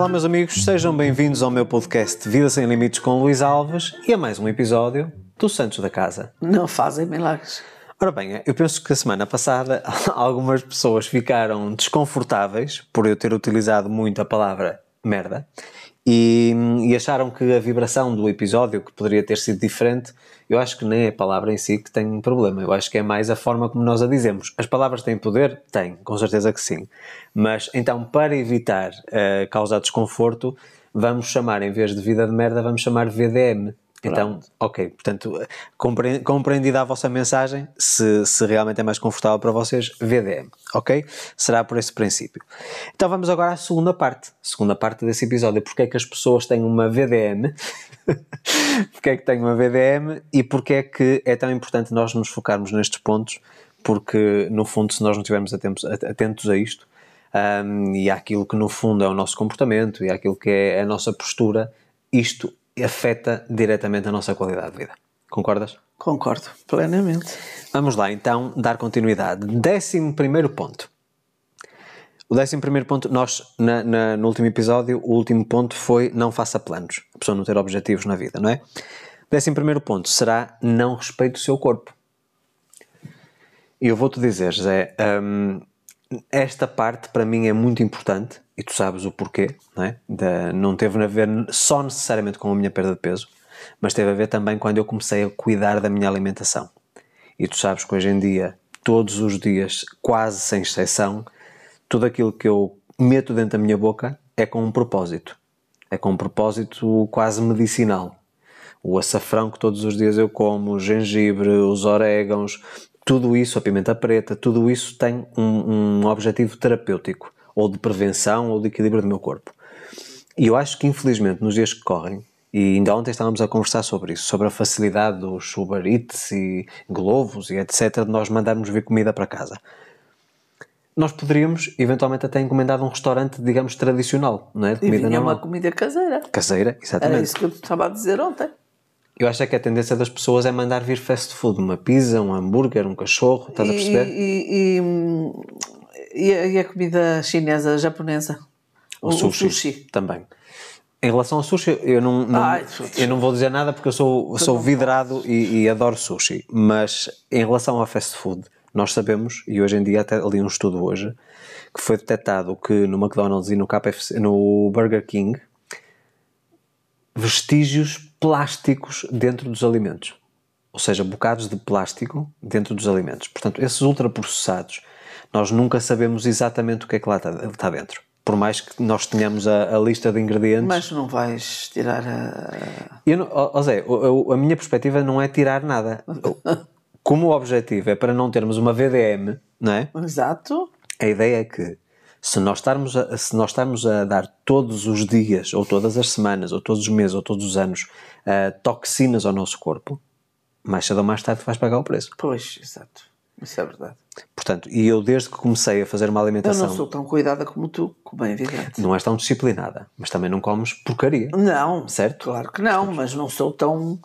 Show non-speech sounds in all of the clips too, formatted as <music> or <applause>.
Olá, meus amigos, sejam bem-vindos ao meu podcast Vida Sem Limites com Luís Alves e a mais um episódio do Santos da Casa. Não fazem milagres. Ora bem, eu penso que a semana passada <laughs> algumas pessoas ficaram desconfortáveis por eu ter utilizado muito a palavra merda e, e, acharam que a vibração do episódio que poderia ter sido diferente. Eu acho que nem é a palavra em si que tem um problema, eu acho que é mais a forma como nós a dizemos. As palavras têm poder? Têm, com certeza que sim. Mas então, para evitar uh, causar desconforto, vamos chamar, em vez de vida de merda, vamos chamar VDM. Então, ok, portanto, compreendida a vossa mensagem, se, se realmente é mais confortável para vocês, VDM, ok? Será por esse princípio. Então vamos agora à segunda parte, segunda parte desse episódio, porque é que as pessoas têm uma VDM, <laughs> porque é que têm uma VDM e porque é que é tão importante nós nos focarmos nestes pontos, porque no fundo se nós não estivermos atentos, atentos a isto, um, e àquilo que no fundo é o nosso comportamento e àquilo que é a nossa postura, isto afeta diretamente a nossa qualidade de vida. Concordas? Concordo, plenamente. Vamos lá então dar continuidade. Décimo primeiro ponto. O décimo primeiro ponto, nós, na, na, no último episódio, o último ponto foi não faça planos. A pessoa não ter objetivos na vida, não é? Décimo primeiro ponto será não respeite o seu corpo. E eu vou-te dizer, José, hum, esta parte para mim é muito importante e tu sabes o porquê, não é? De, não teve a ver só necessariamente com a minha perda de peso, mas teve a ver também quando eu comecei a cuidar da minha alimentação. E tu sabes que hoje em dia, todos os dias, quase sem exceção, tudo aquilo que eu meto dentro da minha boca é com um propósito. É com um propósito quase medicinal. O açafrão que todos os dias eu como, o gengibre, os orégãos, tudo isso, a pimenta preta, tudo isso tem um, um objetivo terapêutico, ou de prevenção, ou de equilíbrio do meu corpo. E eu acho que, infelizmente, nos dias que correm, e ainda ontem estávamos a conversar sobre isso, sobre a facilidade dos Uber Eats e Globos e etc., de nós mandarmos vir comida para casa. Nós poderíamos, eventualmente, até encomendar um restaurante, digamos, tradicional, não é? De comida e vinha normal. uma comida caseira. Caseira, exatamente. Era isso que eu estava a dizer ontem. Eu acho é que a tendência das pessoas é mandar vir fast food, uma pizza, um hambúrguer, um cachorro, estás e, a perceber? E, e, e, a, e, a, comida chinesa, japonesa? O, o, sushi, o, sushi, Também. Em relação ao sushi, eu não, não Ai, eu não vou dizer nada porque eu sou, sou vidrado e, e, adoro sushi. Mas em relação ao fast food, nós sabemos, e hoje em dia até li um estudo hoje, que foi detectado que no McDonald's e no, KFC, no Burger King vestígios plásticos dentro dos alimentos. Ou seja, bocados de plástico dentro dos alimentos. Portanto, esses ultraprocessados, nós nunca sabemos exatamente o que é que lá está, está dentro. Por mais que nós tenhamos a, a, lista de ingredientes. Mas não vais tirar a. Eu não, oh, Zé, a, a minha perspectiva não é tirar nada. Como o objetivo é para não termos uma VDM, não é? Exato. A ideia é que se nós, estarmos a, se nós estarmos a dar todos os dias, ou todas as semanas, ou todos os meses, ou todos os anos, uh, toxinas ao nosso corpo, mais cedo ou mais tarde vais pagar o preço. Pois, exato. Isso é verdade. Portanto, e eu desde que comecei a fazer uma alimentação. Eu não sou tão cuidada como tu, como é evidente. Não és tão disciplinada, mas também não comes porcaria. Não. Certo? Claro que não, mas não sou tão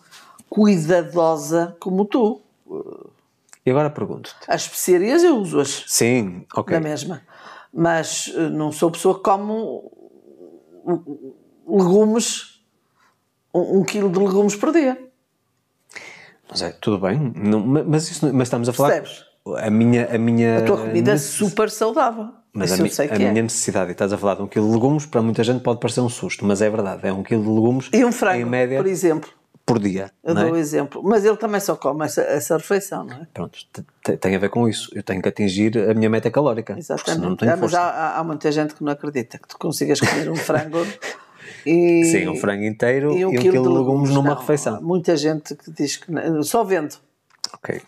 cuidadosa como tu. E agora pergunto-te. As especiarias eu uso-as. Sim, ok. Da mesma mas eh, não sou pessoa que come legumes, um, um quilo de legumes por dia. Mas é, tudo bem, não, mas, isso, mas estamos a falar. Percebes? A minha, a minha. A tua comida é super saudável. Mas a, mi, a é. minha necessidade, e estás a falar de um quilo de legumes, para muita gente pode parecer um susto, mas é verdade, é um quilo de legumes. E um frango, em média, por exemplo por dia. Eu dou o é? exemplo. Mas ele também só come essa, essa refeição, não é? Pronto, tem a ver com isso. Eu tenho que atingir a minha meta calórica. Exatamente. Não tenho é, mas há, há, muita gente que não acredita que tu consigas comer um frango. <laughs> E, Sim, um frango inteiro e um, quilo, quilo, de legumes numa não, refeição. muita gente que diz que não, só vendo. Ok.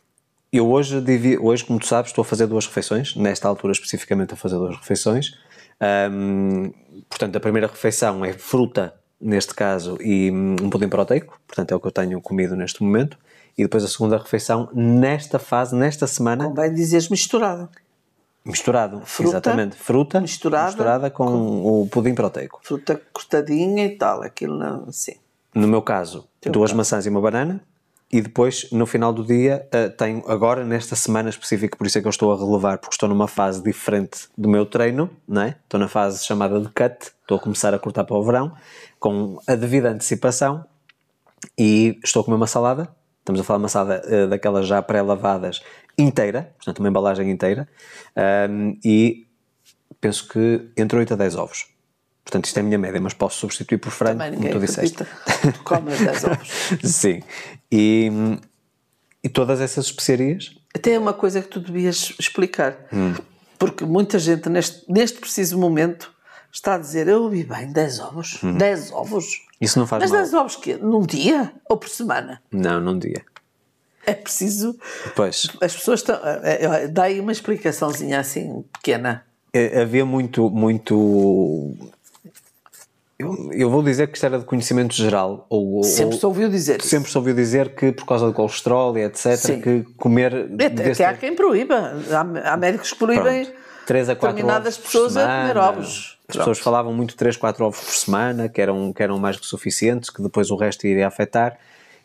Eu hoje, hoje, como tu sabes, estou a fazer duas refeições, nesta altura especificamente a fazer duas refeições. Um, portanto, a primeira refeição é fruta neste caso, e hum, um pudim proteico, portanto é o que eu tenho comido neste momento, e depois a segunda refeição nesta fase, nesta semana. Convém dizeres misturada. Misturado, Fruta, exatamente. Fruta misturada com, o pudim proteico. Fruta cortadinha e tal, aquilo não, assim. No meu caso, duas maçãs e uma banana. E depois, no final do dia, uh, tenho agora, nesta semana específica, por isso é que eu estou a relevar, porque estou numa fase diferente do meu treino, não é? Estou na fase chamada de cut, estou a começar a cortar para o verão, com a devida antecipação, e estou a comer uma salada, estamos a falar de uma salada uh, daquelas já pré-lavadas, inteira, portanto uma embalagem inteira, um, e penso que entre 8 a 10 ovos. Portanto, isto é a minha média, mas posso substituir por frango, como tu disseste. Tu comes 10 ovos. <laughs> Sim. E, e todas essas especiarias? Até é uma coisa que tu devias explicar. Hum. Porque muita gente, neste, neste preciso momento, está a dizer: Eu ouvi bem, 10 ovos. Hum. 10 ovos. Isso não faz Mas mal. 10 ovos que Num dia ou por semana? Não, num dia. É preciso. Pois. As pessoas estão. é, é, Dá aí uma explicação,zinha assim pequena. É, havia muito, muito. Eu, eu vou dizer que isto era de conhecimento geral. Ou, Sempre ou, se ouviu dizer sempre se ouviu dizer que por causa do colesterol e etc. Sim. que comer. Até, desse- há quem proíba. Há, há médicos que proíbem Pronto. 3 a 4 determinadas ovos por pessoas a semana. comer ovos. As pessoas falavam muito 3, 4 ovos por semana, que eram, que eram mais que suficientes, que depois o resto iria afetar,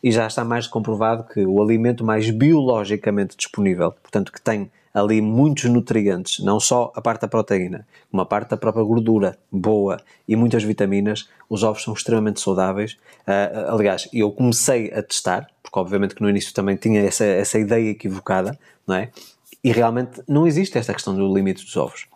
e já está mais comprovado que o alimento mais biologicamente disponível, portanto que tem ali muitos nutrientes, não só a parte da proteína, como a parte da própria gordura boa e muitas vitaminas, os ovos são extremamente saudáveis. Ah, aliás, eu comecei a testar, porque obviamente que no início também tinha essa, essa ideia equivocada, não é? E realmente não existe esta questão do limite dos ovos.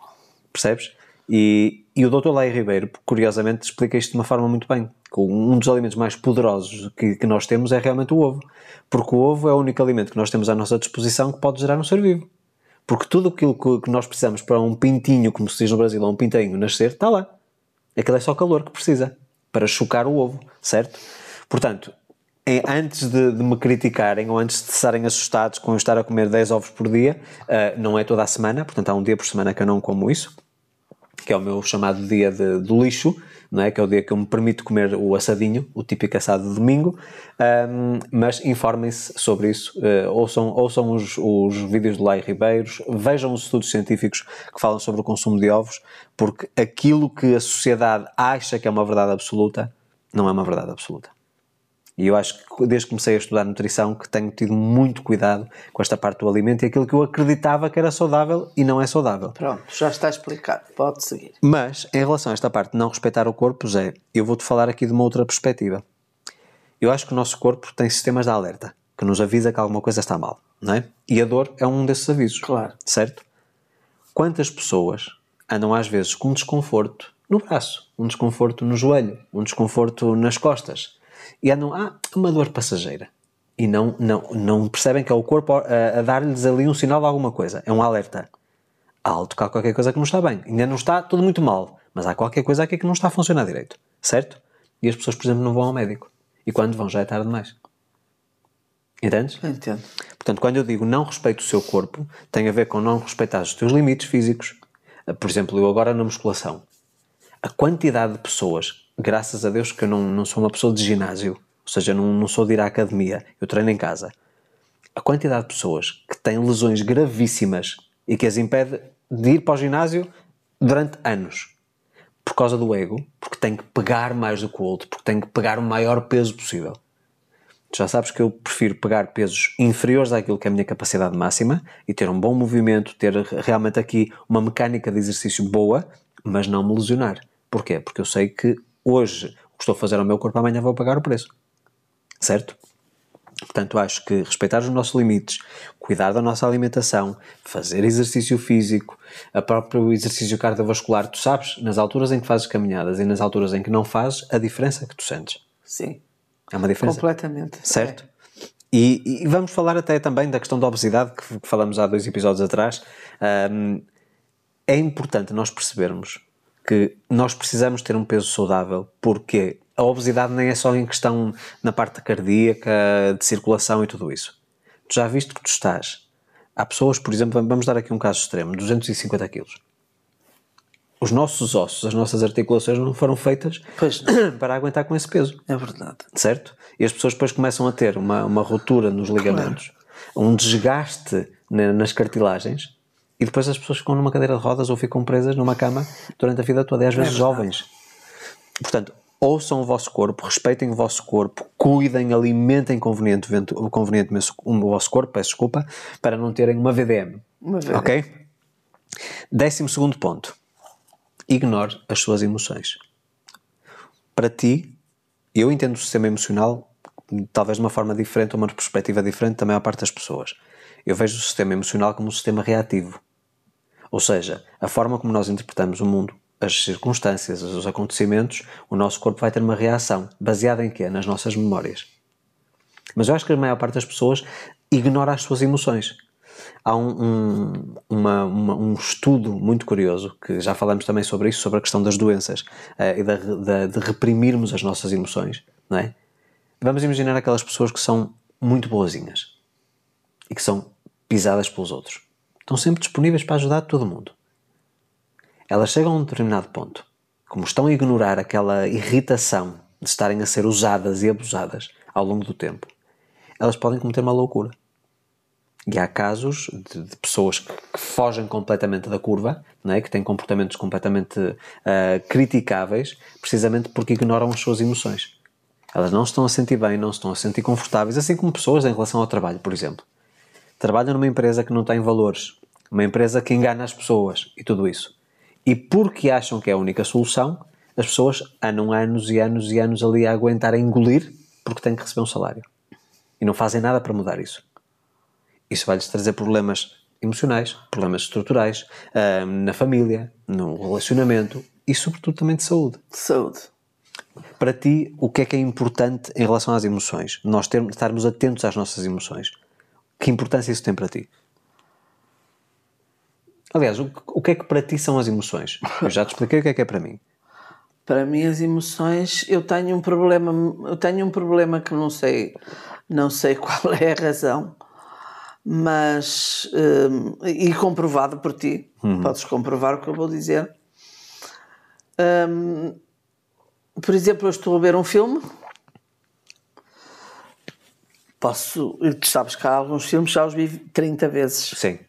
Percebes? E, e o Dr. Lai Ribeiro, curiosamente, explica isto de uma forma muito bem. Um dos alimentos mais poderosos que, que nós temos é realmente o ovo. Porque o ovo é o único alimento que nós temos à nossa disposição que pode gerar um ser vivo. Porque tudo aquilo que, nós precisamos para um pintinho, como se diz no Brasil, um pintinho nascer, está lá. Aquilo é só calor que precisa para chocar o ovo, certo? Portanto, em- antes de, de me criticarem ou antes de estarem assustados com eu estar a comer 10 ovos por dia, ah, não é toda a semana, portanto há um dia por semana que eu não como isso, que é o meu chamado dia de, do lixo, não é? que é o dia que eu me permito comer o assadinho, o típico assado de domingo, Ahm, mas informem-se sobre isso, eh, ouçam, ouçam os, os vídeos do Lai Ribeiros, vejam os estudos científicos que falam sobre o consumo de ovos, porque aquilo que a sociedade acha que é uma verdade absoluta, não é uma verdade absoluta. E eu acho que desde que comecei a estudar nutrição que tenho tido muito cuidado com esta parte do alimento e aquilo que eu acreditava que era saudável e não é saudável. Pronto, já está explicado. Pode seguir. Mas, em relação a esta parte de não respeitar o corpo, Zé, eu vou-te falar aqui de uma outra perspectiva. Eu acho que o nosso corpo tem sistemas de alerta, que nos avisa que alguma coisa está mal, não é? E a dor é um desses avisos. Claro. Certo? Quantas pessoas andam às vezes com um desconforto no braço, um desconforto no joelho, um desconforto nas costas e andam, ah, uma dor passageira. E não, não, não percebem que é o corpo a, a dar-lhes ali um sinal de alguma coisa. É um alerta alto que há qualquer coisa que não está bem. Ainda não está tudo muito mal, mas há qualquer coisa aqui que não está a funcionar direito, certo? E as pessoas, por exemplo, não vão ao médico. E quando vão já é tarde demais. Entendes? Entendo. Portanto, quando eu digo não respeito o seu corpo, tem a ver com não respeitar os teus limites físicos. Por exemplo, eu agora na musculação, a quantidade de pessoas, graças a Deus que eu não, não sou uma pessoa de ginásio, ou seja, não, não sou de ir à academia, eu treino em casa. A quantidade de pessoas que têm lesões gravíssimas e que as impede de ir para o ginásio durante anos por causa do ego, porque tem que pegar mais do que o outro, porque tem que pegar o maior peso possível. Tu já sabes que eu prefiro pegar pesos inferiores àquilo que é a minha capacidade máxima e ter um bom movimento, ter realmente aqui uma mecânica de exercício boa, mas não me lesionar. Porquê? Porque eu sei que hoje o que estou a fazer ao meu corpo amanhã vou pagar o preço. Certo? Portanto, acho que respeitar os nossos limites, cuidar da nossa alimentação, fazer exercício físico, a próprio exercício cardiovascular, tu sabes, nas alturas em que fazes caminhadas e nas alturas em que não fazes, a diferença que tu sentes. Sim. É uma diferença. Completamente. Certo? E, e vamos falar até também da questão da obesidade, que, que falamos há dois episódios atrás. Um, é importante nós percebermos que nós precisamos ter um peso saudável, porque a obesidade nem é só em questão na parte cardíaca, de circulação e tudo isso. Tu já viste que tu estás. Há pessoas, por exemplo, vamos dar aqui um caso extremo, 250 quilos. Os nossos ossos, as nossas articulações não foram feitas Pois <coughs> para aguentar com esse peso É verdade. certo? E as pessoas depois começam a ter uma, uma ruptura nos ligamentos, um desgaste na- nas cartilagens, E depois as pessoas ficam numa cadeira de rodas ou ficam presas numa cama durante a vida toda, e às vezes jovens. Portanto, ouçam o vosso corpo, respeitem o vosso corpo, cuidem, alimentem convenientemente, convenientemente o vosso corpo, peço desculpa, para não terem uma VDM. Uma VDM. Ok? Décimo segundo ponto. Ignore as suas emoções. Para ti, eu entendo o sistema emocional talvez de uma forma diferente ou uma perspectiva diferente da maior parte das pessoas. Eu vejo o sistema emocional como um sistema reativo. Ou seja, a forma como nós interpretamos o mundo, as circunstâncias, os acontecimentos, o nosso corpo vai ter uma reação baseada em quê? Nas nossas memórias. Mas eu acho que a maior parte das pessoas ignora as suas emoções. Há um, um, uma, uma, um estudo muito curioso, que já falamos também sobre isso, sobre a questão das doenças uh, e da, da, de reprimirmos as nossas emoções, não é? Vamos imaginar aquelas pessoas que são muito boazinhas e que são pisadas pelos outros. Estão sempre disponíveis para ajudar todo mundo. Elas chegam a um determinado ponto, como estão a ignorar aquela irritação de estarem a ser usadas e abusadas ao longo do tempo, elas podem cometer uma loucura. E há casos de, de pessoas que, que, fogem completamente da curva, não é? que têm comportamentos completamente uh, criticáveis, precisamente porque ignoram as suas emoções. Elas não se estão a sentir bem, não se estão a sentir confortáveis, assim como pessoas em relação ao trabalho, por exemplo. Trabalham numa empresa que não tem valores, uma empresa que engana as pessoas e tudo isso. E porque acham que é a única solução, as pessoas andam anos e anos e anos ali a aguentar a engolir porque têm que receber um salário. E não fazem nada para mudar isso. Isso vai-lhes trazer problemas emocionais, problemas estruturais, uh, na família, no relacionamento e, sobretudo, também de saúde. De saúde. Para ti, o que é que é importante em relação às emoções? Nós termos, estarmos atentos às nossas emoções. Que importância isso tem para ti? Aliás, o, o que é que para ti são as emoções? Eu já te expliquei o que é que é para mim. Para mim as emoções, eu tenho um problema, eu tenho um problema que não sei, não sei <laughs> qual é a razão, mas um, e comprovado por ti, uhum. podes comprovar o que eu vou dizer. Um, por exemplo, eu estou a ver um filme. Posso. Tu sabes que há alguns filmes já os vi 30 vezes. Sim.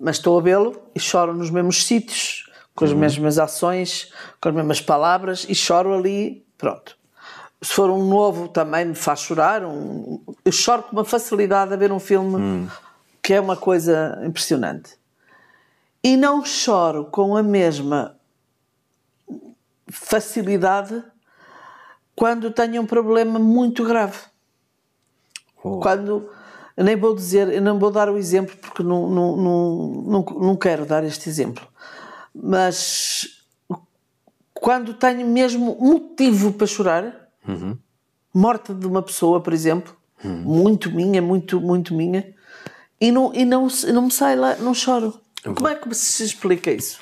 Mas estou a vê-lo e choro nos mesmos sítios, com as uhum. mesmas ações, com as mesmas palavras e choro ali. Pronto. Se for um novo também me faz chorar. Um, eu choro com uma facilidade a ver um filme uhum. que é uma coisa impressionante. E não choro com a mesma facilidade quando tenho um problema muito grave. Oh. Quando, eu nem vou dizer, eu não vou dar o exemplo porque não, não, não, não, não quero dar este exemplo, mas quando tenho mesmo motivo para chorar, uhum. morte de uma pessoa, por exemplo, uhum. muito minha, muito, muito minha, e não, e não, não me sai lá, não choro. Como é que se explica isso?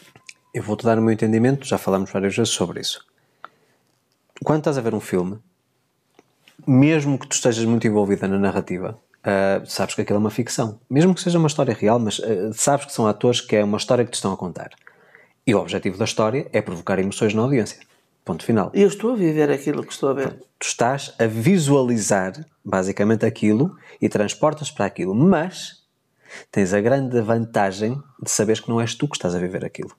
Eu vou-te dar o meu entendimento, já falamos várias vezes sobre isso. Quando estás a ver um filme, mesmo que tu estejas muito envolvida na narrativa, uh, sabes que aquilo é uma ficção. Mesmo que seja uma história real, mas uh, sabes que são atores que é uma história que te estão a contar. E o objetivo da história é provocar emoções na audiência. Ponto final. E eu estou a viver aquilo que estou a ver. Tu estás a visualizar basicamente aquilo e transportas para aquilo, mas tens a grande vantagem de saberes que não és tu que estás a viver aquilo.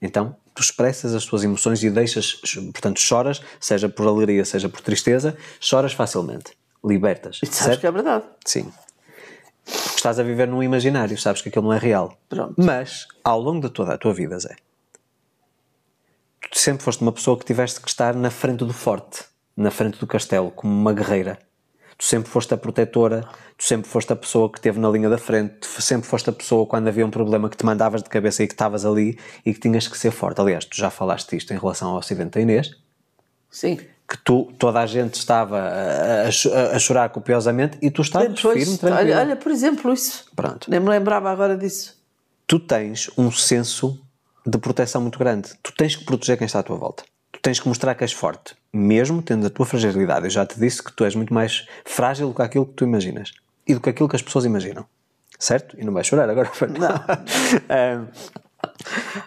Então, tu expressas as tuas emoções e deixas, portanto, choras, seja por alegria, seja por tristeza, choras facilmente. Libertas. E sabes certo? que é verdade. Sim. Porque estás a viver num imaginário, sabes que aquilo não é real. Pronto. Mas, ao longo de toda a tua vida, Zé, tu sempre foste uma pessoa que tiveste que estar na frente do forte, na frente do castelo, como uma guerreira. Tu sempre foste a protetora, tu sempre foste a pessoa que esteve na linha da frente, tu sempre foste a pessoa quando havia um problema que te mandavas de cabeça e que estavas ali e que tinhas que ser forte. Aliás, tu já falaste isto em relação ao acidente da Inês. Sim. Que tu, toda a gente estava a, a, a chorar copiosamente e tu estavas Depois, firme, tranquilo. Olha, olha, por exemplo, isso. Pronto. Nem me lembrava agora disso. Tu tens um senso de proteção muito grande. Tu tens que proteger quem está à tua volta tens que mostrar que és forte, mesmo tendo a tua fragilidade. Eu já te disse que tu és muito mais frágil do que aquilo que tu imaginas e do que aquilo que as pessoas imaginam. Certo? E não vais chorar agora. Não. <laughs> um,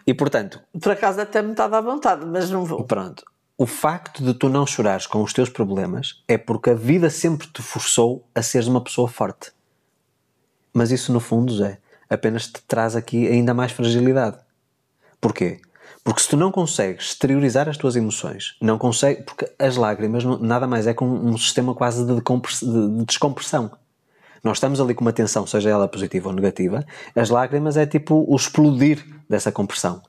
e portanto. Por acaso até me está a dar vontade, mas não vou. Pronto. O facto de tu não chorares com os teus problemas é porque a vida sempre te forçou a seres uma pessoa forte. Mas isso, no fundo, é apenas te traz aqui ainda mais fragilidade. Porquê? Porque se tu não consegues exteriorizar as tuas emoções, não consegues, porque as lágrimas nada mais é como um sistema quase de, de descompressão. Nós estamos ali com uma tensão, seja ela positiva ou negativa, as lágrimas é tipo o explodir dessa compressão.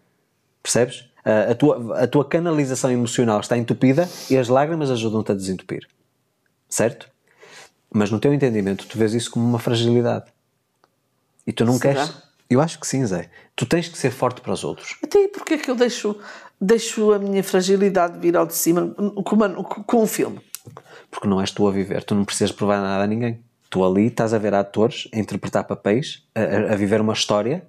Percebes? A, a, tua, a tua canalização emocional está entupida e as lágrimas ajudam-te a desentupir. Certo? Mas no teu entendimento, tu vês isso como uma fragilidade. E tu não Será? queres. Eu acho que sim, Zé. Tu tens que ser forte para os outros. Até porquê é que eu deixo, deixo a minha fragilidade vir ao de cima com, uma, com um filme? Porque não és tu a viver. Tu não precisas provar nada a ninguém. Tu ali estás a ver atores a interpretar papéis, a, a viver uma história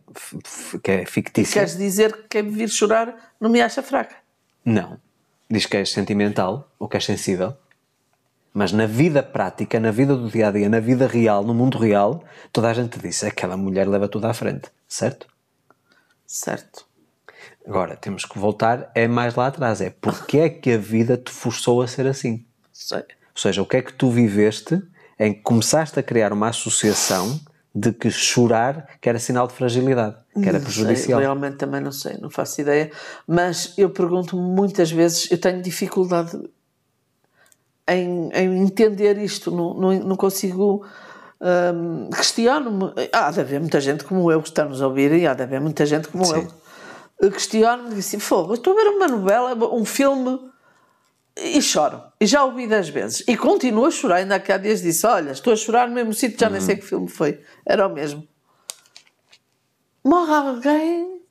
que é fictícia. E queres dizer que quem me vir chorar não me acha fraca? Não. Diz que és sentimental ou que és sensível. Mas na vida prática, na vida do dia a dia, na vida real, no mundo real, toda a gente diz: aquela mulher leva tudo à frente, certo? Certo. Agora, temos que voltar, é mais lá atrás: é porque é que a vida te forçou a ser assim? Sei. Ou seja, o que é que tu viveste em que começaste a criar uma associação de que chorar que era sinal de fragilidade, que era prejudicial. Sei, realmente também não sei, não faço ideia. Mas eu pergunto muitas vezes, eu tenho dificuldade em, em entender isto, não, não, não consigo. Um, Questiono-me. Há de haver muita gente como eu que está-nos a ouvir e há de haver muita gente como Sim. eu. Questiono-me e assim: fogo, estou a ver uma novela, um filme e choro. E já ouvi dez vezes. E continuo a chorar. Ainda há dias disse: Olha, estou a chorar no mesmo sítio, já uhum. nem sei que filme foi. Era o mesmo. Morre alguém.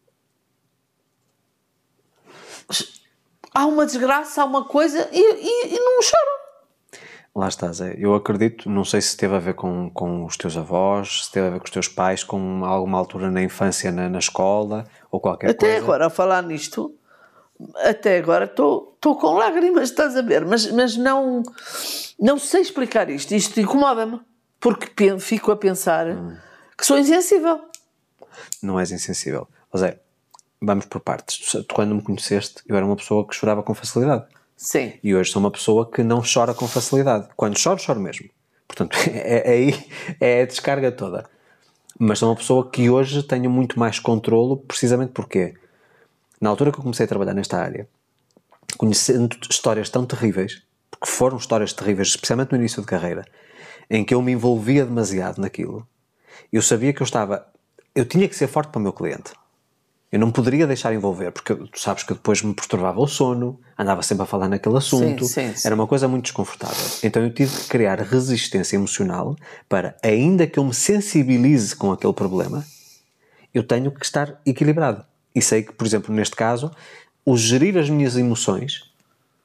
Há uma desgraça, há uma coisa e, e, e não choro. Lá estás, é. eu acredito, não sei se teve a ver com, com os teus avós, se teve a ver com os teus pais, com alguma altura na infância na, na escola ou qualquer Até coisa. Até agora, a falar nisto, até agora estou com lágrimas, estás a ver, mas, mas não, não sei explicar isto, isto incomoda-me, porque fico a pensar hum. que sou insensível. Não és insensível. José, vamos por partes. Tu, quando me conheceste, eu era uma pessoa que chorava com facilidade. Sim. E hoje sou uma pessoa que não chora com facilidade. Quando choro, choro mesmo. Portanto, <laughs> é, é aí é a descarga toda. Mas sou uma pessoa que hoje tenho muito mais controlo, precisamente porque, na altura que eu comecei a trabalhar nesta área, conhecendo histórias tão terríveis, porque foram histórias terríveis, especialmente no início de carreira, em que eu me envolvia demasiado naquilo, eu sabia que eu estava. Eu tinha que ser forte para o meu cliente. Eu não poderia deixar envolver, porque tu sabes que depois me perturbava o sono, andava sempre a falar naquele assunto, sim, sim, sim. era uma coisa muito desconfortável. Então eu tive que criar resistência emocional para, ainda que eu me sensibilize com aquele problema, eu tenho que estar equilibrado. E sei que, por exemplo, neste caso, o gerir as minhas emoções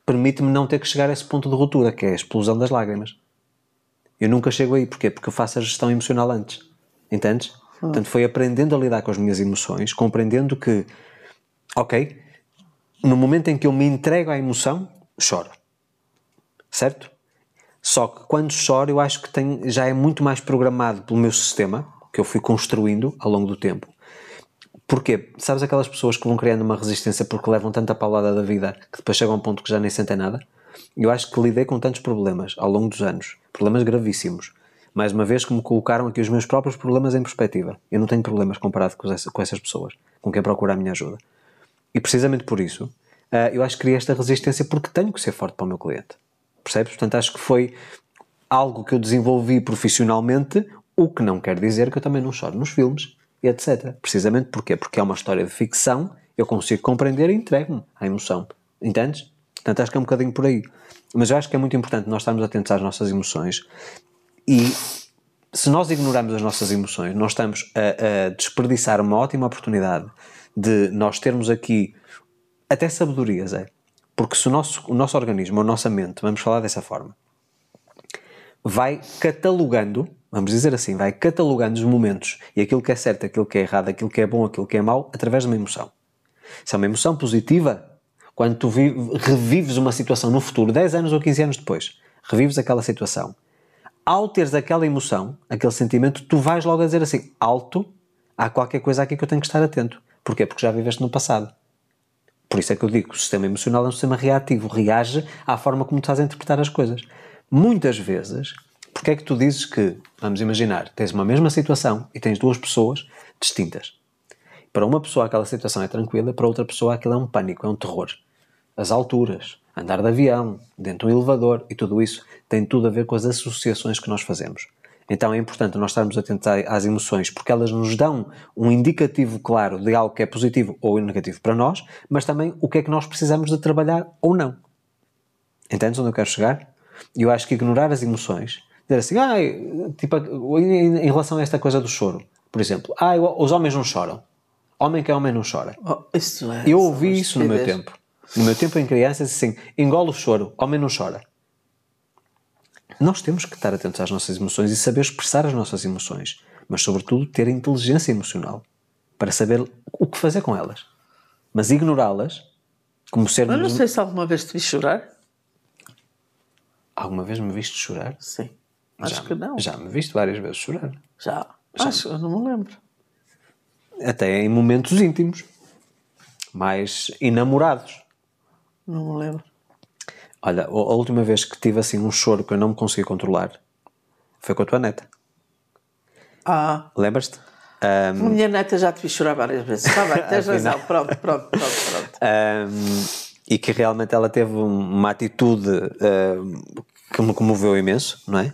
permite-me não ter que chegar a esse ponto de ruptura, que é a explosão das lágrimas. Eu nunca chego aí. Porquê? Porque eu faço a gestão emocional antes. Entendes? Portanto, foi aprendendo a lidar com as minhas emoções, compreendendo que, ok, no momento em que eu me entrego à emoção, choro. Certo? Só que quando choro, eu acho que tem, já é muito mais programado pelo meu sistema, que eu fui construindo ao longo do tempo. Porquê? Sabes aquelas pessoas que vão criando uma resistência porque levam tanta paulada da vida que depois chegam a um ponto que já nem sentem nada? Eu acho que lidei com tantos problemas ao longo dos anos, problemas gravíssimos, mais uma vez que me colocaram aqui os meus próprios problemas em perspectiva. Eu não tenho problemas comparado com, essa, com essas pessoas, com quem procura a minha ajuda. E precisamente por isso, uh, eu acho que criei esta resistência porque tenho que ser forte para o meu cliente. Percebes? Portanto, acho que foi algo que eu desenvolvi profissionalmente, o que não quer dizer que eu também não choro nos filmes etc. Precisamente porquê? Porque é uma história de ficção, eu consigo compreender e entrego-me à emoção. Entendes? Portanto, acho que é um bocadinho por aí. Mas eu acho que é muito importante nós estarmos atentos às nossas emoções e se nós ignorarmos as nossas emoções, nós estamos a, a, desperdiçar uma ótima oportunidade de nós termos aqui até sabedoria, Zé. Porque se o nosso, o nosso organismo, a nossa mente, vamos falar dessa forma, vai catalogando, vamos dizer assim, vai catalogando os momentos e aquilo que é certo, aquilo que é errado, aquilo que é bom, aquilo que é mau, através de uma emoção. Se é uma emoção positiva, quando tu revives uma situação no futuro, 10 anos ou 15 anos depois, revives aquela situação ao teres aquela emoção, aquele sentimento, tu vais logo a dizer assim: alto, há qualquer coisa aqui que eu tenho que estar atento. Porquê? Porque já viveste no passado. Por isso é que eu digo: o sistema emocional é um sistema reativo, reage à forma como tu estás a interpretar as coisas. Muitas vezes, porque é que tu dizes que, vamos imaginar, tens uma mesma situação e tens duas pessoas distintas. Para uma pessoa aquela situação é tranquila, para outra pessoa aquilo é um pânico, é um terror. As alturas, andar de avião, dentro de um elevador e tudo isso tem tudo a ver com as associações que nós fazemos. Então é importante nós estarmos atentos às emoções, porque elas nos dão um indicativo claro de algo que é positivo ou negativo para nós, mas também o que é que nós precisamos de trabalhar ou não. Entendes onde eu quero chegar? Eu acho que ignorar as emoções, dizer assim, ah, tipo, em, em relação a esta coisa do choro, por exemplo, ah, os homens não choram. Homem que é homem não chora. Oh, isso é, eu ouvi isso no meu tempo. No meu tempo em criança, assim, engole o choro, homem não chora. Nós temos que estar atentos às nossas emoções e saber expressar as nossas emoções, mas, sobretudo, ter inteligência emocional para saber o que fazer com elas. Mas ignorá-las, como ser. Mas não sei se alguma vez te vi chorar. Alguma vez me viste chorar? Sim. Acho já, que não. Já me viste várias vezes chorar. Já. já. Acho, eu não me lembro. Até em momentos íntimos. Mais enamorados. Não me lembro. Olha, a última vez que tive assim um choro que eu não me consegui controlar foi com a tua neta. Ah. Lembras-te? Um... Minha neta já te vi chorar várias vezes. Está bem, tens <laughs> razão. Pronto, pronto, pronto. pronto. Um, e que realmente ela teve uma atitude uh, que me comoveu imenso, não é?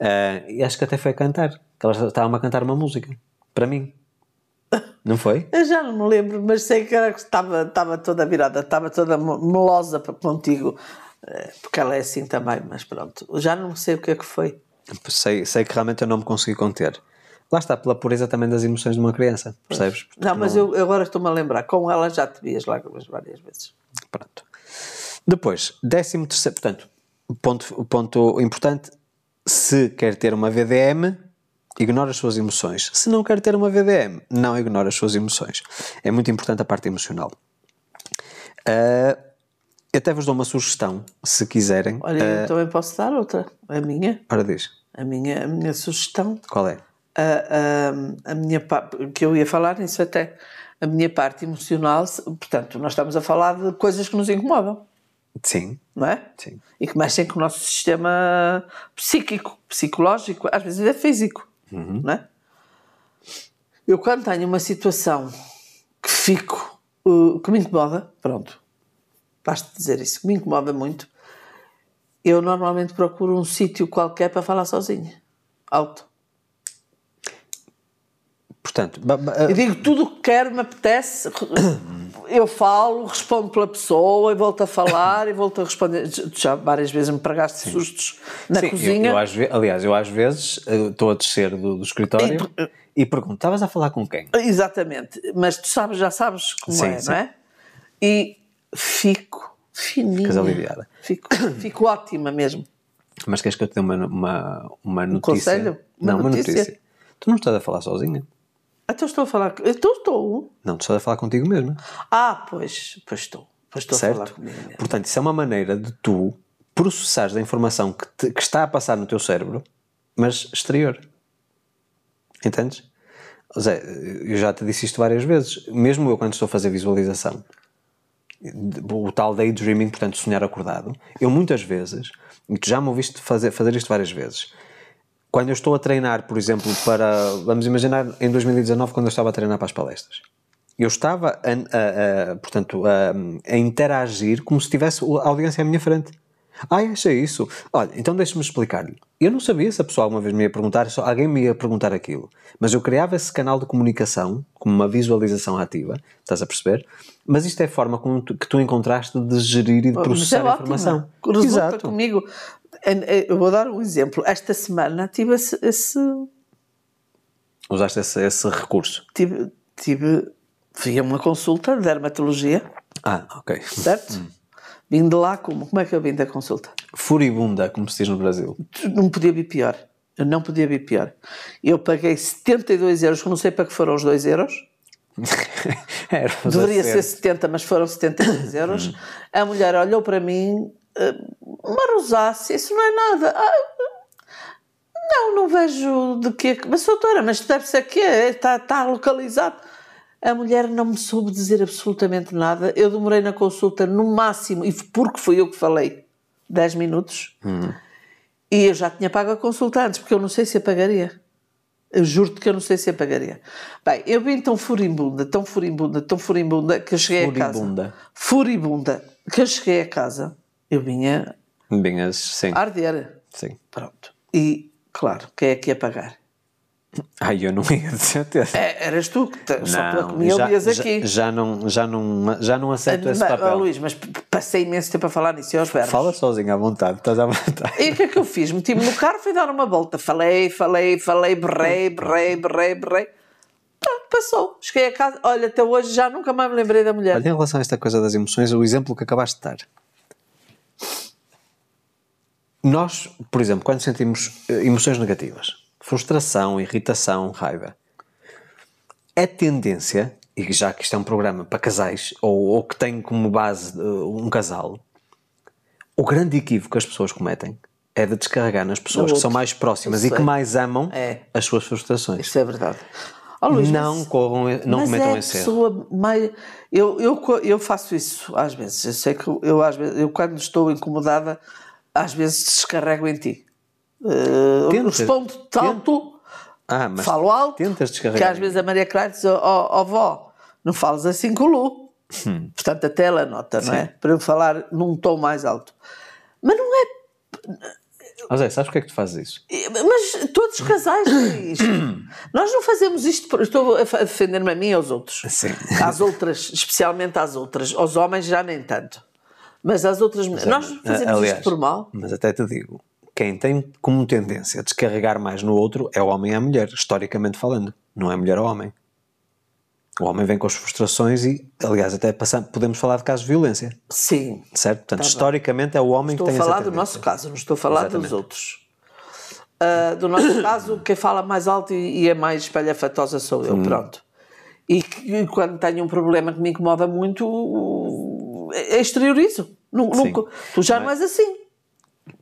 Uh, e acho que até foi cantar. Que ela estava a cantar uma música. Para mim. Não foi? Eu já não me lembro, mas sei que estava, estava toda virada, estava toda melosa contigo. Eh, porque ela é assim também, mas pronto, já não sei o que é que foi. Sei, sei que realmente eu não me consegui conter. Lá está, pela pureza também das emoções de uma criança, percebes? Porque não, mas não... eu agora estou-me a lembrar, com ela já te vi as lágrimas várias vezes. Pronto. Depois, décimo terceiro, portanto, ponto, ponto importante, se quer ter uma VDM, ignora as suas emoções. Se não quer ter uma VDM, não ignora as suas emoções. É muito importante a parte emocional. Uh, eu até vos dou uma sugestão, se quiserem. Olha, eu uh, também posso dar outra. A minha. Ora, diz. A minha, a minha sugestão. Qual é? A, a, a minha que eu ia falar nisso até. A minha parte emocional, portanto, nós estamos a falar de coisas que nos incomodam. Sim. Não é? Sim. E que mexem com o nosso sistema psíquico, psicológico, às vezes é físico. Uhum. Não é? Eu, quando tenho uma situação que fico, uh, que me incomoda, pronto, basta dizer isso, que me incomoda muito, eu normalmente procuro um sítio qualquer para falar sozinha, alto. Portanto, eu digo tudo o que quero, me apetece, <coughs> eu falo, respondo pela pessoa e volto a falar e volto a responder. Já várias vezes me pregaste Sim. sustos na Sim, cozinha. Eu, eu, aliás, eu às vezes eh, estou a descer do, do escritório e, e pergunto: estavas a falar com quem? Exatamente, mas tu sabes, já sabes como sim, é, sim. não é? E fico fininha. Ficas aliviada. Fico, fico ótima mesmo. Mas queres que eu te dê uma, uma, uma notícia? Um conselho? Uma não, notícia? uma notícia. Tu não estás a falar sozinha? Então estou a falar. Então estou. Não, tu estás a falar contigo mesmo. Ah, pois, pois estou. Pois estou certo? a falar comigo mesmo. Portanto, isso é uma maneira de tu processares a informação que, te, que está a passar no teu cérebro, mas exterior. Entendes? Zé, eu já te disse isto várias vezes. Mesmo eu, quando estou a fazer visualização, o tal daydreaming, portanto, sonhar acordado, eu muitas vezes, e tu já me ouviste fazer, fazer isto várias vezes, quando eu estou a treinar, por exemplo, para, vamos imaginar, em 2019, quando eu estava a treinar para as palestras, eu estava, a, a, a portanto, a, interagir como se tivesse a audiência à minha frente. Ah, achei isso. Olha, então deixe-me explicar-lhe. Eu não sabia se a pessoa alguma vez me ia perguntar, só alguém me ia perguntar aquilo. Mas eu criava esse canal de comunicação como uma visualização ativa, estás a perceber? Mas isto é a forma tu, que tu encontraste de gerir e de processar é a informação. Resulta Exato. comigo. Eu vou dar um exemplo. Esta semana tive esse. esse... Usaste esse, esse recurso? Tive. tive fui a uma consulta de dermatologia. Ah, ok. Certo? Hum. Vim de lá como? Como é que eu vim da consulta? Furibunda, como se diz no Brasil. Não podia vir pior. Eu não podia vir pior. Eu paguei 72 euros, não sei para que foram os 2 euros. <laughs> Deveria ser 70, mas foram 72 <coughs> euros. A mulher olhou para mim, eh, uma rosácea, isso não é nada. Ah, não, não vejo de quê. Mas doutora, mas deve ser que está, está localizado. A mulher não me soube dizer absolutamente nada. Eu demorei na consulta no máximo, e porque fui eu que falei, 10 minutos. Hum. E eu já tinha pago a consulta antes, porque eu não sei se a pagaria. Eu juro-te que eu não sei se apagaria. Bem, eu vim tão furibunda, tão furibunda, tão furibunda, que eu cheguei Furibunda. a casa. Furibunda. Que eu cheguei a casa, eu vinha Vinhas, sim. a arder. sim. Pronto. E, claro, quem é que ia pagar? Ai, eu não <laughs> ia de certeza. É, eras tu, que te- só pela Não, comida já, ouvias já, aqui. já não, já, não, já não aceito esse Mas, papel. ó, Luís, mas passei imenso tempo a falar nisso e aos berros. Fala sozinho à vontade, estás à vontade. E o que é que eu fiz? Meti-me no carro, fui dar uma volta. Falei, falei, falei, berrei, berrei, berrei, berrei. Pronto, passou. Cheguei a casa. Olha, até hoje já nunca mais me lembrei da mulher. Olha, em relação a esta coisa das emoções, o exemplo que acabaste de dar. Nós, por exemplo, quando sentimos eh, emoções negativas, frustração, irritação, raiva, é tendência, e já que isto é um programa para casais, ou, ou que tem como base eh, um casal, o grande equívoco que as pessoas cometem é de descarregar nas pessoas No que são mais próximas Eu e que mais amam É. as suas frustrações. Isto é verdade. Ó, Luís, não mas- corram, não mas cometam é a esse erro. mais. Eu, eu, eu faço isso às vezes. Eu sei que eu, às vezes, eu quando estou incomodada, às vezes descarrego em ti. Uh, Tenta- respondo tanto, Ah, falo alto, tentas que às vezes a Maria Clara diz: Ó ó, vó, não fales assim com o Lu. Hum. Portanto, até ela nota, não é? Para eu falar num tom mais alto. Mas não é Mas é, sabes porque é que tu fazes isso? Mas todos os casais têm <coughs> isto. Nós não fazemos isto. Por... Estou a defender-me a mim e aos outros. Sim. Às outras, especialmente às outras. Aos homens já nem tanto. Mas às outras mulheres. Nós fazemos Aliás, isto por mal. Mas até te digo, quem tem como tendência a descarregar mais no outro é o homem e a mulher, historicamente falando. Não é mulher ou homem. O homem vem com as frustrações e, aliás, até passamos, podemos falar de casos de violência, Sim. certo? Portanto, Tá bem. historicamente é o homem Estou que a tem falar essa do nosso caso, não estou a falar Exatamente. dos outros. Ah, do nosso caso, quem fala mais alto e, e é mais espalhafatosa sou Hum. eu, pronto. E, e quando tenho um problema que me incomoda muito, exteriorizo. Nu- Sim. Nunca, tu já não és assim.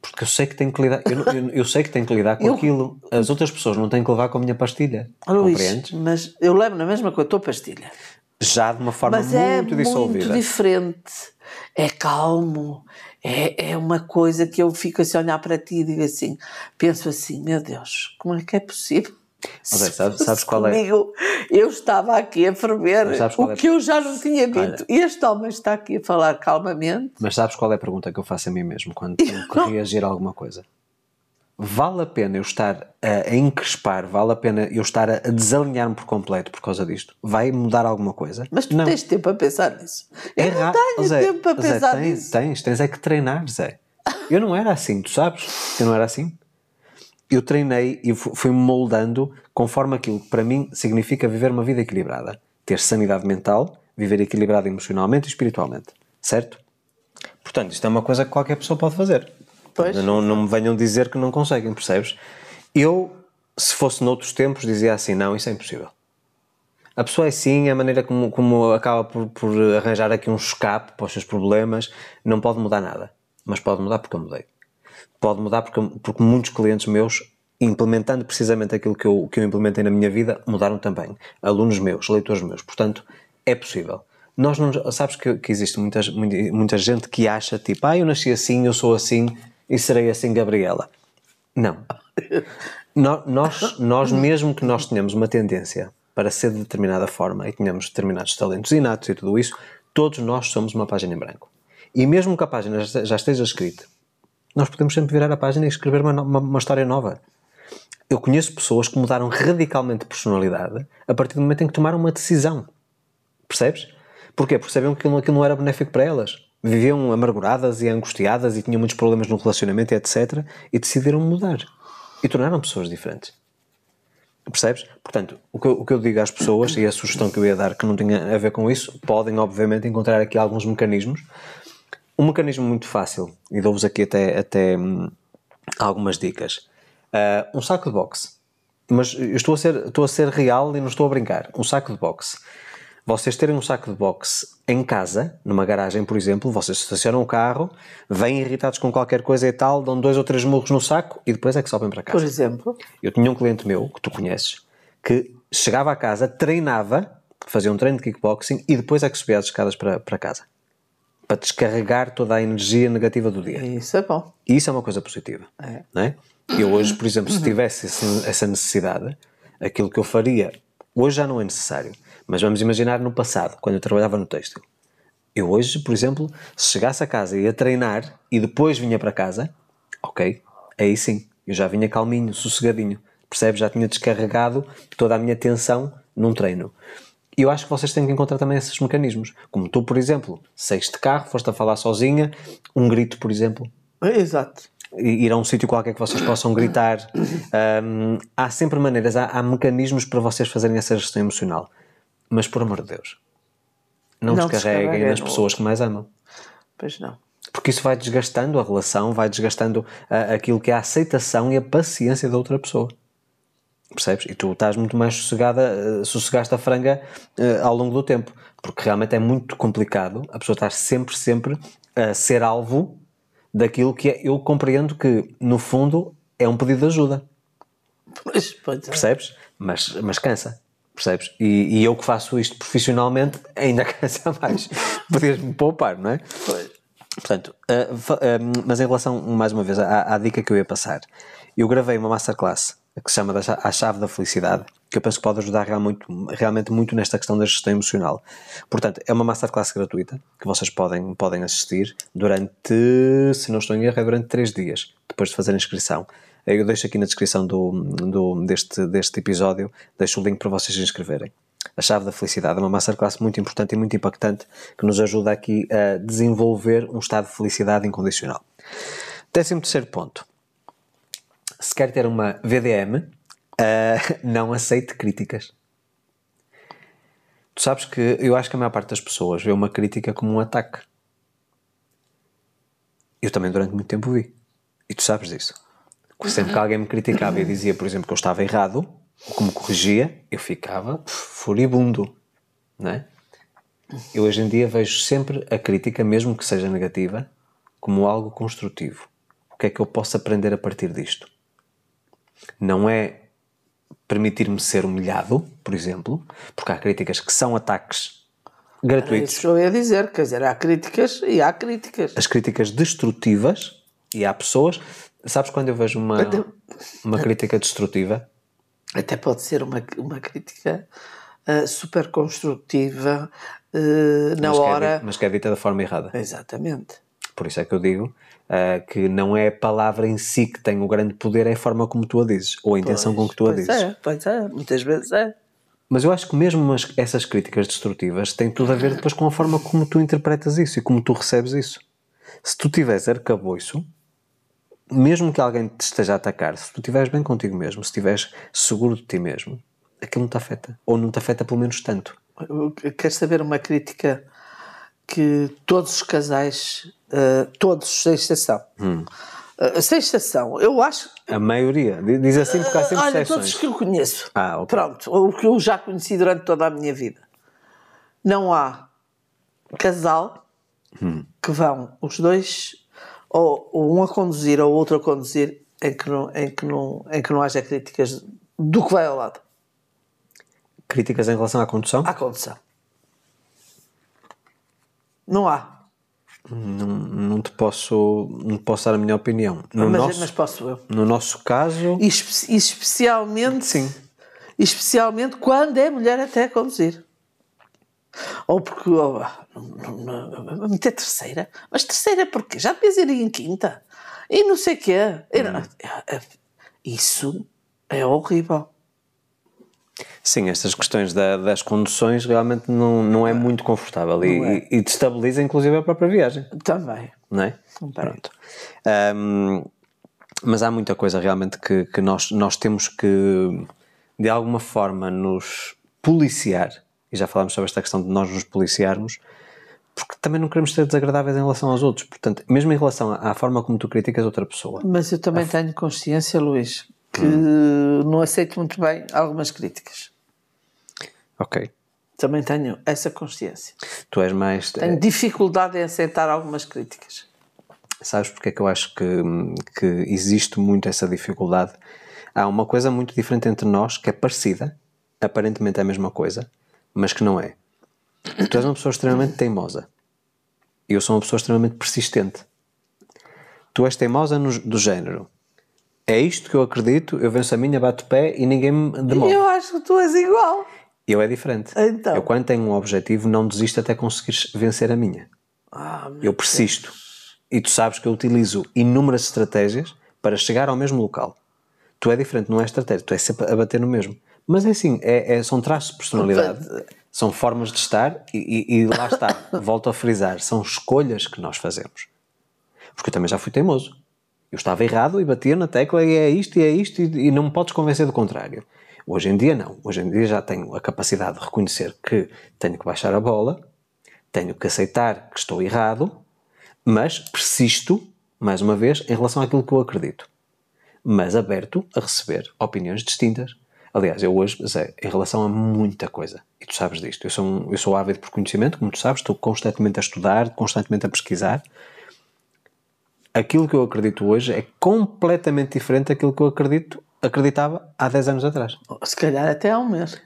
Porque eu sei que tenho que lidar, eu, não- eu- eu sei que tenho que lidar com Eu- aquilo. As outras pessoas não têm que levar com a minha pastilha. Luís, Compreendes? mas eu levo na mesma com a tua pastilha. Já de uma forma Mas é muito dissolvida. muito diferente. É calmo. É, é uma coisa que eu fico assim a olhar para ti e digo assim, penso assim, meu Deus, como é que é possível? Mas Se sabes- sabes qual é? comigo, Eu estava aqui a ferver o é? que eu já não tinha dito. E este homem está aqui a falar calmamente. Mas sabes qual é a pergunta que eu faço a mim mesmo quando tenho que reagir a alguma coisa? Vale a pena eu estar a, a encrespar? Vale a pena eu estar a, a desalinhar-me por completo por causa disto? Vai mudar alguma coisa? Mas tu não. tens tempo a pensar nisso. Eu É não tenho Zé, tempo Zé, pensar tens, nisso. Tens, tens é que treinar, Zé. Eu não era assim, tu sabes? Eu não era assim. Eu treinei e fu- fui-me moldando conforme aquilo que para mim significa viver uma vida equilibrada. Ter sanidade mental, viver equilibrado emocionalmente e espiritualmente. Certo? Portanto, isto é uma coisa que qualquer pessoa pode fazer. Pois. Não, não me venham dizer que não conseguem, percebes? Eu, se fosse noutros tempos, dizia assim: não, isso é impossível. A pessoa é sim, a maneira como, como acaba por, por arranjar aqui um escape para os seus problemas, não pode mudar nada. Mas pode mudar porque eu mudei. Pode mudar porque, porque muitos clientes meus, implementando precisamente aquilo que eu, que eu implementei na minha vida, mudaram também. Alunos meus, leitores meus. Portanto, é possível. Nós não, sabes que, que existe muitas, muita, gente que acha tipo, ah, eu nasci assim, eu sou assim e serei assim, Gabriela. Não. <laughs> No- nós, nós, mesmo que nós tenhamos uma tendência para ser de determinada forma e tenhamos determinados talentos inatos e tudo isso, todos nós somos uma página em branco. E mesmo que a página já esteja escrita, nós podemos sempre virar a página e escrever uma, uma, uma história nova. Eu conheço pessoas que mudaram radicalmente de personalidade a partir do momento em que tomaram uma decisão. Percebes? Porquê? Porque sabiam que aquilo, aquilo não era benéfico para elas. Viviam amarguradas e angustiadas e tinham muitos problemas no relacionamento, etc. E decidiram mudar. E tornaram pessoas diferentes. Percebes? Portanto, o que, o que eu digo às pessoas, e a sugestão que eu ia dar que não tinha a ver com isso, podem obviamente encontrar aqui alguns mecanismos. Um mecanismo muito fácil, e dou-vos aqui até, até hum, algumas dicas. Ah, um saco de boxe. Mas eu estou a, ser, estou a ser real e não estou a brincar. Um saco de boxe. Vocês terem um saco de boxe em casa, numa garagem, por exemplo, vocês estacionam o carro, vêm irritados com qualquer coisa e tal, dão dois ou três murros no saco e depois é que sobem para casa. Por exemplo, Eu tinha um cliente meu, que tu conheces, que chegava a casa, treinava, fazia um treino de kickboxing e depois é que subia as escadas para, para casa. Para descarregar toda a energia negativa do dia. isso é bom. Isso é uma coisa positiva. É. Não é? Eu hoje, por exemplo, se tivesse esse- essa necessidade, aquilo que eu faria, hoje já não é necessário, mas vamos imaginar no passado, quando eu trabalhava no têxtil. Eu hoje, por exemplo, se chegasse a casa e ia treinar e depois vinha para casa, ok, aí sim, eu já vinha calminho, sossegadinho, percebes? Já tinha descarregado toda a minha tensão num treino. E eu acho que vocês têm que encontrar também esses mecanismos. Como tu, por exemplo, saíste de carro, foste a falar sozinha, um grito, por exemplo. Exato. Ir a um sítio qualquer que vocês possam gritar. Um, há sempre maneiras, há, há, mecanismos para vocês fazerem essa gestão emocional. Mas, por amor de Deus, não, não descarreguem nas pessoas que mais amam. Pois não. Porque isso vai desgastando a relação, vai desgastando uh, aquilo que é a aceitação e a paciência da outra pessoa. Percebes? E tu estás muito mais sossegada, uh, sossegaste a franga uh, ao longo do tempo. Porque realmente é muito complicado a pessoa estar sempre, sempre a ser alvo daquilo que é, eu compreendo que, no fundo, é um pedido de ajuda. Pois, pois é. Percebes? Mas, mas cansa. Percebes? E, e, eu que faço isto profissionalmente ainda <laughs> cansa mais. Podias-me poupar, não é? Pois. Portanto, uh, uh, mas em relação, mais uma vez, à, à, dica que eu ia passar, eu gravei uma masterclass que se chama A Chave da Felicidade, que eu penso que pode ajudar realmente, realmente muito nesta questão da gestão emocional. Portanto, é uma masterclass gratuita que vocês podem, podem assistir durante, se não estou em erro, é durante 3 dias, depois de fazer a inscrição. Eu deixo aqui na descrição do, do, deste, deste episódio, deixo o link para vocês se inscreverem. A Chave da Felicidade é uma masterclass muito importante e muito impactante que nos ajuda aqui a desenvolver um estado de felicidade incondicional. Décimo terceiro ponto. Se quer ter uma VDM, uh, <laughs> não aceite críticas. Tu sabes que eu acho que a maior parte das pessoas vê uma crítica como um ataque. Eu também durante muito tempo vi. E tu sabes disso. Sempre que alguém me criticava e dizia, por exemplo, que eu estava errado, ou que me corrigia, eu ficava furibundo, não é? Eu hoje em dia vejo sempre a crítica, mesmo que seja negativa, como algo construtivo. O que é que eu posso aprender a partir disto? Não é permitir-me ser humilhado, por exemplo, porque há críticas que são ataques gratuitos. É isso que eu ia dizer, quer dizer, há críticas e há críticas. As críticas destrutivas, e há pessoas, Sabes quando eu vejo uma, uma crítica destrutiva? Até pode ser uma, uma crítica uh, super construtiva uh, na mas hora. Que é, mas que é dita da forma errada. Exatamente. Por isso é que eu digo uh, que não é a palavra em si que tem o grande poder, é a forma como tu a dizes, ou a intenção pois, com que tu a pois dizes. É, pois é, muitas vezes é. Mas eu acho que mesmo essas críticas destrutivas têm tudo a ver depois com a forma como tu interpretas isso e como tu recebes isso. Se tu tiveres arcabouço, mesmo que alguém te esteja a atacar, se tu estiveres bem contigo mesmo, se estiveres seguro de ti mesmo, aquilo não te afeta. Ou não te afeta pelo menos tanto. Queres saber uma crítica que todos os casais, uh, todos, sem exceção, hum. uh, sem exceção, eu acho. A maioria, diz assim porque há sempre Olha, exceções. todos que eu conheço. Ah, okay. Pronto, o que eu já conheci durante toda a minha vida. Não há casal hum. que vão os dois ou, um a conduzir ou outro a conduzir em que não, em que não, em que não haja críticas do que vai ao lado. Críticas em relação à condução? À condução. Não há. Não, não te posso não posso dar a minha opinião. No mas, nosso, mas posso eu. No nosso caso. E, espe especialmente. Sim. Especialmente quando é mulher até a conduzir. Ou porque oh, meter terceira, mas terceira porque já devias ir em quinta e não sei o quê. Hum. Isso é horrível. Sim, estas questões da, das conduções realmente não, não é muito confortável e, é. e, destabiliza inclusive a própria viagem. Também. Não é? Também. Pronto. Um, mas há muita coisa realmente que, que nós, nós temos que de alguma forma nos policiar e já falámos sobre esta questão de nós nos policiarmos, porque também não queremos ser desagradáveis em relação aos outros. Portanto, mesmo em relação à forma como tu criticas outra pessoa. Mas eu também tenho consciência, Luís, que hum. não aceito muito bem algumas críticas. Ok. Também tenho essa consciência. Tu és mais. Tenho dificuldade em aceitar algumas críticas. Sabes porque é que eu acho que, que existe muito essa dificuldade? Há uma coisa muito diferente entre nós que é parecida, aparentemente é a mesma coisa, mas que não é. Tu és uma pessoa extremamente teimosa. E eu sou uma pessoa extremamente persistente. Tu és teimosa no, do género. É isto que eu acredito, eu venço a minha, bato pé e ninguém me demora. Eu acho que tu és igual. Eu é diferente. Então. Eu, quando tenho um objetivo, não desisto até conseguires vencer a minha. Ah, Eu persisto. E tu sabes que eu utilizo inúmeras estratégias para chegar ao mesmo local. Tu é diferente, não é estratégia, tu é sempre a bater no mesmo. Mas é assim, é, é- são traços de personalidade, são formas de estar e, e- e lá está, <laughs> volto a frisar, são escolhas que nós fazemos. Porque eu também já fui teimoso. Eu estava errado e batia na tecla e é isto e é isto e, e não me podes convencer do contrário. Hoje em dia não. Hoje em dia já tenho a capacidade de reconhecer que tenho que baixar a bola, tenho que aceitar que estou errado, mas persisto, mais uma vez, em relação àquilo que eu acredito. Mas aberto a receber opiniões distintas. Aliás, eu hoje, Zé, em relação a muita coisa, e tu sabes disto, eu sou, um, eu sou ávido por conhecimento, como tu sabes, estou constantemente a estudar, constantemente a pesquisar. Aquilo que eu acredito hoje é completamente diferente daquilo que eu acredito, acreditava há 10 anos atrás. Se calhar até há um mês.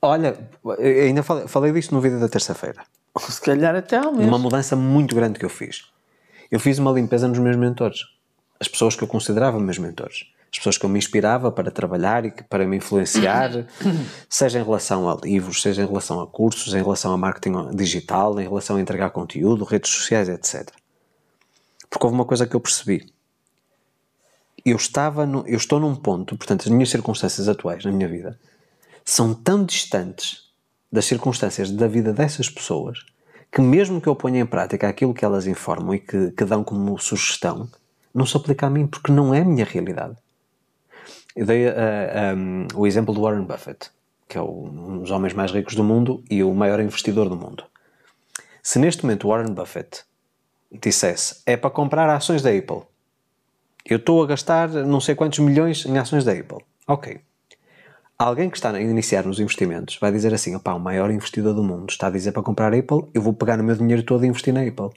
Olha, ainda falei, falei disto no vídeo da terça-feira. Se calhar até há um mês. Uma mudança muito grande que eu fiz. Eu fiz uma limpeza nos meus mentores. As pessoas que eu considerava meus mentores. As pessoas que eu me inspirava para trabalhar e para me influenciar, <coughs> seja em relação a livros, seja em relação a cursos, em relação a marketing digital, em relação a entregar conteúdo, redes sociais, etc. Porque houve uma coisa que eu percebi. Eu estava, no- eu estou num ponto, portanto, as minhas circunstâncias atuais na minha vida são tão distantes das circunstâncias da vida dessas pessoas que mesmo que eu ponha em prática aquilo que elas informam e que, que dão como sugestão, não se aplica a mim porque não é a minha realidade. Eu dei ah, um, o exemplo do Warren Buffett, que é o- um dos homens mais ricos do mundo e o maior investidor do mundo. Se neste momento Warren Buffett dissesse é para comprar ações da Apple, eu estou a gastar não sei quantos milhões em ações da Apple. Ok. Alguém que está a iniciar nos investimentos vai dizer assim: opá, o maior investidor do mundo está a dizer para comprar Apple, eu vou pegar o meu dinheiro todo e investir na Apple.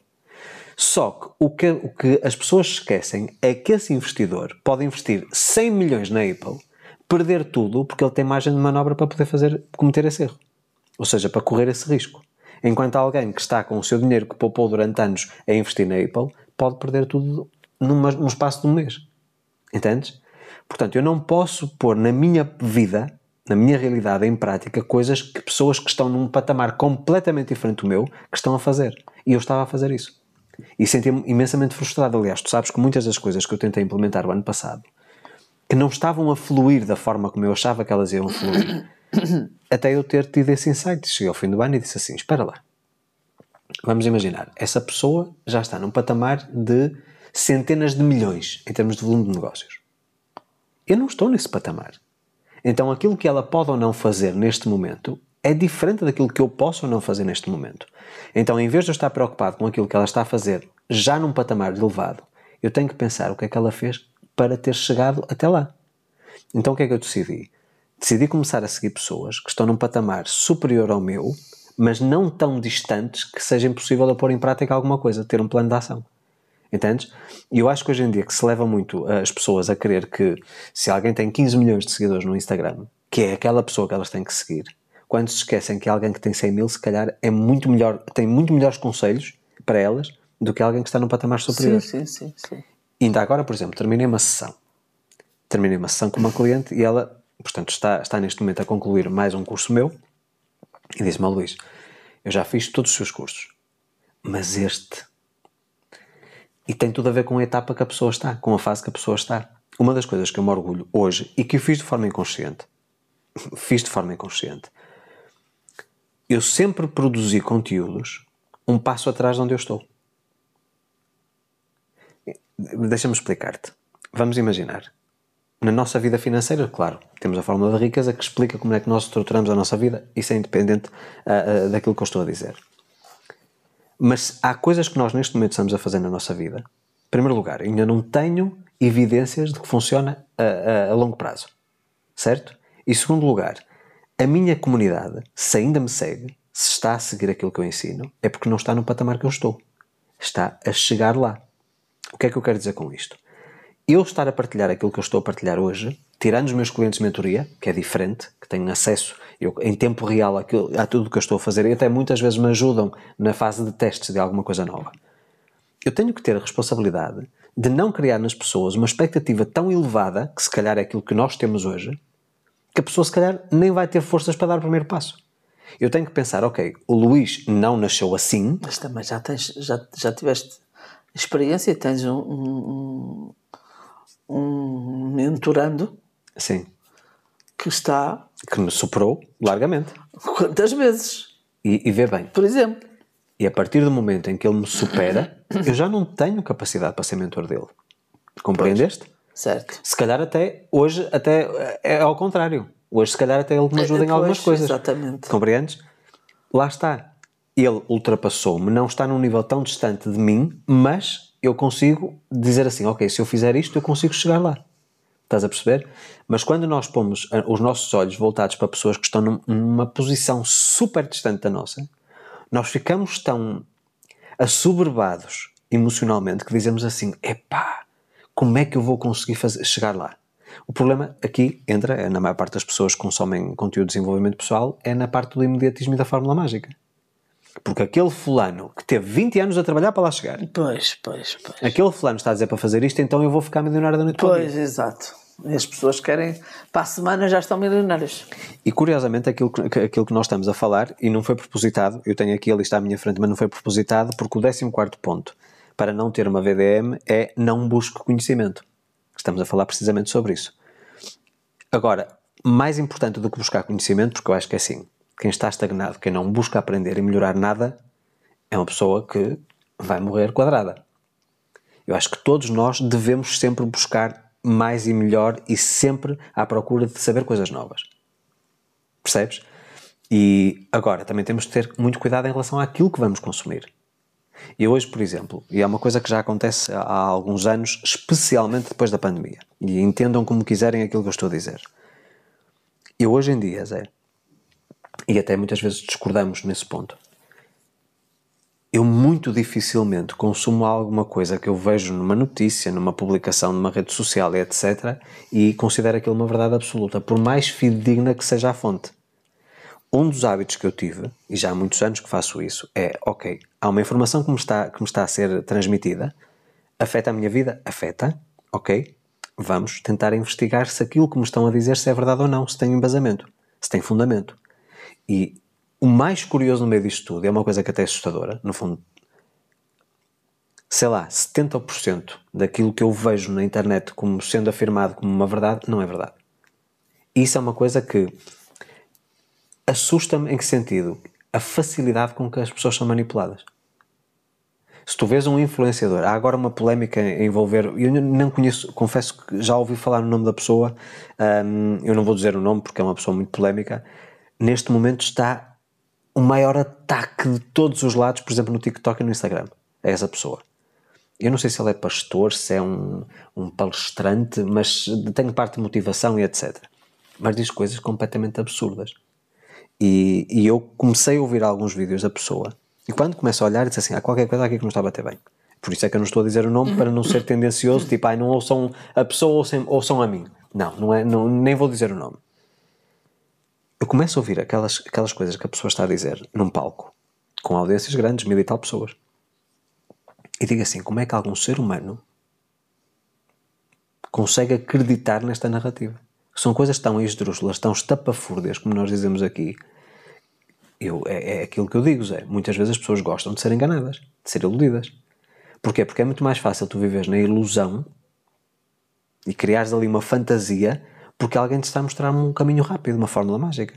Só que o que, o que as pessoas esquecem é que esse investidor pode investir 100 milhões na Apple, perder tudo porque ele tem margem de manobra para poder fazer, cometer esse erro. Ou seja, para correr esse risco. Enquanto alguém que está com o seu dinheiro que poupou durante anos a investir na Apple pode perder tudo numa, num espaço de um mês. Entendes? Portanto, eu não posso pôr na minha vida, na minha realidade, em prática, coisas que pessoas que estão num patamar completamente diferente do meu que estão a fazer. E eu estava a fazer isso. E sentia-me imensamente frustrado. Aliás, tu sabes que muitas das coisas que eu tentei implementar o ano passado que não estavam a fluir da forma como eu achava que elas iam fluir, <coughs> até eu ter tido esse insight. Cheguei ao fim do ano e disse assim: Espera lá, vamos imaginar, essa pessoa já está num patamar de centenas de milhões em termos de volume de negócios. Eu não estou nesse patamar. Então aquilo que ela pode ou não fazer neste momento é diferente daquilo que eu posso ou não fazer neste momento. Então, em vez de eu estar preocupado com aquilo que ela está a fazer já num patamar elevado, eu tenho que pensar o que é que ela fez para ter chegado até lá. Então, o que é que eu decidi? Decidi começar a seguir pessoas que estão num patamar superior ao meu, mas não tão distantes que seja impossível eu pôr em prática alguma coisa, ter um plano de ação. Entendes? E eu acho que hoje em dia que se leva muito as pessoas a crer que se alguém tem 15 milhões de seguidores no Instagram, que é aquela pessoa que elas têm que seguir, quando se esquecem que alguém que tem 100 mil, se calhar, é muito melhor, tem muito melhores conselhos para elas do que alguém que está num patamar superior. Sim, sim, sim, sim. Ainda agora, por exemplo, terminei uma sessão. Terminei uma sessão com uma cliente e ela, portanto, está, está neste momento a concluir mais um curso meu e disse-me, "Ó Luís, eu já fiz todos os seus cursos, mas este. E tem tudo a ver com a etapa que a pessoa está, com a fase que a pessoa está. Uma das coisas que eu me orgulho hoje e que eu fiz de forma inconsciente, <laughs> fiz de forma inconsciente, eu sempre produzi conteúdos um passo atrás de onde eu estou. Deixa-me explicar-te. Vamos imaginar. Na nossa vida financeira, claro, temos a fórmula da riqueza que explica como é que nós estruturamos a nossa vida. Isso é independente uh, uh, daquilo que eu estou a dizer. Mas há coisas que nós neste momento estamos a fazer na nossa vida. Em primeiro lugar, ainda não tenho evidências de que funciona a, a, a longo prazo. Certo? E segundo lugar, a minha comunidade, se ainda me segue, se está a seguir aquilo que eu ensino, é porque não está no patamar que eu estou. Está a chegar lá. O que é que eu quero dizer com isto? Eu estar a partilhar aquilo que eu estou a partilhar hoje, tirando os meus clientes de mentoria, que é diferente, que tenho acesso eu, em tempo real a tudo o que eu estou a fazer e até muitas vezes me ajudam na fase de testes de alguma coisa nova. Eu tenho que ter a responsabilidade de não criar nas pessoas uma expectativa tão elevada, que se calhar é aquilo que nós temos hoje, que a pessoa se calhar nem vai ter forças para dar o primeiro passo. Eu tenho que pensar, ok, o Luís não nasceu assim. Mas também já tens, já, já tiveste experiência, tens um, um mentorando Sim. que está Que me superou largamente. quantas vezes, E, e vê bem, por exemplo. E a partir do momento em que ele me supera, eu já não tenho capacidade para ser mentor dele. Compreendeste? Certo. Se calhar até hoje até é ao contrário. Hoje se calhar até ele me ajuda em Pois, algumas coisas. exatamente. Compreendes? Lá está. Ele ultrapassou-me, não está num nível tão distante de mim, mas eu consigo dizer assim, ok, se eu fizer isto, eu consigo chegar lá. Estás a perceber? Mas quando nós pomos ah, os nossos olhos voltados para pessoas que estão num- numa posição super distante da nossa, nós ficamos tão assoberbados emocionalmente que dizemos assim: epá, como é que eu vou conseguir fazer, chegar lá? O problema aqui entra, é na maior parte das pessoas que consomem conteúdo de desenvolvimento pessoal, é na parte do imediatismo e da fórmula mágica. Porque aquele fulano que teve 20 anos a trabalhar para lá chegar, Pois, pois, pois. aquele fulano está a dizer para fazer isto, então eu vou ficar milionário da noite para o dia. Pois, exato. As pessoas querem, para a semana já estão milionárias. E curiosamente aquilo que, que- aquilo que nós estamos a falar, e não foi propositado, eu tenho aqui a lista à minha frente, mas não foi propositado, porque o 14 ponto para não ter uma VDM é não busque conhecimento. Estamos a falar precisamente sobre isso. Agora, mais importante do que buscar conhecimento, porque eu acho que é assim, quem está estagnado, quem não busca aprender e melhorar nada, é uma pessoa que vai morrer quadrada. Eu acho que todos nós devemos sempre buscar mais e melhor e sempre à procura de saber coisas novas. Percebes? E agora, também temos de ter muito cuidado em relação àquilo que vamos consumir. E hoje, por exemplo, e é uma coisa que já acontece há alguns anos, especialmente depois da pandemia, e entendam como quiserem aquilo que eu estou a dizer. Eu hoje em dia, Zé, e até muitas vezes discordamos nesse ponto, eu muito dificilmente consumo alguma coisa que eu vejo numa notícia, numa publicação, numa rede social, etc., e considero aquilo uma verdade absoluta, por mais fidedigna que seja a fonte. Um dos hábitos que eu tive, e já há muitos anos que faço isso, é, ok, há uma informação que me está, que me está a ser transmitida, afeta a minha vida? Afeta, ok, vamos tentar investigar se aquilo que me estão a dizer se é verdade ou não, se tem embasamento, se tem fundamento. E o mais curioso no meio disto tudo, é uma coisa que até é assustadora, no fundo, sei lá, 70% daquilo que eu vejo na internet como sendo afirmado como uma verdade, não é verdade. Isso é uma coisa que assusta-me em que sentido? A facilidade com que as pessoas são manipuladas. Se tu vês um influenciador, há agora uma polémica a envolver, eu não conheço, confesso que já ouvi falar no nome da pessoa, hum, eu não vou dizer o nome porque é uma pessoa muito polémica, neste momento está o maior ataque de todos os lados, por exemplo no TikTok e no Instagram, a essa pessoa. Eu não sei se ele é pastor, se é um, um palestrante, mas tem parte de motivação e etc. Mas diz coisas completamente absurdas. E, e eu comecei a ouvir alguns vídeos da pessoa e quando começo a olhar disse assim, há qualquer coisa aqui que não está a bater bem. Por isso é que eu não estou a dizer o nome para não ser <laughs> tendencioso, tipo, ai, não ouçam a pessoa, ouçam, ouçam a mim. Não, não é, não, nem vou dizer o nome. Eu começo a ouvir aquelas, aquelas coisas que a pessoa está a dizer num palco, com audiências grandes, mil e tal pessoas. E digo assim, como é que algum ser humano consegue acreditar nesta narrativa? São coisas tão esdrúxulas, tão estapafúrdias, como nós dizemos aqui. Eu, é, é aquilo que eu digo, Zé. Muitas vezes as pessoas gostam de ser enganadas, de ser iludidas. Porquê? Porque é muito mais fácil tu viveres na ilusão e criares ali uma fantasia porque alguém te está a mostrar um caminho rápido, uma fórmula mágica.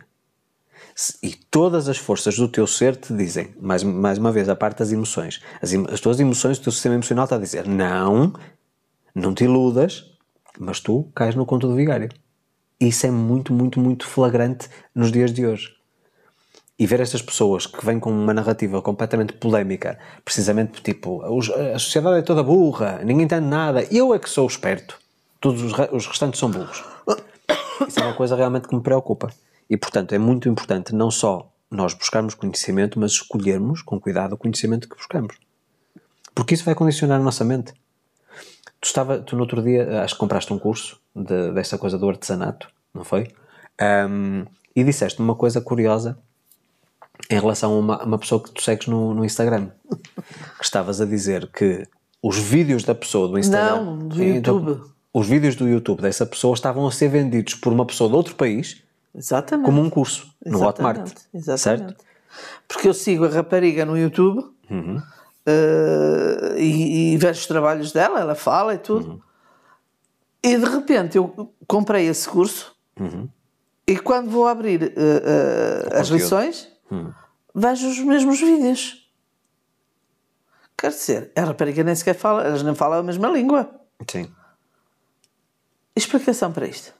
E todas as forças do teu ser te dizem, mais, mais uma vez, a parte das emoções, as, as tuas emoções, o teu sistema emocional está a dizer: não, não te iludas, mas tu cais no conto do vigário. Isso é muito, muito, muito flagrante nos dias de hoje. E ver estas pessoas que vêm com uma narrativa completamente polémica, precisamente tipo, a sociedade é toda burra, ninguém entende nada, eu é que sou esperto, todos os restantes são burros. Isso é uma coisa realmente que me preocupa. E portanto é muito importante não só nós buscarmos conhecimento, mas escolhermos com cuidado o conhecimento que buscamos. Porque isso vai condicionar a nossa mente. Tu, estava, tu no outro dia, acho que compraste um curso de, desta coisa do artesanato, não foi? Ahm, e disseste uma coisa curiosa em relação a uma, uma pessoa que tu segues no, no Instagram. <laughs> Que estavas a dizer que os vídeos da pessoa do Instagram. Não, do Então, YouTube. Os vídeos do YouTube dessa pessoa estavam a ser vendidos por uma pessoa de outro país Exatamente. como um curso no Exatamente, Hotmart. Exatamente. Certo? Porque eu sigo a rapariga no YouTube Uhum. eh, e, e vejo os trabalhos dela, ela fala e tudo. Uhum. E de repente eu comprei esse curso Uhum. e quando vou abrir eh, eh, as lições, vejo os mesmos vídeos. Quer dizer, a rapariga nem sequer fala, elas nem falam a mesma língua. Sim. Explicação para isto.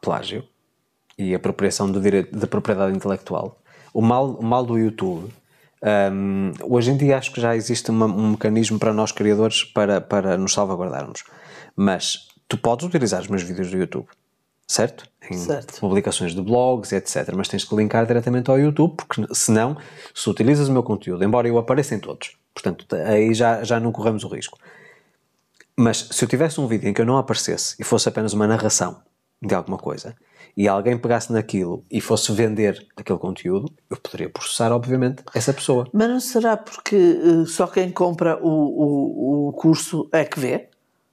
Plágio e apropriação do direito da propriedade intelectual. O mal, o mal do YouTube. hum, hoje em dia acho que já existe uma- um mecanismo para nós criadores para, para nos salvaguardarmos. Mas tu podes utilizar os meus vídeos do YouTube, certo? Em Certo. publicações de blogs, etc. Mas tens que linkar diretamente ao YouTube, porque senão, se utilizas o meu conteúdo, embora eu apareça em todos, portanto, aí já, já não corremos o risco. Mas se eu tivesse um vídeo em que eu não aparecesse e fosse apenas uma narração de alguma coisa e alguém pegasse naquilo e fosse vender aquele conteúdo, eu poderia processar, obviamente, essa pessoa. Mas não será porque eh, só quem compra o, o, o curso é que vê?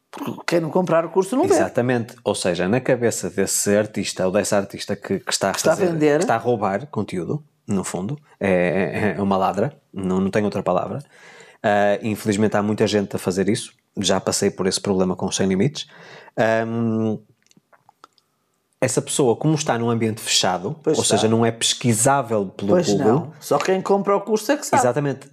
Porque quem não comprar o curso não vê. Exatamente. Ou seja, na cabeça desse artista ou dessa artista que, que está, a está a vender. está a roubar conteúdo, no fundo, é, é uma ladra, não, não tem outra palavra. Ah, infelizmente há muita gente a fazer isso. Já passei por esse problema com os sem limites. Ahm, essa pessoa, como está num ambiente fechado, Pois ou está. seja, não é pesquisável pelo Pois Google, não. Só quem compra o curso é que sabe. Exatamente.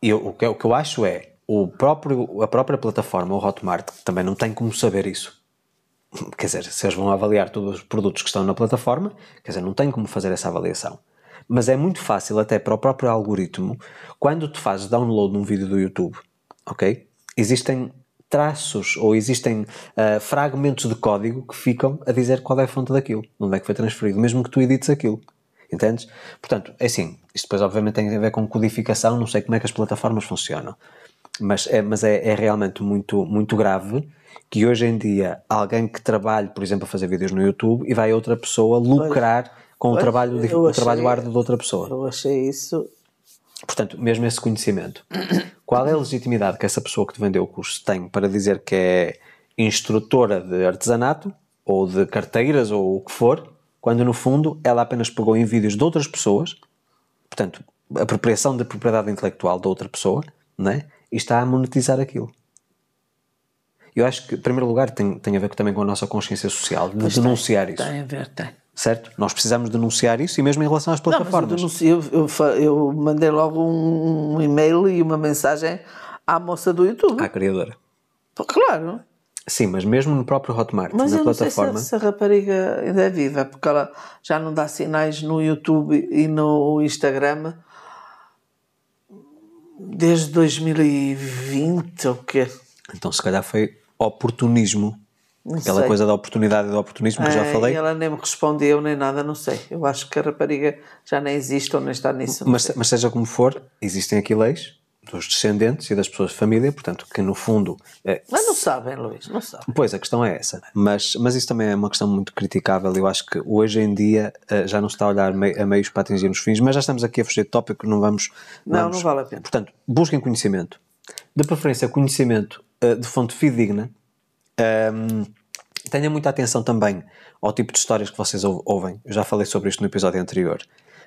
E eu- o, que, o que eu acho é o próprio, a própria plataforma, o Hotmart, também não tem como saber isso. <laughs> Quer dizer, se eles vão avaliar todos os produtos que estão na plataforma, quer dizer, não tem como fazer essa avaliação. Mas é muito fácil até para o próprio algoritmo, quando tu fazes download num vídeo do YouTube, ok? Existem traços ou existem ah, fragmentos de código que ficam a dizer qual é a fonte daquilo, onde é que foi transferido, mesmo que tu edites aquilo. Entendes? Portanto, é assim, isto depois obviamente tem a ver com codificação, não sei como é que as plataformas funcionam, mas é, mas é, é realmente muito, muito grave que hoje em dia alguém que trabalhe, por exemplo, a fazer vídeos no YouTube e vai outra pessoa lucrar com o Pois, trabalho, de- eu o achei- trabalho árduo de outra pessoa. Eu achei isso. Portanto, mesmo esse conhecimento, qual é a legitimidade que essa pessoa que te vendeu o curso tem para dizer que é instrutora de artesanato ou de carteiras ou o que for, quando no fundo ela apenas pegou em vídeos de outras pessoas, portanto, apropriação de propriedade intelectual de outra pessoa, não é? e está a monetizar aquilo. Eu acho que, em primeiro lugar, tem, tem a ver também com a nossa consciência social, de denunciar isso, Tem a ver, tem. Certo? Nós precisamos denunciar isso e mesmo em relação às Não, mas eu, plataformas. denuncio, eu, eu, mandei logo um, e-mail e uma mensagem à moça do YouTube. À criadora. Claro. Sim, mas mesmo no próprio Hotmart, Mas na eu não sei plataforma, se, se a rapariga ainda é viva, porque ela já não dá sinais no YouTube e no Instagram desde 2020 ou o quê? então se calhar foi oportunismo. Não Aquela sei. coisa da oportunidade e do oportunismo que eu já É, falei. Ela nem me respondeu nem nada, não sei. Eu acho que a rapariga já nem existe ou nem está nisso. Mas, mas seja como for, existem aqui leis dos descendentes e das pessoas de família, portanto, que no fundo. É, Mas não sabem, Luís, não sabem. Pois, a questão é essa. Mas, mas isso também é uma questão muito criticável. Eu acho que hoje em dia eh, já não se está a olhar mei- a meios para atingir os fins, mas já estamos aqui a fugir de tópico, não vamos. Não, vamos- não vale a pena. Portanto, busquem conhecimento. De preferência, conhecimento eh, de fonte fidedigna. Ahm, tenha muita atenção também ao tipo de histórias que vocês ou- ouvem. Eu já falei sobre isto no episódio anterior.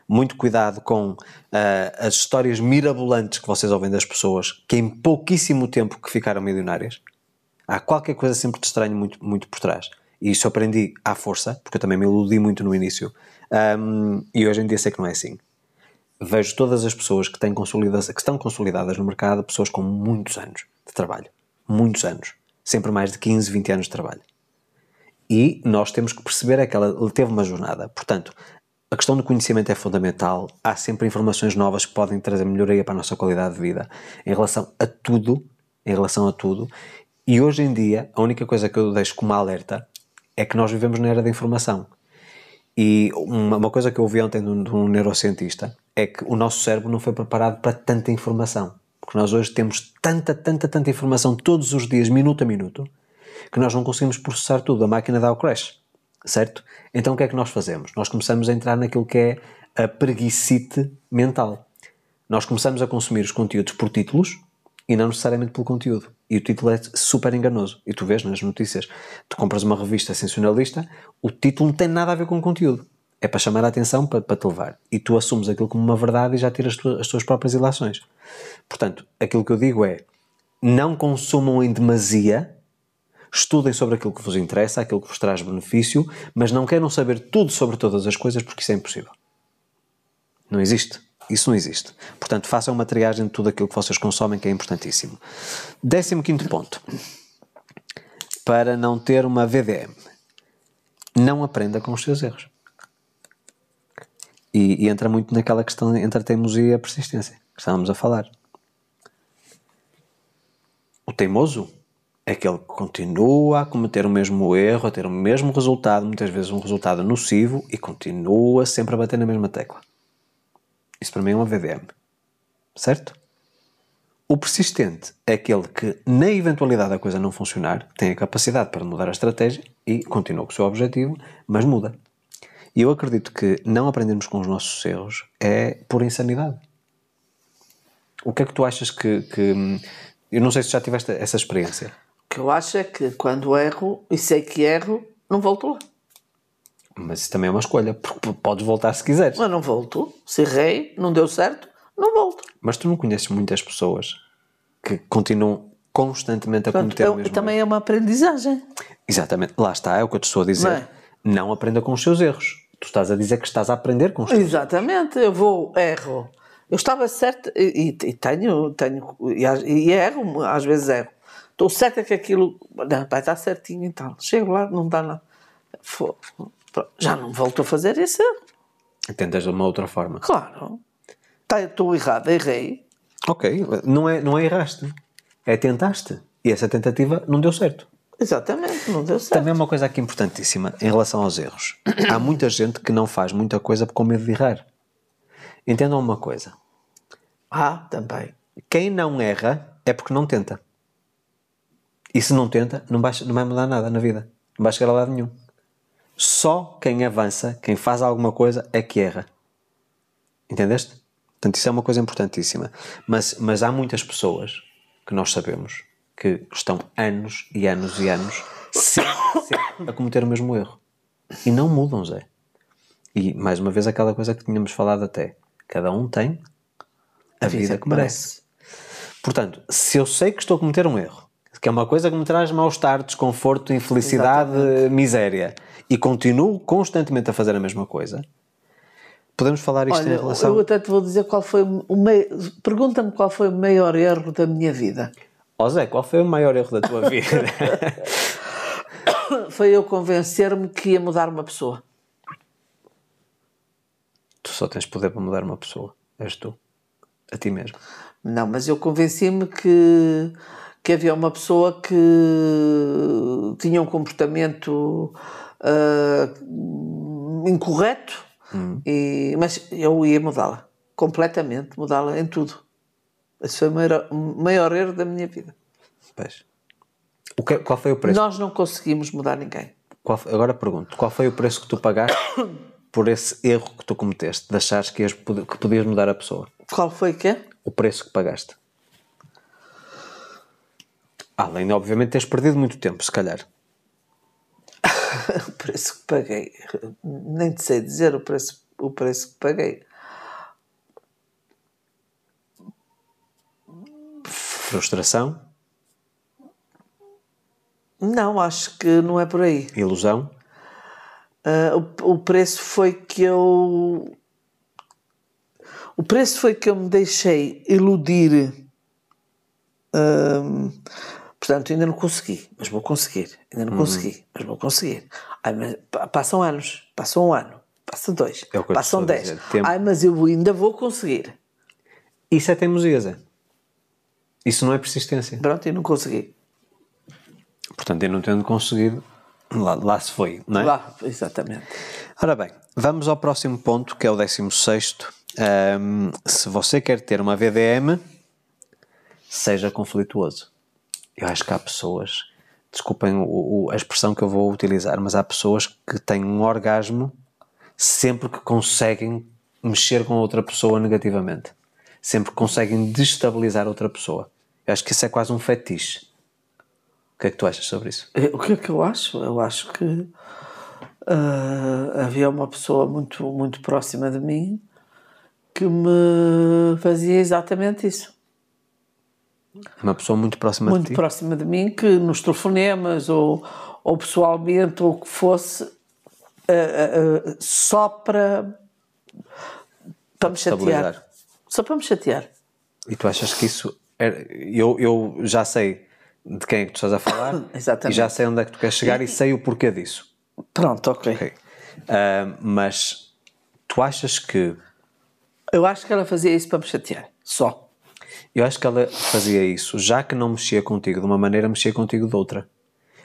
Muito cuidado com ah, as histórias mirabolantes que vocês ouvem das pessoas que em pouquíssimo tempo que ficaram milionárias. Há qualquer coisa sempre de estranho muito, muito por trás. E isso aprendi à força, porque eu também me iludi muito no início. Ahm, e hoje em dia sei que não é assim. Vejo todas as pessoas que, têm que estão consolidadas no mercado, pessoas com muitos anos de trabalho. Muitos anos. Sempre mais de 15, 20 anos de trabalho. E nós temos que perceber é que ela teve uma jornada. Portanto, a questão do conhecimento é fundamental. Há sempre informações novas que podem trazer melhoria para a nossa qualidade de vida em relação a tudo. Em relação a tudo. E hoje em dia, a única coisa que eu deixo como alerta é que nós vivemos na era da informação. E uma, uma coisa que eu ouvi ontem de um, de um neurocientista é que o nosso cérebro não foi preparado para tanta informação. Porque nós hoje temos tanta, tanta, tanta informação todos os dias, minuto a minuto, que nós não conseguimos processar tudo. A máquina dá o crash, certo? Então o que é que nós fazemos? Nós começamos a entrar naquilo que é a preguicite mental. Nós começamos a consumir os conteúdos por títulos e não necessariamente pelo conteúdo. E o título é super enganoso. E tu vês nas notícias, tu compras uma revista sensacionalista, o título não tem nada a ver com o conteúdo. É para chamar a atenção, para, para te levar. E tu assumes aquilo como uma verdade e já tiras as tuas, as tuas próprias ilações. Portanto, aquilo que eu digo é, não consumam em demasia, estudem sobre aquilo que vos interessa, aquilo que vos traz benefício, mas não queiram saber tudo sobre todas as coisas porque isso é impossível. Não existe. Isso não existe. Portanto, façam uma triagem de tudo aquilo que vocês consomem, que é importantíssimo. Décimo quinto ponto. Para não ter uma VDM. Não aprenda com os seus erros. E, e entra muito naquela questão entre a teimosia e a persistência que estávamos a falar. O teimoso é aquele que continua a cometer o mesmo erro, a ter o mesmo resultado, muitas vezes um resultado nocivo, e continua sempre a bater na mesma tecla. Isso para mim é uma VDM. Certo? O persistente é aquele que, na eventualidade da coisa não funcionar, tem a capacidade para mudar a estratégia e continua com o seu objetivo, mas muda. E eu acredito que não aprendermos com os nossos erros é por insanidade. O que é que tu achas que, que. Eu não sei se já tiveste essa experiência. O que eu acho é que quando erro e sei que erro, não volto lá. Mas isso também é uma escolha, porque podes voltar se quiseres. Mas não volto. Se errei, não deu certo, não volto. Mas tu não conheces muitas pessoas que continuam constantemente a Portanto, cometer o eu- mesmo também erro. é uma aprendizagem. Exatamente, lá está, é o que eu te estou a dizer. Não é? Não aprenda com os seus erros. Tu estás a dizer que estás a aprender com os teus Exatamente, eu vou, erro. Eu estava certo e, e tenho, tenho e, e erro, às vezes erro. Estou certa que aquilo não, vai estar certinho e tal. Chego lá, não dá nada. Já não volto a fazer erro. Tentas de uma outra forma. Claro. Tá, Estou errado, errei. Ok, não é, não é erraste, é tentaste. E essa tentativa não deu certo. Exatamente, não deu certo. Também é uma coisa aqui importantíssima em relação aos erros. Há muita gente que não faz muita coisa com medo de errar. Entendam uma coisa: Ah, também. quem não erra é porque não tenta. E se não tenta, não vai, não vai mudar nada na vida. Não vai chegar a lado nenhum. Só quem avança, quem faz alguma coisa, é que erra. Entendeste? Portanto, isso é uma coisa importantíssima. Mas, mas há muitas pessoas que nós sabemos que estão anos e anos e anos sempre, sempre a cometer o mesmo erro. E não mudam, Zé. E, mais uma vez, aquela coisa que tínhamos falado até. Cada um tem a, vida, que merece. Portanto, se eu sei que estou a cometer um erro, que é uma coisa que me traz mal-estar, desconforto, infelicidade, miséria, e continuo constantemente a fazer a mesma coisa, podemos falar isto Olha, em relação. eu até te vou dizer qual foi o maior. Pergunta-me qual foi o maior erro da minha vida. Ó Zé, qual foi o maior erro da tua <laughs> vida? Foi eu convencer-me que ia mudar uma pessoa. Tu só tens poder para mudar uma pessoa. És tu. A ti mesmo. Não, mas eu convenci-me que, que havia uma pessoa que tinha um comportamento ah, incorreto, e, mas eu ia mudá-la. Completamente, mudá-la em tudo. Esse foi o maior, maior erro da minha vida. Pois. O que, qual foi o preço? Nós não conseguimos mudar ninguém. Qual agora pergunto, qual foi o preço que tu pagaste por esse erro que tu cometeste, de achares que, poder- que podias mudar a pessoa? Qual foi que é? O preço que pagaste? Além de, obviamente, teres perdido muito tempo, se calhar. <laughs> o preço que paguei. Nem te sei dizer o preço, o preço que paguei. Frustração, Não, acho que não é por aí. ilusão, Ah, o, o preço foi que eu. O preço foi que eu me deixei iludir. Ahm, portanto, ainda não consegui, mas vou conseguir. Ainda não consegui, mas vou conseguir. Ai, mas pa- passam anos, passam um ano, passam dois, É passam dez. Ai, mas eu ainda vou conseguir. Isso é teimosia, Zé. Isso não é persistência. Pronto, e não consegui. Portanto, eu não tendo conseguido, lá, lá se foi, não é? Lá, exatamente. Ora bem, vamos ao próximo ponto, que é o 16. Ahm, se você quer ter uma VDM, seja conflituoso. Eu acho que há pessoas, desculpem o- o- a expressão que eu vou utilizar, mas há pessoas que têm um orgasmo sempre que conseguem mexer com outra pessoa negativamente. Sempre que conseguem destabilizar outra pessoa. Eu acho que isso é quase um fetiche. O que é que tu achas sobre isso? Eh, O que é que eu acho? Eu acho que ah, havia uma pessoa muito, muito próxima de mim que me fazia exatamente isso. Uma pessoa muito próxima Muito de ti. próxima de mim, que nos telefonemas ou, ou pessoalmente ou o que fosse, ah, ah, só para, para me chatear. Só para me chatear. E tu achas que isso. Era... Eu, eu já sei de quem é que tu estás a falar Exatamente. <coughs> e já sei onde é que tu queres chegar e sei o porquê disso. Pronto, ok. Ok. Ah, mas tu achas que. Eu acho que ela fazia isso para me chatear. Só. Eu acho que ela fazia isso, já que não mexia contigo de uma maneira, mexia contigo de outra.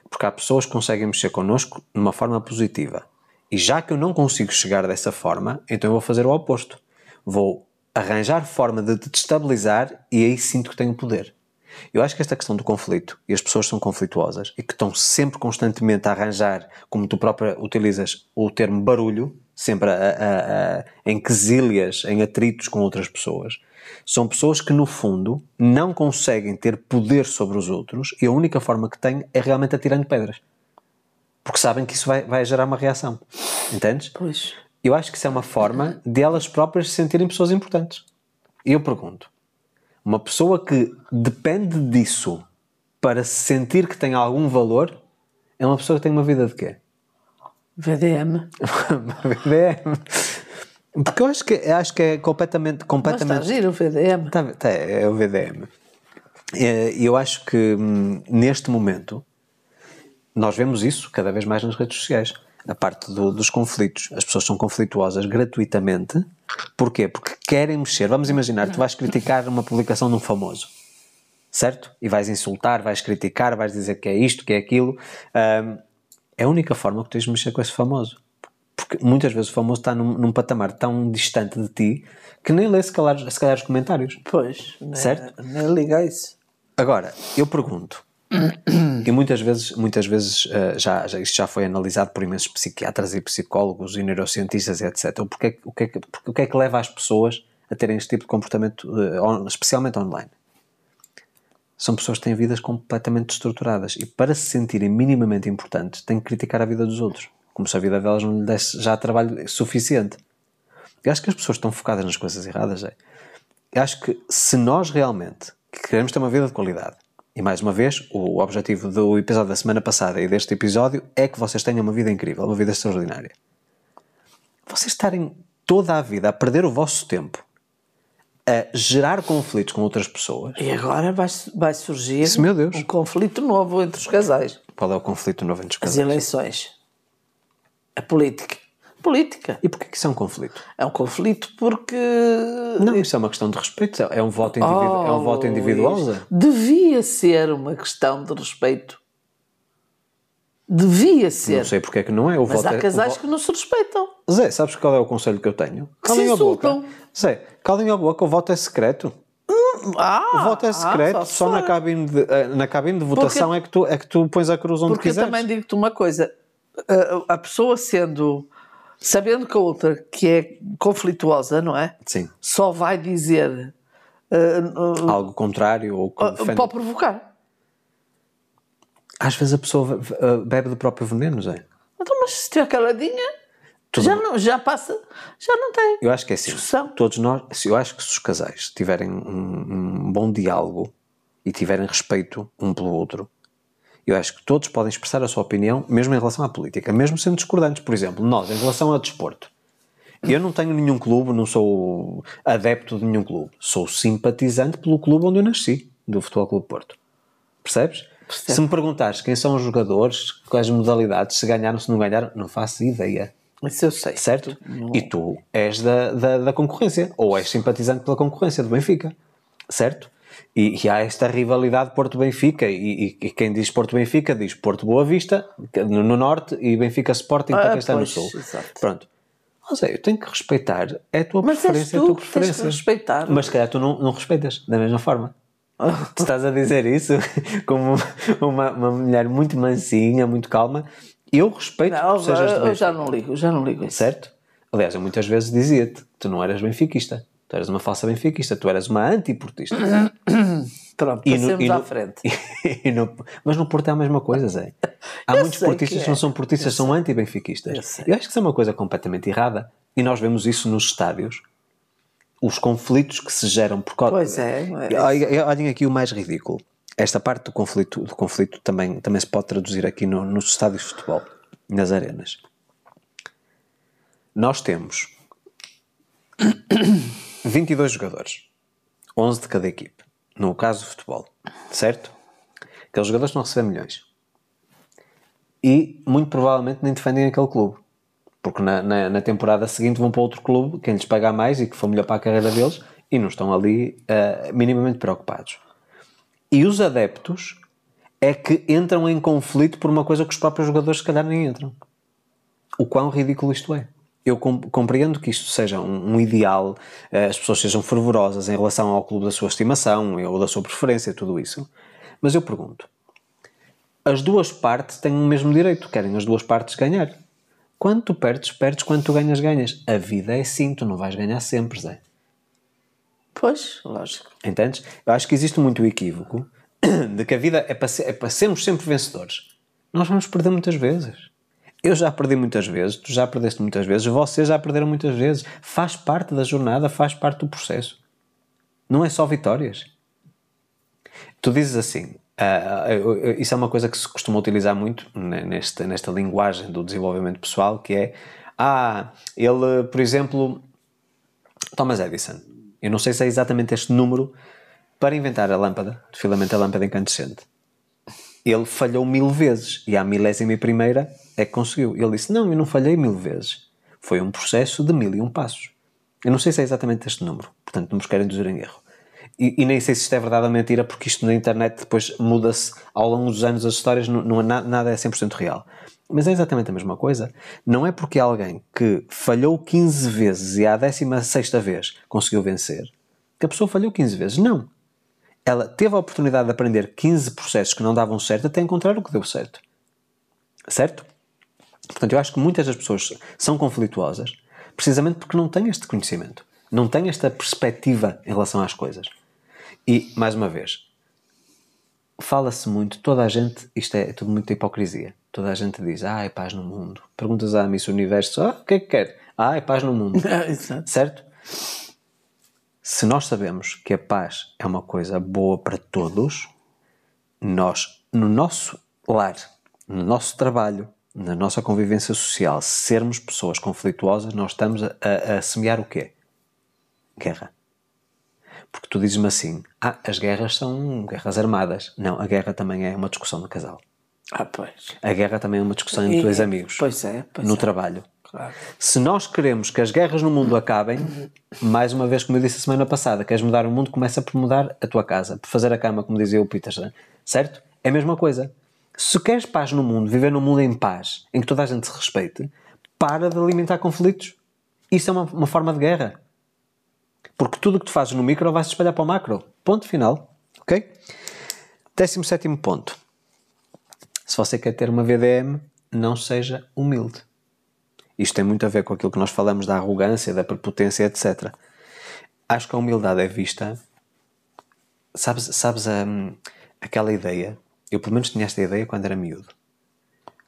Porque há pessoas que conseguem mexer connosco de uma forma positiva. E já que eu não consigo chegar dessa forma, então eu vou fazer o oposto. Vou arranjar forma de te destabilizar e aí sinto que tenho poder. Eu acho que esta questão do conflito, e as pessoas são conflituosas e que estão sempre constantemente a arranjar, como tu própria utilizas o termo barulho, sempre a, a- a- em quesílias, em atritos com outras pessoas, são pessoas que no fundo não conseguem ter poder sobre os outros e a única forma que têm é realmente atirando pedras. Porque sabem que isso vai, vai gerar uma reação. Entendes? Pois. Eu acho que isso é uma forma de elas próprias se sentirem pessoas importantes. E eu pergunto: uma pessoa que depende disso para se sentir que tem algum valor é uma pessoa que tem uma vida de quê? VDM. <laughs> VDM. Porque eu acho que, acho que é completamente. Mas está completamente giro o VDM. Tá, tá, é o VDM. É, E eu acho que hum, neste momento nós vemos isso cada vez mais nas redes sociais. A parte do- dos conflitos. As pessoas são conflituosas gratuitamente. Porquê? Porque querem mexer. Vamos imaginar, tu vais criticar uma publicação de um famoso. Certo? E vais insultar, vais criticar, vais dizer que é isto, que é aquilo. Hum, é a única forma que tens de mexer com esse famoso. Porque muitas vezes o famoso está num, num patamar tão distante de ti que nem lê se calhar, se calhar os comentários. Pois. nem- Certo? Nem liga a isso. Agora, eu pergunto, e muitas vezes, muitas vezes eh, já, já, isto já foi analisado por imensos psiquiatras e psicólogos e neurocientistas e etc. O, porquê, o, que é o que é que leva as pessoas a terem este tipo de comportamento, eh, especialmente online? São pessoas que têm vidas completamente destruturadas e para se sentirem minimamente importantes têm que criticar a vida dos outros, como se a vida delas não lhe desse já trabalho suficiente. Eu acho que as pessoas estão focadas nas coisas erradas. É. Eu acho que se nós realmente queremos ter uma vida de qualidade, e mais uma vez, o objetivo do episódio da semana passada e deste episódio é que vocês tenham uma vida incrível, uma vida extraordinária. Vocês estarem toda a vida a perder o vosso tempo a gerar conflitos com outras pessoas, E agora vai, vai surgir Isso, um conflito novo entre os casais. qual é o conflito novo entre os As casais? eleições. A política. Política. E porquê que isso é um conflito? É um conflito porque. Não, isso é uma questão de respeito, é um voto, individu é um voto Oh, individual. Luís, Zé. Devia ser uma questão de respeito. Devia ser. Não sei porque é que não é. O Mas voto é- há o casais vo- que não se respeitam. Zé, sabes qual é o conselho que eu tenho? se Calem a boca. insultam. Zé, calem a boca, o voto é secreto. Ah, O voto é ah, secreto, só, na, fora. cabine de, eh, na cabine de votação é, que tu, é que tu pões a cruz onde Porque eu quiseres. também digo-te uma coisa: a, a pessoa sendo. Sabendo que a outra que é conflituosa, não é? Sim, Só vai dizer. uh, uh, algo contrário ou que defende- para provocar. Às vezes a pessoa eh, bebe do próprio veneno, Zé. Então, mas se estiver caladinha, Tudo já, bem. não, já passa, já não tem. Eu acho que é assim. Discussão. Todos nós, eu acho que se os casais tiverem um, um bom diálogo e tiverem respeito um pelo outro, eu acho que todos podem expressar a sua opinião, mesmo em relação à política, mesmo sendo discordantes. Por exemplo, nós, em relação ao desporto, eu não tenho nenhum clube, não sou adepto de nenhum clube, sou simpatizante pelo clube onde eu nasci, do Futebol Clube Porto. Percebes? Se me perguntares quem são os jogadores, quais modalidades, se ganharam, se não ganharam, não faço ideia Isso eu sei. certo? E tu és da, da, da concorrência, ou és simpatizante pela concorrência do Benfica, certo? E, e há esta rivalidade Porto-Benfica, e, e- quem diz Porto-Benfica diz Porto-Boa Vista, que- no, no norte, e Benfica-Sporting para Ah, quem está no sul. exato. Pronto. Ou seja, eu tenho que respeitar, é a tua Mas preferência, tu a tua que tens que preferência. respeitar. Mas se calhar tu não, não respeitas da mesma forma. Tu estás a dizer isso <laughs> como uma, uma mulher muito mansinha, muito calma. Eu respeito Não, que sejas eu Benfica. já não ligo, já não ligo isso. Certo? Aliás, eu muitas vezes dizia-te: tu não eras benfiquista, tu eras uma falsa benfiquista, tu eras uma antiportista. <coughs> Pronto, E no- e no- à frente. <laughs> E no- mas no Porto é a mesma coisa, Zé. <laughs> Há Eu muitos portistas que que não é. são portistas, são Eu anti-benfiquistas. sei. Eu acho que isso é uma coisa completamente errada. E nós vemos isso nos estádios. Os conflitos que se geram por causa. Pois é, é Olhem olhem aqui o mais ridículo. Esta parte do conflito, do conflito também, também se pode traduzir aqui no- nos estádios de futebol, nas arenas. Nós temos <coughs> 22 jogadores, 11 de cada equipe, no caso do futebol, certo? Aqueles jogadores estão a receber milhões. E muito provavelmente nem defendem aquele clube. Porque na, na, na temporada seguinte vão para outro clube, quem lhes pagar mais e que for melhor para a carreira deles, e não estão ali ah, minimamente preocupados. E os adeptos é que entram em conflito por uma coisa que os próprios jogadores se calhar nem entram. O quão ridículo isto é. Eu com- compreendo que isto seja um, um ideal, eh, as pessoas sejam fervorosas em relação ao clube da sua estimação ou da sua preferência, tudo isso. Mas eu pergunto: as duas partes têm o mesmo direito, querem as duas partes ganhar. Quando tu perdes, perdes, quando tu ganhas, ganhas. A vida é assim, tu não vais ganhar sempre, Zé. Pois, lógico. Entendes? Eu acho que existe muito o equívoco <coughs> de que a vida é para, ser- é para sermos sempre vencedores. Nós vamos perder muitas vezes. Eu já perdi muitas vezes, tu já perdeste muitas vezes, vocês já perderam muitas vezes. Faz parte da jornada, faz parte do processo. Não é só vitórias. Tu dizes assim, eu- eu- isso é uma coisa que se costuma utilizar muito ne- nesta, nesta linguagem do desenvolvimento pessoal, que é, ah, ele, por exemplo, Thomas Edison. Eu não sei se é exatamente este número para inventar a lâmpada, de filamento a lâmpada incandescente. Ele falhou mil vezes e à milésima e primeira é que conseguiu. Ele disse: Não, eu não falhei mil vezes. Foi um processo de mil e um passos. Eu não sei se é exatamente este número, portanto não vos quero induzir em erro. E, e nem sei se isto é verdade ou mentira, porque isto na internet depois muda-se ao longo dos anos as histórias, não, não é na- nada é 100% real. Mas é exatamente a mesma coisa. Não é porque alguém que falhou 15 vezes e à 16 vez conseguiu vencer, que a pessoa falhou 15 vezes. Não. Ela teve a oportunidade de aprender 15 processos que não davam certo até encontrar o que deu certo. Certo? Portanto, eu acho que muitas das pessoas são conflituosas precisamente porque não têm este conhecimento, não têm esta perspectiva em relação às coisas. E, mais uma vez, fala-se muito, toda a gente, isto é, tudo muita hipocrisia. Toda a gente diz, ah, é paz no mundo. Perguntas à Miss Universo, ah, o que é que quer? Ah, é paz no mundo. <laughs> Exato. certo? Se nós sabemos que a paz é uma coisa boa para todos, nós, no nosso lar, no nosso trabalho, na nossa convivência social, sermos pessoas conflituosas, nós estamos a, a- a semear o quê? Guerra. Porque tu dizes-me assim, ah, as guerras são guerras armadas. Não, a guerra também é uma discussão de casal. Ah, pois. A guerra também é uma discussão entre dois amigos. Pois é, pois no é. trabalho. Claro. Se nós queremos que as guerras no mundo acabem, mais uma vez, como eu disse a semana passada, queres mudar o mundo, começa por mudar a tua casa, por fazer a cama, como dizia o Peterson, certo? É a mesma coisa. Se queres paz no mundo, viver num mundo em paz, em que toda a gente se respeite, para de alimentar conflitos. Isso é uma, uma forma de guerra. Porque tudo o que tu fazes no micro vai se espalhar para o macro. Ponto final. Ok? Décimo sétimo ponto. Se você quer ter uma VDM, não seja humilde. Isto tem muito a ver com aquilo que nós falamos da arrogância, da prepotência, etc. Acho que a humildade é vista. Sabes, sabes hum, aquela ideia? Eu pelo menos tinha esta ideia quando era miúdo.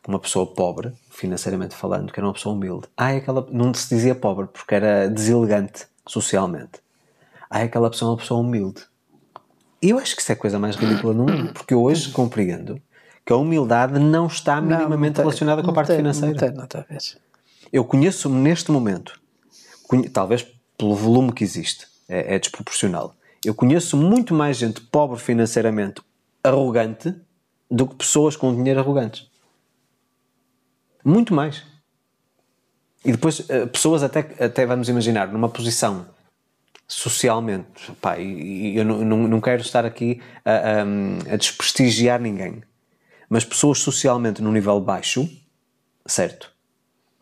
Uma pessoa pobre, financeiramente falando, que era uma pessoa humilde. Ah, é aquela, não se dizia pobre porque era deselegante socialmente. Ah, é aquela pessoa é uma pessoa humilde. E eu acho que isso é a coisa mais ridícula do mundo, porque eu hoje compreendo que a humildade não está Não, minimamente não tem- relacionada com a não parte tem- financeira. Não tem a ver. Eu conheço-me neste momento, conhe- talvez pelo volume que existe, é, é desproporcional. Eu conheço muito mais gente pobre financeiramente, arrogante, do que pessoas com dinheiro arrogantes. Muito mais. E depois, eh, pessoas até, até vamos imaginar, numa posição socialmente, pá, e, eu não, não, quero estar aqui a, a, a desprestigiar ninguém, mas pessoas socialmente num nível baixo, certo?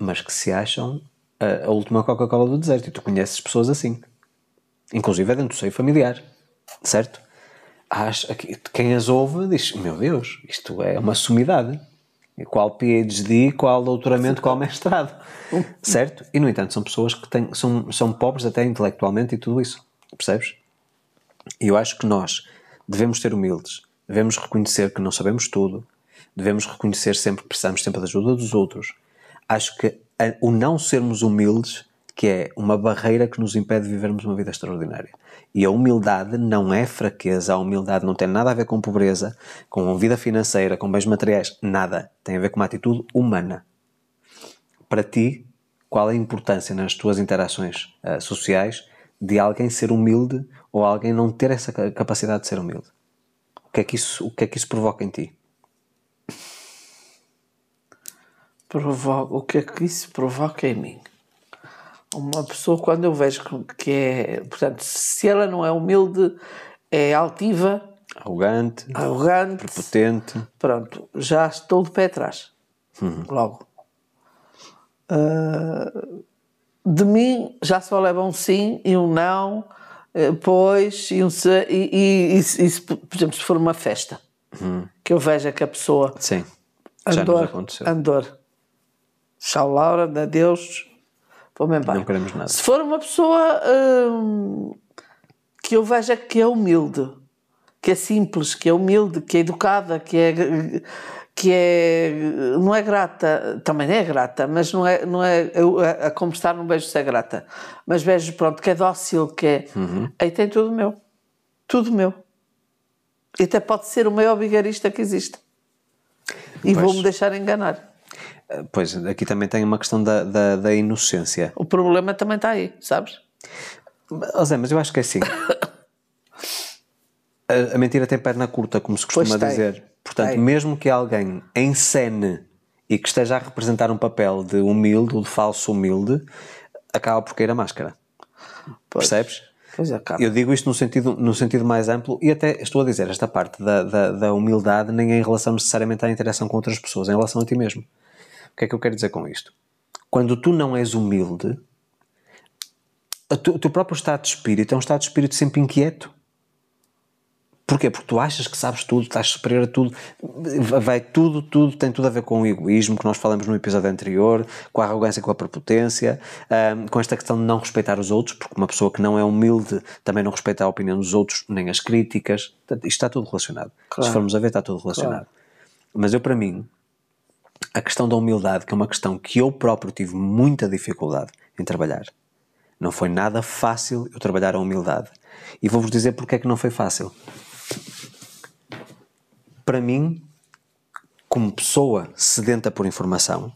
mas que se acham a, a última Coca-Cola do deserto. E tu conheces pessoas assim. Inclusive é dentro do seio familiar. Certo? Quem as ouve diz: Meu Deus, isto é uma sumidade. Qual PhD, qual doutoramento, qual mestrado. <laughs> Certo? E no entanto, são pessoas que têm, são, são pobres até intelectualmente e tudo isso. Percebes? E eu acho que nós devemos ser humildes, devemos reconhecer que não sabemos tudo, devemos reconhecer sempre que precisamos sempre da ajuda dos outros. Acho que a, o não sermos humildes que é uma barreira que nos impede de vivermos uma vida extraordinária. E a humildade não é fraqueza, a humildade não tem nada a ver com pobreza, com vida financeira, com bens materiais, nada. Tem a ver com uma atitude humana. Para ti, qual é a importância nas tuas interações uh, sociais de alguém ser humilde ou alguém não ter essa capacidade de ser humilde? O que é que isso, o que é que isso provoca em ti? O que é que isso provoca em mim? Uma pessoa, quando eu vejo que é. Portanto, se ela não é humilde, é altiva. Arrogante. Arrogante. Prepotente. Pronto, já estou de pé atrás. Uhum. Logo. Uh, de mim já só leva um sim e um não, uh, pois, e um se, e, e, e, e, por exemplo, se for uma festa, uhum. que eu veja que a pessoa. Sim. Andor, andor. Tchau, Laura, adeus Vou-me embora. Não queremos nada. Se for uma pessoa hum, que eu veja que é humilde, que é simples, que é humilde, que é educada, que é que é não é grata, também é grata, mas não é não é a, a conversar não vejo se é grata, mas vejo pronto que é dócil, que é uhum. aí tem tudo meu, tudo meu. E até pode ser o maior vigarista que existe. E vou-me deixar enganar. Pois, aqui também tem uma questão da, da, da inocência. O problema também está aí, sabes? Oh Zé, mas eu acho que é assim. a, a, mentira tem perna curta, como se costuma dizer. Portanto, tem. mesmo que alguém encene e que esteja a representar um papel de humilde ou de falso humilde, acaba por cair a máscara. Pois. Percebes? Pois acaba. Eu digo isto no sentido, no sentido mais amplo e até estou a dizer esta parte da, da, da humildade nem é em relação necessariamente à interação com outras pessoas, é em relação a ti mesmo. O que é que eu quero dizer com isto? Quando tu não és humilde, o teu próprio estado de espírito é um estado de espírito sempre inquieto. Porquê? Porque tu achas que sabes tudo, estás superior a tudo, vai tudo, tudo, tem tudo a ver com o egoísmo que nós falamos no episódio anterior, com a arrogância, com a prepotência, um, com esta questão de não respeitar os outros, porque uma pessoa que não é humilde também não respeita a opinião dos outros, nem as críticas, isto está tudo relacionado. Claro. Se formos a ver, está tudo relacionado. Claro. Mas eu, para mim, a questão da humildade, que é uma questão que eu próprio tive muita dificuldade em trabalhar. Não foi nada fácil eu trabalhar a humildade. E vou-vos dizer porque é que não foi fácil. Para mim, como pessoa sedenta por informação,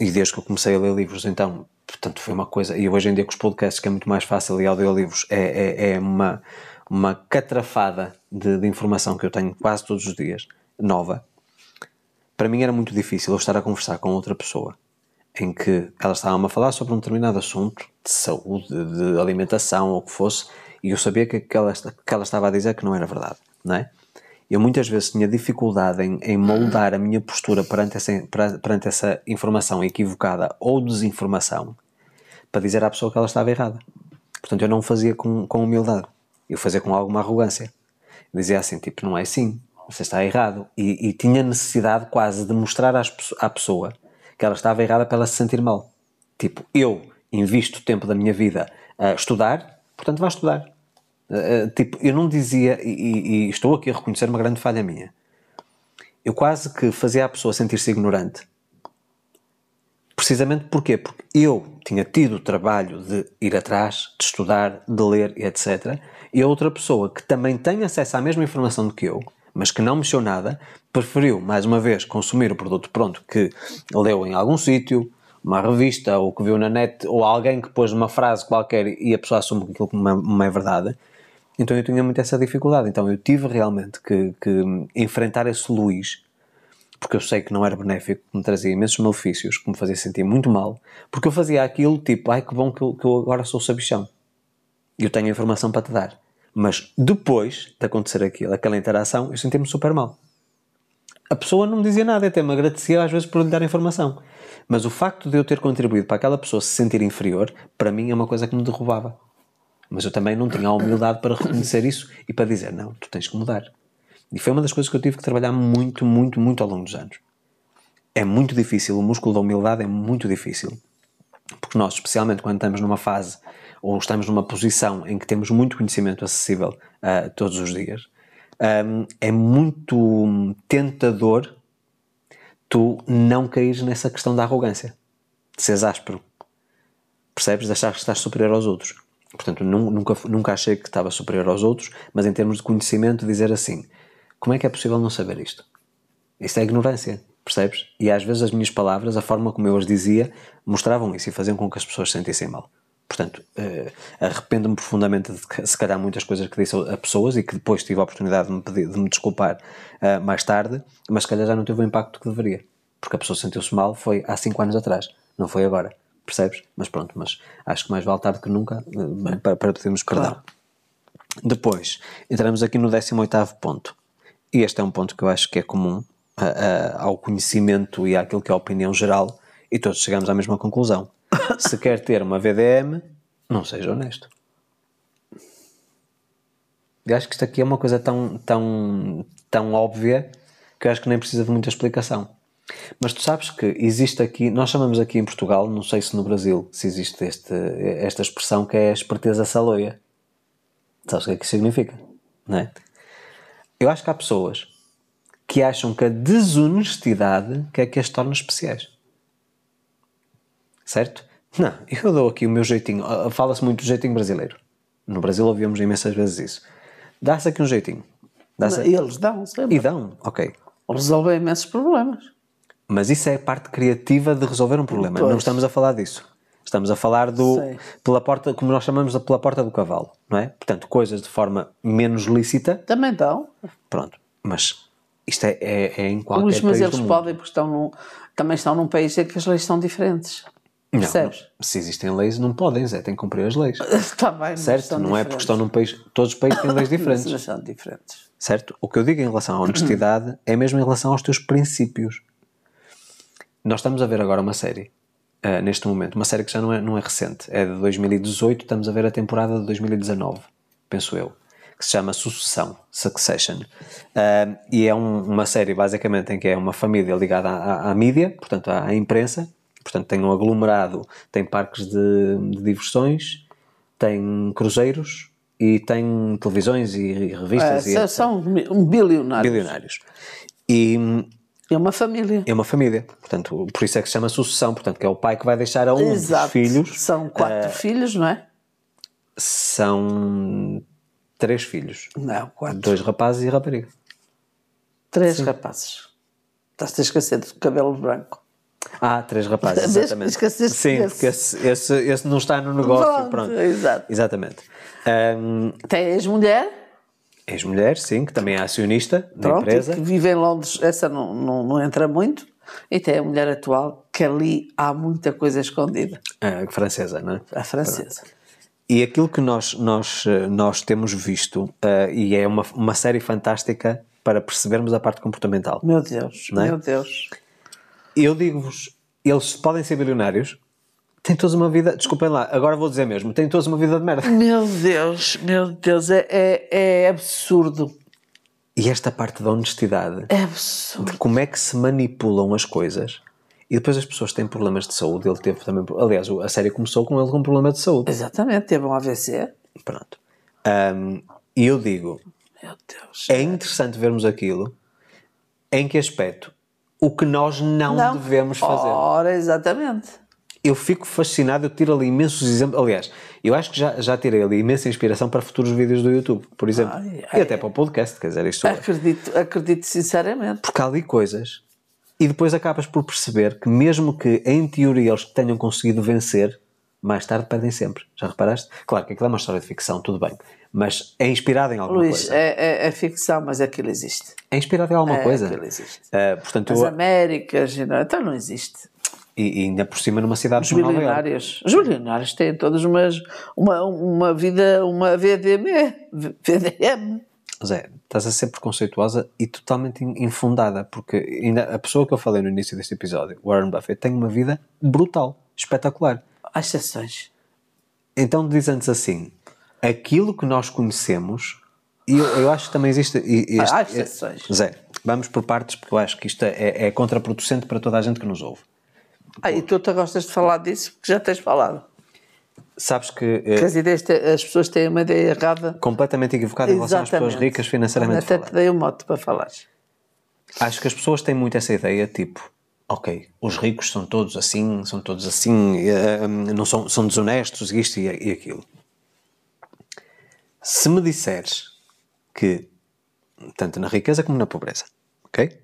e desde que eu comecei a ler livros, então, portanto, foi uma coisa. E hoje em dia, com os podcasts, que é muito mais fácil, e audiolivros, é, é, é uma, uma catrafada de, de informação que eu tenho quase todos os dias, nova para mim era muito difícil eu estar a conversar com outra pessoa em que ela estava a falar sobre um determinado assunto de saúde, de alimentação ou o que fosse, e eu sabia que, ela, que ela estava a dizer que não era verdade, não é? Eu muitas vezes tinha dificuldade em, em moldar a minha postura perante essa, perante essa informação equivocada ou desinformação para dizer à pessoa que ela estava errada. Portanto, eu não fazia com, com humildade, eu fazia com alguma arrogância. Dizia assim, tipo, não é assim, você está errado. E, e tinha necessidade quase de mostrar às, à pessoa que ela estava errada para ela se sentir mal. Tipo, eu invisto tempo da minha vida a estudar, portanto vá estudar. Uh, tipo, eu não dizia, e, e, estou aqui a reconhecer uma grande falha minha. Eu quase que fazia a pessoa sentir-se ignorante. Precisamente porquê? Porque eu tinha tido o trabalho de ir atrás, de estudar, de ler e etc. E a outra pessoa que também tem acesso à mesma informação do que eu, mas que não mexeu nada, preferiu, mais uma vez, consumir o produto pronto que leu em algum sítio, uma revista, ou que viu na net, ou alguém que pôs uma frase qualquer e a pessoa assume que aquilo não é verdade. Então eu tinha muito essa dificuldade. Então eu tive realmente que, que enfrentar esse Luís, porque eu sei que não era benéfico, que me trazia imensos malefícios, que me fazia sentir muito mal, porque eu fazia aquilo tipo, ai que bom que eu, que eu agora sou sabichão. E eu tenho informação para te dar. Mas depois de acontecer aquilo, aquela interação, eu senti-me super mal. A pessoa não me dizia nada, até me agradecia às vezes por lhe dar informação. Mas o facto de eu ter contribuído para aquela pessoa se sentir inferior, para mim é uma coisa que me derrubava. Mas eu também não tinha a humildade para reconhecer isso e para dizer: não, tu tens que mudar. E foi uma das coisas que eu tive que trabalhar muito, muito, muito ao longo dos anos. É muito difícil, o músculo da humildade é muito difícil. Porque nós, especialmente quando estamos numa fase ou estamos numa posição em que temos muito conhecimento acessível uh, todos os dias, um, é muito tentador tu não caís nessa questão da arrogância, de seres áspero. Percebes? De achar que estás superior aos outros. Portanto, nunca, nunca achei que estava superior aos outros, mas em termos de conhecimento, dizer assim: como é que é possível não saber isto? Isto é ignorância, percebes? E às vezes as minhas palavras, a forma como eu as dizia, mostravam isso e faziam com que as pessoas se sentissem mal. Portanto, uh, arrependo-me profundamente de se calhar muitas coisas que disse a pessoas e que depois tive a oportunidade de me, pedir, de me desculpar uh, mais tarde, mas se calhar já não teve o impacto que deveria. Porque a pessoa sentiu-se mal foi há 5 anos atrás, não foi agora. Percebes? Mas pronto, mas acho que mais vale tarde que nunca uh, para, para pedirmos perdão. Claro. Depois, entramos aqui no 18 ponto. E este é um ponto que eu acho que é comum ao conhecimento e àquilo que é a opinião geral, e todos chegamos à mesma conclusão. <coughs> Se quer ter uma VDM, não seja honesto. Eu acho que isto aqui é uma coisa tão, tão, tão óbvia que eu acho que nem precisa de muita explicação. Mas tu sabes que existe aqui, nós chamamos aqui em Portugal, não sei se no Brasil se existe este, esta expressão que é a esperteza saloia. Sabes o que é que isso significa? Não é? Eu acho que há pessoas que acham que a desonestidade que é que as torna especiais. Certo? Não, eu dou aqui o meu jeitinho. Ah, fala-se muito do jeitinho brasileiro. No Brasil ouvimos imensas vezes isso. Dá-se aqui um jeitinho. Eles dão, sempre. E dão, ok. Resolvem imensos problemas. Mas isso é a parte criativa de resolver um problema. Pois. Não estamos a falar disso. Estamos a falar do Sei. pela porta, como nós chamamos pela porta do cavalo, não é? Portanto, coisas de forma menos lícita. Também dão. Pronto, mas isto é, é, é em qualquer Luís, mas eles podem, porque estão num, também estão num país em que as leis são diferentes. Percebes? Não, se existem leis, não podem, Zé, têm que cumprir as leis. Está <laughs> bem, certo? Não diferentes. é porque estão num país. Todos os países têm leis <coughs> diferentes. mas são diferentes. Certo? O que eu digo em relação à honestidade <coughs> é mesmo em relação aos teus princípios. Nós estamos a ver agora uma série, uh, neste momento, uma série que já não é, não é recente, é de 2018, estamos a ver a temporada de 2019, penso eu que se chama Sucessão, Succession. Uh, e é um, uma série basicamente em que é uma família ligada à, à, mídia, portanto à, à, imprensa, portanto tem um aglomerado, tem parques de, de diversões, tem cruzeiros e tem televisões e, e revistas. É, e são bilionários. Bilionários. E, é uma família. É uma família. Portanto, por isso é que se chama sucessão, portanto, que é o pai que vai deixar a um Exato. dos filhos. São quatro uh, filhos, não é? São três filhos. Não, quatro. Dois rapazes e rapariga. Três Sim. rapazes. Estás-te a esquecer do cabelo branco. Ah, três rapazes, exatamente. Esqueceste Sim, porque esse, esse, esse, não está no negócio. Pronto, pronto. Exato. Exatamente. Um, Tem ex-mulher? Ex-mulher, sim, que também é acionista da pronto, empresa. que vive em Londres, essa não, não, não entra muito. E tem a mulher atual, que ali há muita coisa escondida. A francesa, não é? A francesa. Pronto. E aquilo que nós, nós, eh, nós temos visto, uh, e é uma, uma série fantástica para percebermos a parte comportamental. Meu Deus, é? meu Deus. Eu digo-vos, eles podem ser bilionários, têm todos uma vida, desculpem lá, agora vou dizer mesmo, têm todos uma vida de merda. Meu Deus, meu Deus, é, é, é absurdo. E esta parte da honestidade, é absurdo. de como é que se manipulam as coisas, e depois as pessoas têm problemas de saúde. Ele teve também. Aliás, a série começou com ele com um problema de saúde. Exatamente, teve um AVC. Pronto. Um, e eu digo. Meu Deus. É interessante vermos aquilo. Em que aspecto? O que nós não, não. devemos fazer. Ora, exatamente. Eu fico fascinado, eu tiro ali imensos exemplos. Aliás, eu acho que já, já tirei ali imensa inspiração para futuros vídeos do YouTube, por exemplo. Ai, ai, e até para o podcast, quer dizer, isto acredito, acredito sinceramente. Porque há ali coisas e depois acabas por perceber que, mesmo que em teoria eles tenham conseguido vencer, mais tarde perdem sempre. Já reparaste? Claro que aquilo é uma história de ficção, tudo bem. Mas é inspirado em alguma Luís, coisa. É, é, é ficção, mas aquilo existe. É inspirado em alguma é, coisa. Aquilo existe. Uh, portanto, As eu... Américas, então não existe. E, e, ainda por cima numa cidade Os bilionários. Os bilionários têm todos umas, uma, uma vida, uma VDM. VDM. Zé, estás a ser preconceituosa e totalmente infundada, porque ainda a pessoa que eu falei no início deste episódio, Warren Buffett, tem uma vida brutal, espetacular. Há exceções. Então dizendo assim, aquilo que nós conhecemos, e eu, eu acho que também existe. Este, Há exceções. Zé, vamos por partes, porque eu acho que isto é, é contraproducente para toda a gente que nos ouve. Ah, e tu até gostas de falar disso, porque já tens falado. Sabes que, as, ideias te, as pessoas têm uma ideia errada. Completamente equivocada em relação às pessoas ricas financeiramente. Até te dei um mote para falar. Acho que as pessoas têm muito essa ideia, tipo, ok, os ricos são todos assim, são todos assim, não são, são desonestos, isto e, e aquilo. Se me disseres que, tanto na riqueza como na pobreza, ok?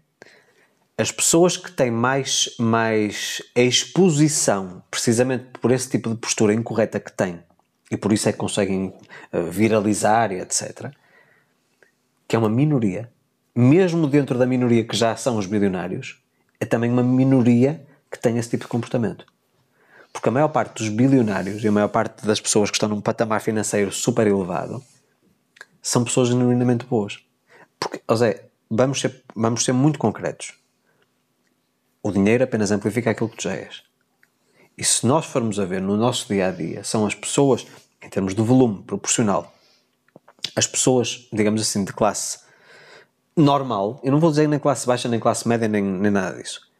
As pessoas que têm mais, mais exposição, precisamente por esse tipo de postura incorreta que têm, e por isso é que conseguem viralizar e etc., que é uma minoria, mesmo dentro da minoria que já são os bilionários, é também uma minoria que tem esse tipo de comportamento. Porque a maior parte dos bilionários e a maior parte das pessoas que estão num patamar financeiro super elevado são pessoas genuinamente boas. Porque, José, vamos ser, vamos ser muito concretos. O dinheiro apenas amplifica aquilo que tu já és. E se nós formos a ver no nosso dia a dia, são as pessoas, em termos de volume proporcional, as pessoas, digamos assim, de classe normal, eu não vou dizer nem classe baixa, nem classe média, nem, nem nada disso.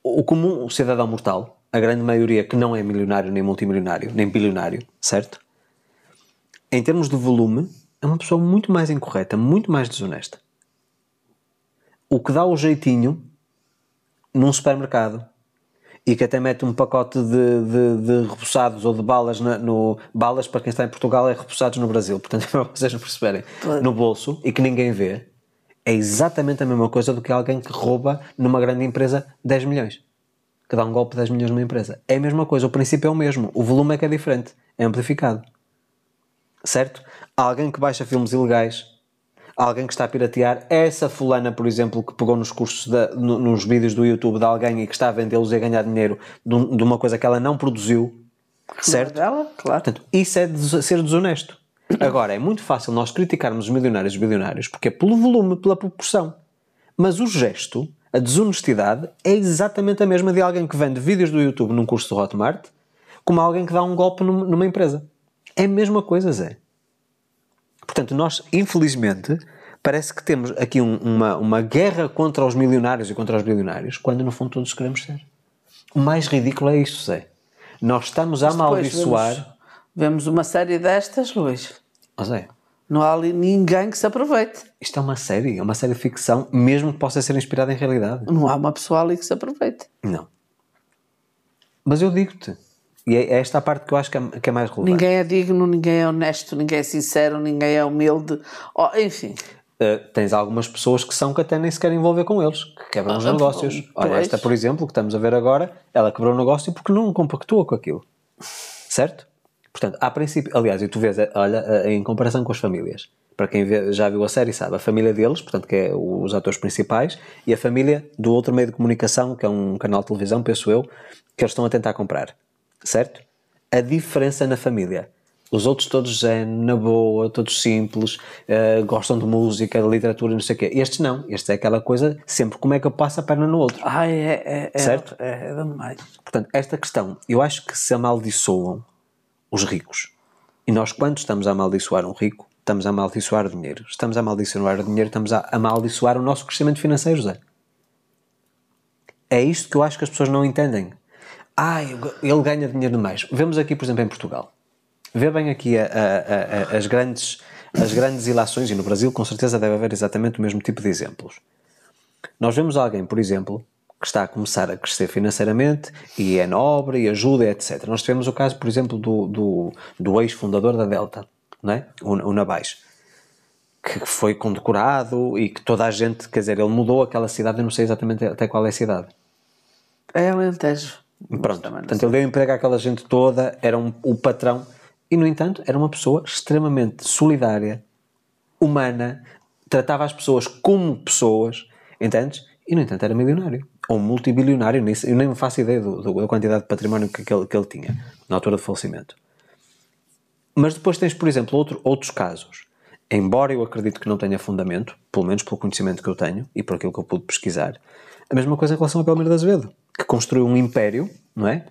O comum, o cidadão mortal, a grande maioria que não é milionário, nem multimilionário, nem bilionário, certo? Em termos de volume, é uma pessoa muito mais incorreta, muito mais desonesta. O que dá o jeitinho num supermercado e que até mete um pacote de, de, de repousados ou de balas na, no balas para quem está em Portugal é repousados no Brasil, portanto <laughs> para vocês não perceberem, no bolso e que ninguém vê é exatamente a mesma coisa do que alguém que rouba numa grande empresa 10 milhões. Que dá um golpe de 10 milhões numa empresa. É a mesma coisa, o princípio é o mesmo. O volume é que é diferente. É amplificado. Certo? Alguém que baixa filmes ilegais, alguém que está a piratear, essa fulana, por exemplo, que pegou nos cursos, de, nos vídeos do YouTube de alguém e que está a vendê-los e a ganhar dinheiro de, de, uma coisa que ela não produziu, certo? Dela, claro. Portanto, isso é de ser desonesto. Agora, é muito fácil nós criticarmos os milionários e os bilionários porque é pelo volume, pela proporção. Mas o gesto, a desonestidade, é exatamente a mesma de alguém que vende vídeos do YouTube num curso do Hotmart como alguém que dá um golpe numa empresa. É a mesma coisa, Zé. Portanto, nós, infelizmente, parece que temos aqui um, uma, uma guerra contra os milionários e contra os bilionários, quando no fundo todos queremos ser. O mais ridículo é isso, Zé. Nós estamos a amaldiçoar Vemos uma série destas, Luís. Mas é. Não há ali ninguém que se aproveite. Isto é uma série, é uma série de ficção, mesmo que possa ser inspirada em realidade. Não há uma pessoa ali que se aproveite. Não. Mas eu digo-te, e é esta a parte que eu acho que é, que é mais relevante. Ninguém é digno, ninguém é honesto, ninguém é sincero, ninguém é humilde, oh, enfim. Uh, tens algumas pessoas que são que até nem se querem envolver com eles, que quebram ah, os negócios. Pois. Olha, esta, por exemplo, que estamos a ver agora, ela quebrou o negócio porque não compactua com aquilo. Certo? Portanto, a princípio, aliás, e tu vês, olha, em comparação com as famílias, para quem vê, já viu a série sabe, a família deles, portanto, que é os atores principais, e a família do outro meio de comunicação, que é um canal de televisão, penso eu, que eles estão a tentar comprar. Certo? A diferença na família. Os outros todos é na boa, todos simples, uh, gostam de música, de literatura, não sei o quê. Estes não. Este é aquela coisa, sempre como é que eu passo a perna no outro. Ai, é, é, é certo? É, é demais. Portanto, esta questão, eu acho que se amaldiçoam os ricos. E nós, quando estamos a amaldiçoar um rico, estamos a amaldiçoar o dinheiro. Estamos a amaldiçoar o dinheiro, estamos a amaldiçoar o nosso crescimento financeiro, Zé. É isto que eu acho que as pessoas não entendem. Ah, ele ganha dinheiro demais. Vemos aqui, por exemplo, em Portugal. Vê bem aqui a, a, a, as, grandes, as grandes ilações, e no Brasil com certeza deve haver exatamente o mesmo tipo de exemplos. Nós vemos alguém, por exemplo, que está a começar a crescer financeiramente e é nobre e ajuda, etc. Nós tivemos o caso, por exemplo, do, do, do ex-fundador da Delta, não é? o, o Nabais, que foi condecorado e que toda a gente, quer dizer, ele mudou aquela cidade, eu não sei exatamente até qual é a cidade. É Alentejo. Pronto, portanto ele deu emprego àquela gente toda, era um, o patrão e, no entanto, era uma pessoa extremamente solidária, humana, tratava as pessoas como pessoas, entendes? E, no entanto, era milionário ou multibilionário, nem, eu nem faço ideia do, do, da quantidade de património que, que, ele, que ele tinha na altura do falecimento. Mas depois tens, por exemplo, outro, outros casos. Embora eu acredito que não tenha fundamento, pelo menos pelo conhecimento que eu tenho e por aquilo que eu pude pesquisar, a mesma coisa em relação a Belmiro de Azevedo, que construiu um império, não é?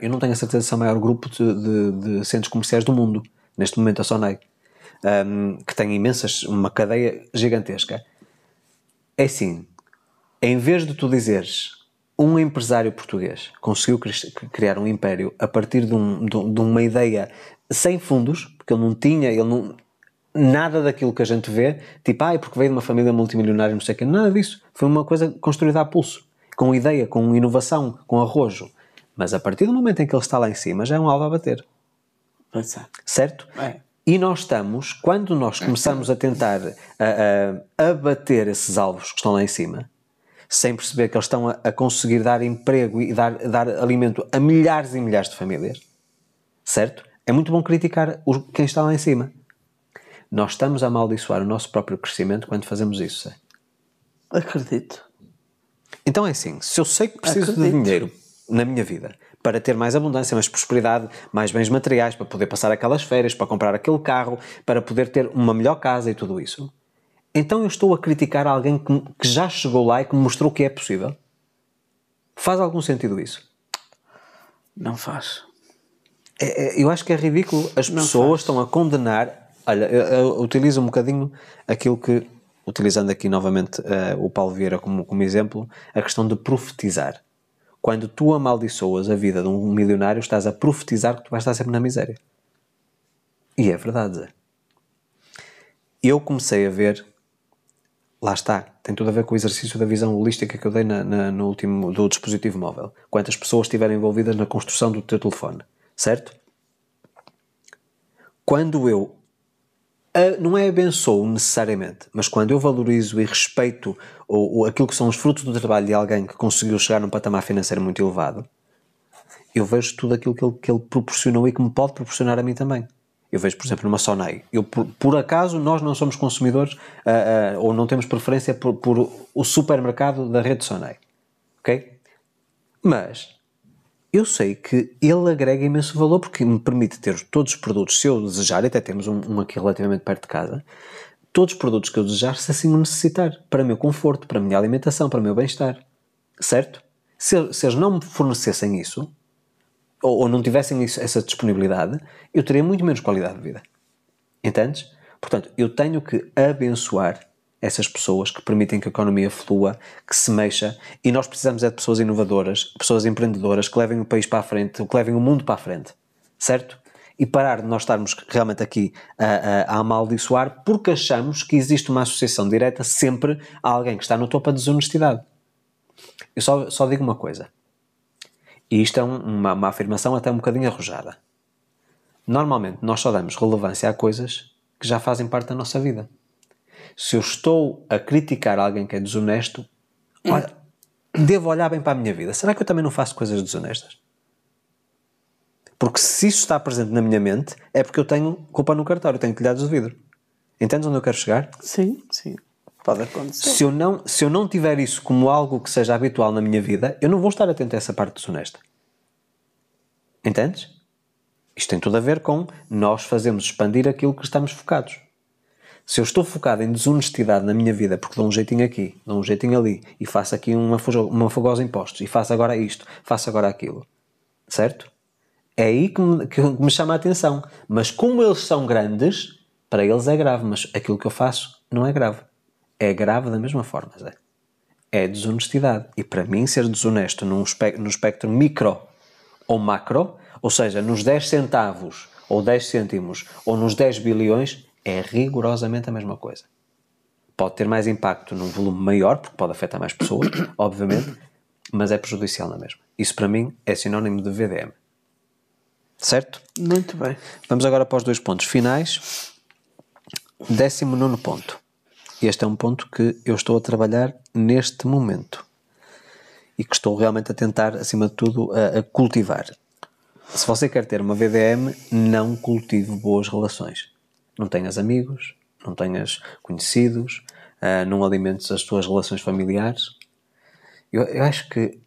Eu não tenho a certeza se é o maior grupo de, de, de centros comerciais do mundo, neste momento a Sonei, um, que tem imensas, uma cadeia gigantesca. É assim, em vez de tu dizeres um empresário português conseguiu criar um império a partir de, um, de, uma ideia sem fundos, porque ele não tinha, ele não, nada daquilo que a gente vê, tipo, ah, porque veio de uma família multimilionária, não sei o quê, nada disso. Foi uma coisa construída a pulso, com ideia, com inovação, com arrojo. Mas a partir do momento em que ele está lá em cima, já é um alvo a bater. Certo? É. E nós estamos, quando nós começamos a tentar a, a, abater esses alvos que estão lá em cima, sem perceber que eles estão a, a conseguir dar emprego e dar, dar alimento a milhares e milhares de famílias, certo? É muito bom criticar o, quem está lá em cima. Nós estamos a amaldiçoar o nosso próprio crescimento quando fazemos isso. Acredito. Então é assim: se eu sei que preciso Acredito. de dinheiro na minha vida para ter mais abundância, mais prosperidade, mais bens materiais, para poder passar aquelas férias, para comprar aquele carro, para poder ter uma melhor casa e tudo isso. Então eu estou a criticar alguém que, que já chegou lá e que me mostrou que é possível? Faz algum sentido isso? Não faz. É, é, eu acho que é ridículo. As Não pessoas faz. estão a condenar. Olha, eu, eu utilizo um bocadinho aquilo que, utilizando aqui novamente uh, o Paulo Vieira como, como exemplo, a questão de profetizar. Quando tu amaldiçoas a vida de um milionário, estás a profetizar que tu vais estar sempre na miséria. E é verdade, Zé. Eu comecei a ver, lá está, tem tudo a ver com o exercício da visão holística que eu dei na, na, no último do dispositivo móvel. Quantas pessoas estiveram envolvidas na construção do teu telefone, certo? Quando eu não é abençoo necessariamente, mas quando eu valorizo e respeito ou, aquilo que são os frutos do trabalho de alguém que conseguiu chegar num patamar financeiro muito elevado, eu vejo tudo aquilo que ele, que ele proporcionou e que me pode proporcionar a mim também. Eu vejo, por exemplo, numa Sonai. Eu, por, por acaso, nós não somos consumidores uh, uh, ou não temos preferência por, por o supermercado da rede Sonai. Ok? Mas eu sei que ele agrega imenso valor porque me permite ter todos os produtos, se eu desejar, até temos um, um, aqui relativamente perto de casa, todos os produtos que eu desejar, se assim o necessitar, para o meu conforto, para a minha alimentação, para o meu bem-estar. Certo? Se, se, eles não me fornecessem isso, ou, ou não tivessem isso, essa disponibilidade, eu teria muito menos qualidade de vida. Entendes? Portanto, eu tenho que abençoar essas pessoas que permitem que a economia flua, que se mexa, e nós precisamos é de pessoas inovadoras, pessoas empreendedoras que levem o país para a frente, que levem o mundo para a frente, certo? E parar de nós estarmos realmente aqui a, a, a amaldiçoar porque achamos que existe uma associação direta sempre a alguém que está no topo da desonestidade. Eu só, só digo uma coisa, e isto é um, uma, uma afirmação até um bocadinho arrojada. Normalmente nós só damos relevância a coisas que já fazem parte da nossa vida se eu estou a criticar alguém que é desonesto, olha, devo olhar bem para a minha vida. Será que eu também não faço coisas desonestas? Porque se isso está presente na minha mente, é porque eu tenho culpa no cartório, tenho telhados de vidro. Entendes onde eu quero chegar? Sim, sim. Pode acontecer. Se eu, não, se eu não tiver isso como algo que seja habitual na minha vida, eu não vou estar atento a essa parte desonesta. Entendes? Isto tem tudo a ver com nós fazemos expandir aquilo que estamos focados. Se eu estou focado em desonestidade na minha vida, porque dou um jeitinho aqui, dou um jeitinho ali, e faço aqui uma, uma fogosa impostos, e faço agora isto, faço agora aquilo, certo? É aí que me, que me chama a atenção. Mas como eles são grandes, para eles é grave, mas aquilo que eu faço não é grave. É grave da mesma forma, Zé. É desonestidade. E para mim, ser desonesto num no espectro micro ou macro, ou seja, nos 10 centavos, ou 10 cêntimos, ou nos 10 bilhões, é rigorosamente a mesma coisa. Pode ter mais impacto num volume maior, porque pode afetar mais pessoas, <coughs> obviamente, mas é prejudicial na mesma. Isso para mim é sinónimo de VDM. Certo? Muito bem. Vamos agora para os dois pontos finais. Décimo nono ponto. Este é um ponto que eu estou a trabalhar neste momento e que estou realmente a tentar, acima de tudo, a, a cultivar. Se você quer ter uma VDM, não cultive boas relações não tenhas amigos, não tenhas conhecidos, uh, não alimentes as tuas relações familiares. Eu, eu acho que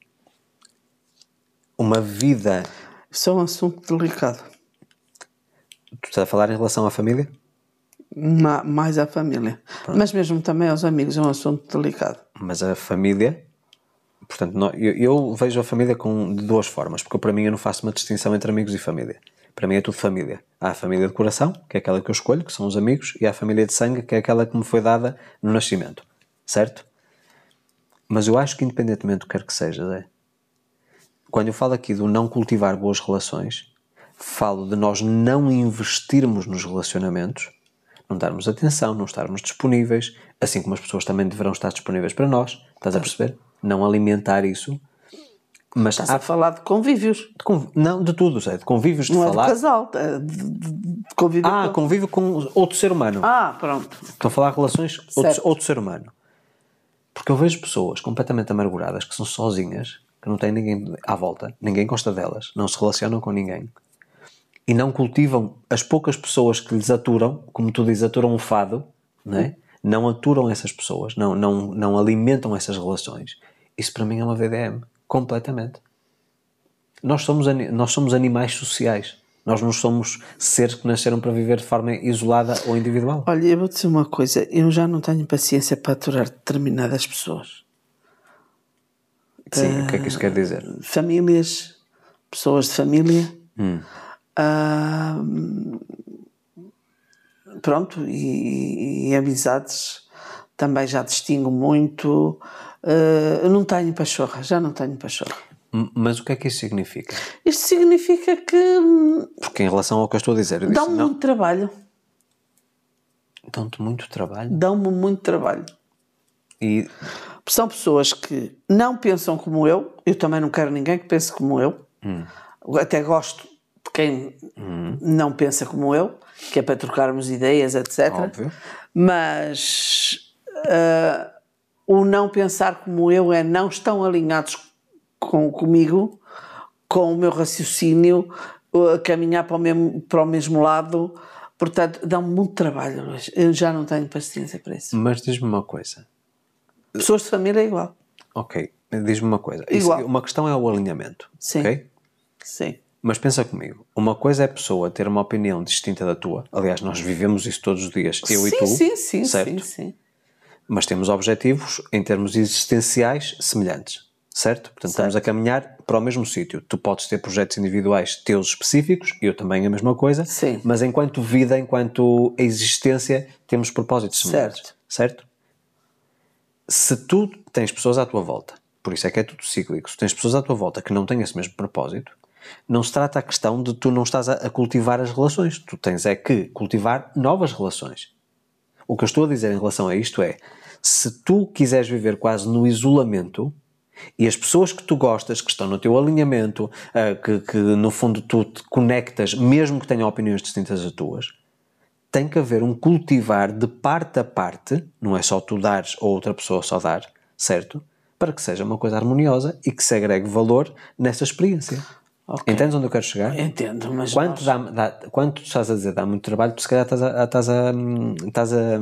uma vida. Isso é um assunto delicado. Tu estás a falar em relação à família? Ma mais à família. Pronto. Mas mesmo também aos amigos, é um assunto delicado. Mas a família. Portanto, não, eu, eu, vejo a família com, de duas formas, porque para mim eu não faço uma distinção entre amigos e família. Para mim é tudo família. Há a família de coração, que é aquela que eu escolho, que são os amigos, e há a família de sangue, que é aquela que me foi dada no nascimento. Certo? Mas eu acho que, independentemente do que quer que seja, é, quando eu falo aqui do não cultivar boas relações, falo de nós não investirmos nos relacionamentos, não darmos atenção, não estarmos disponíveis, assim como as pessoas também deverão estar disponíveis para nós. Estás a perceber? Não alimentar isso. Mas Estás a falar de convívios. de conv- não, de tudo, Zé, de convívios, de Não é falar. de casal, é de, de, convívio. ah, com- convívio com outro ser humano. ah, pronto. Estou a falar de relações outro, outro ser humano. Porque eu vejo pessoas completamente amarguradas que são sozinhas, que não têm ninguém à volta, ninguém gosta delas, não se relacionam com ninguém e não cultivam as poucas pessoas que lhes aturam, como tu dizes, aturam o fado, não é? Não aturam essas pessoas, não, não, não alimentam essas relações. Isso para mim é uma VDM, completamente. Nós somos, nós somos animais sociais. Nós não somos seres que nasceram para viver de forma isolada ou individual. Olha, eu vou dizer uma coisa, eu já não tenho paciência para aturar determinadas pessoas. Sim, o que é que isso quer dizer? Famílias, pessoas de família. Hum. Ah, pronto, e, e amizades também já distingo muito. Ah, eu não tenho pachorra, já não tenho pachorra. Mas o que é que isso significa? Isto significa que hum, Porque em relação ao que eu estou a dizer, dão-me não, muito trabalho. dão-te muito trabalho. Dão-me muito trabalho. E São pessoas que não pensam como eu, eu também não quero ninguém que pense como eu. Até gosto de quem não pensa como eu, que é para trocarmos ideias, etc. Óbvio. Mas ah, o não pensar como eu é não estão alinhados com, comigo, com o meu raciocínio, a caminhar para o mesmo, para o mesmo lado. Portanto, dá-me muito trabalho. Luís. Eu já não tenho paciência para isso. mas diz-me uma coisa. Pessoas de família é igual. Ok, diz-me uma coisa. Isso- Igual. uma questão é o alinhamento. Sim. ok? Sim. Mas pensa comigo, uma coisa é a pessoa ter uma opinião distinta da tua. Aliás, nós vivemos isso todos os dias, eu sim, e tu. Sim, sim, certo? sim, sim. Mas temos objetivos em termos existenciais semelhantes, certo? Portanto, estamos a caminhar para o mesmo sítio. Tu podes ter projetos individuais teus específicos, eu também a mesma coisa, Sim. mas enquanto vida, enquanto existência, temos propósitos semelhantes, Certo. certo? Se tu tens pessoas à tua volta, por isso é que é tudo cíclico, se tens pessoas à tua volta que não têm esse mesmo propósito, não se trata a questão de tu não estás a, a cultivar as relações, tu tens é que cultivar novas relações. O que eu estou a dizer em relação a isto é: se tu quiseres viver quase no isolamento e as pessoas que tu gostas, que estão no teu alinhamento, ah, que, que no fundo tu te conectas, mesmo que tenham opiniões distintas das tuas, tem que haver um cultivar de parte a parte, não é só tu dares ou outra pessoa só dar, certo? Para que seja uma coisa harmoniosa e que se agregue valor nessa experiência. Ok. Entendes onde eu quero chegar? Entendo, mas Quanto, nós- dá, dá, quanto tu estás a dizer dá muito trabalho, tu se calhar estás a, estás a, estás a-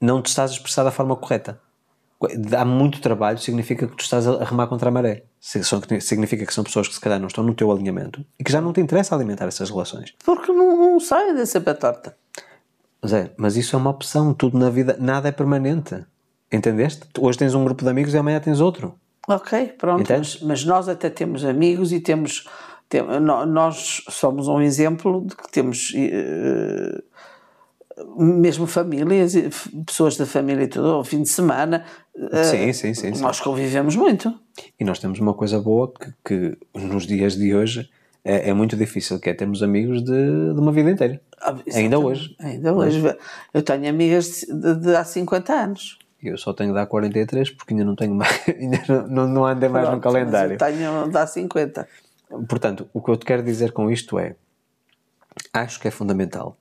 não te estás a expressar da forma correta. Dá muito trabalho significa que tu estás a remar contra a maré. Significa que são pessoas que se calhar não estão no teu alinhamento e que já não te interessa alimentar essas relações. porque não, não sai dessa torta. Zé, mas isso é uma opção. Tudo na vida, nada é permanente. Entendeste? Hoje tens um grupo de amigos e amanhã tens outro. Ok, pronto. Entendes? Mas, mas nós até temos amigos e temos. tem- nó- nós somos um exemplo de que temos. eh, mesmo famílias, pessoas da família e tudo, ao fim de semana. eh, Sim, sim, sim, sim. Nós convivemos muito. E nós temos uma coisa boa que, que nos dias de hoje é, é muito difícil, que é termos amigos de, de uma vida inteira. Ah, Ainda hoje. Ainda hoje. Eu tenho amigas de, de- de há 50 anos. Eu só tenho de dar 43 porque ainda não tenho mais, <laughs> ainda não, não, não andei mais no Pronto, mas calendário. Eu tenho de há 50. Portanto, o que eu te quero dizer com isto é: acho que é fundamental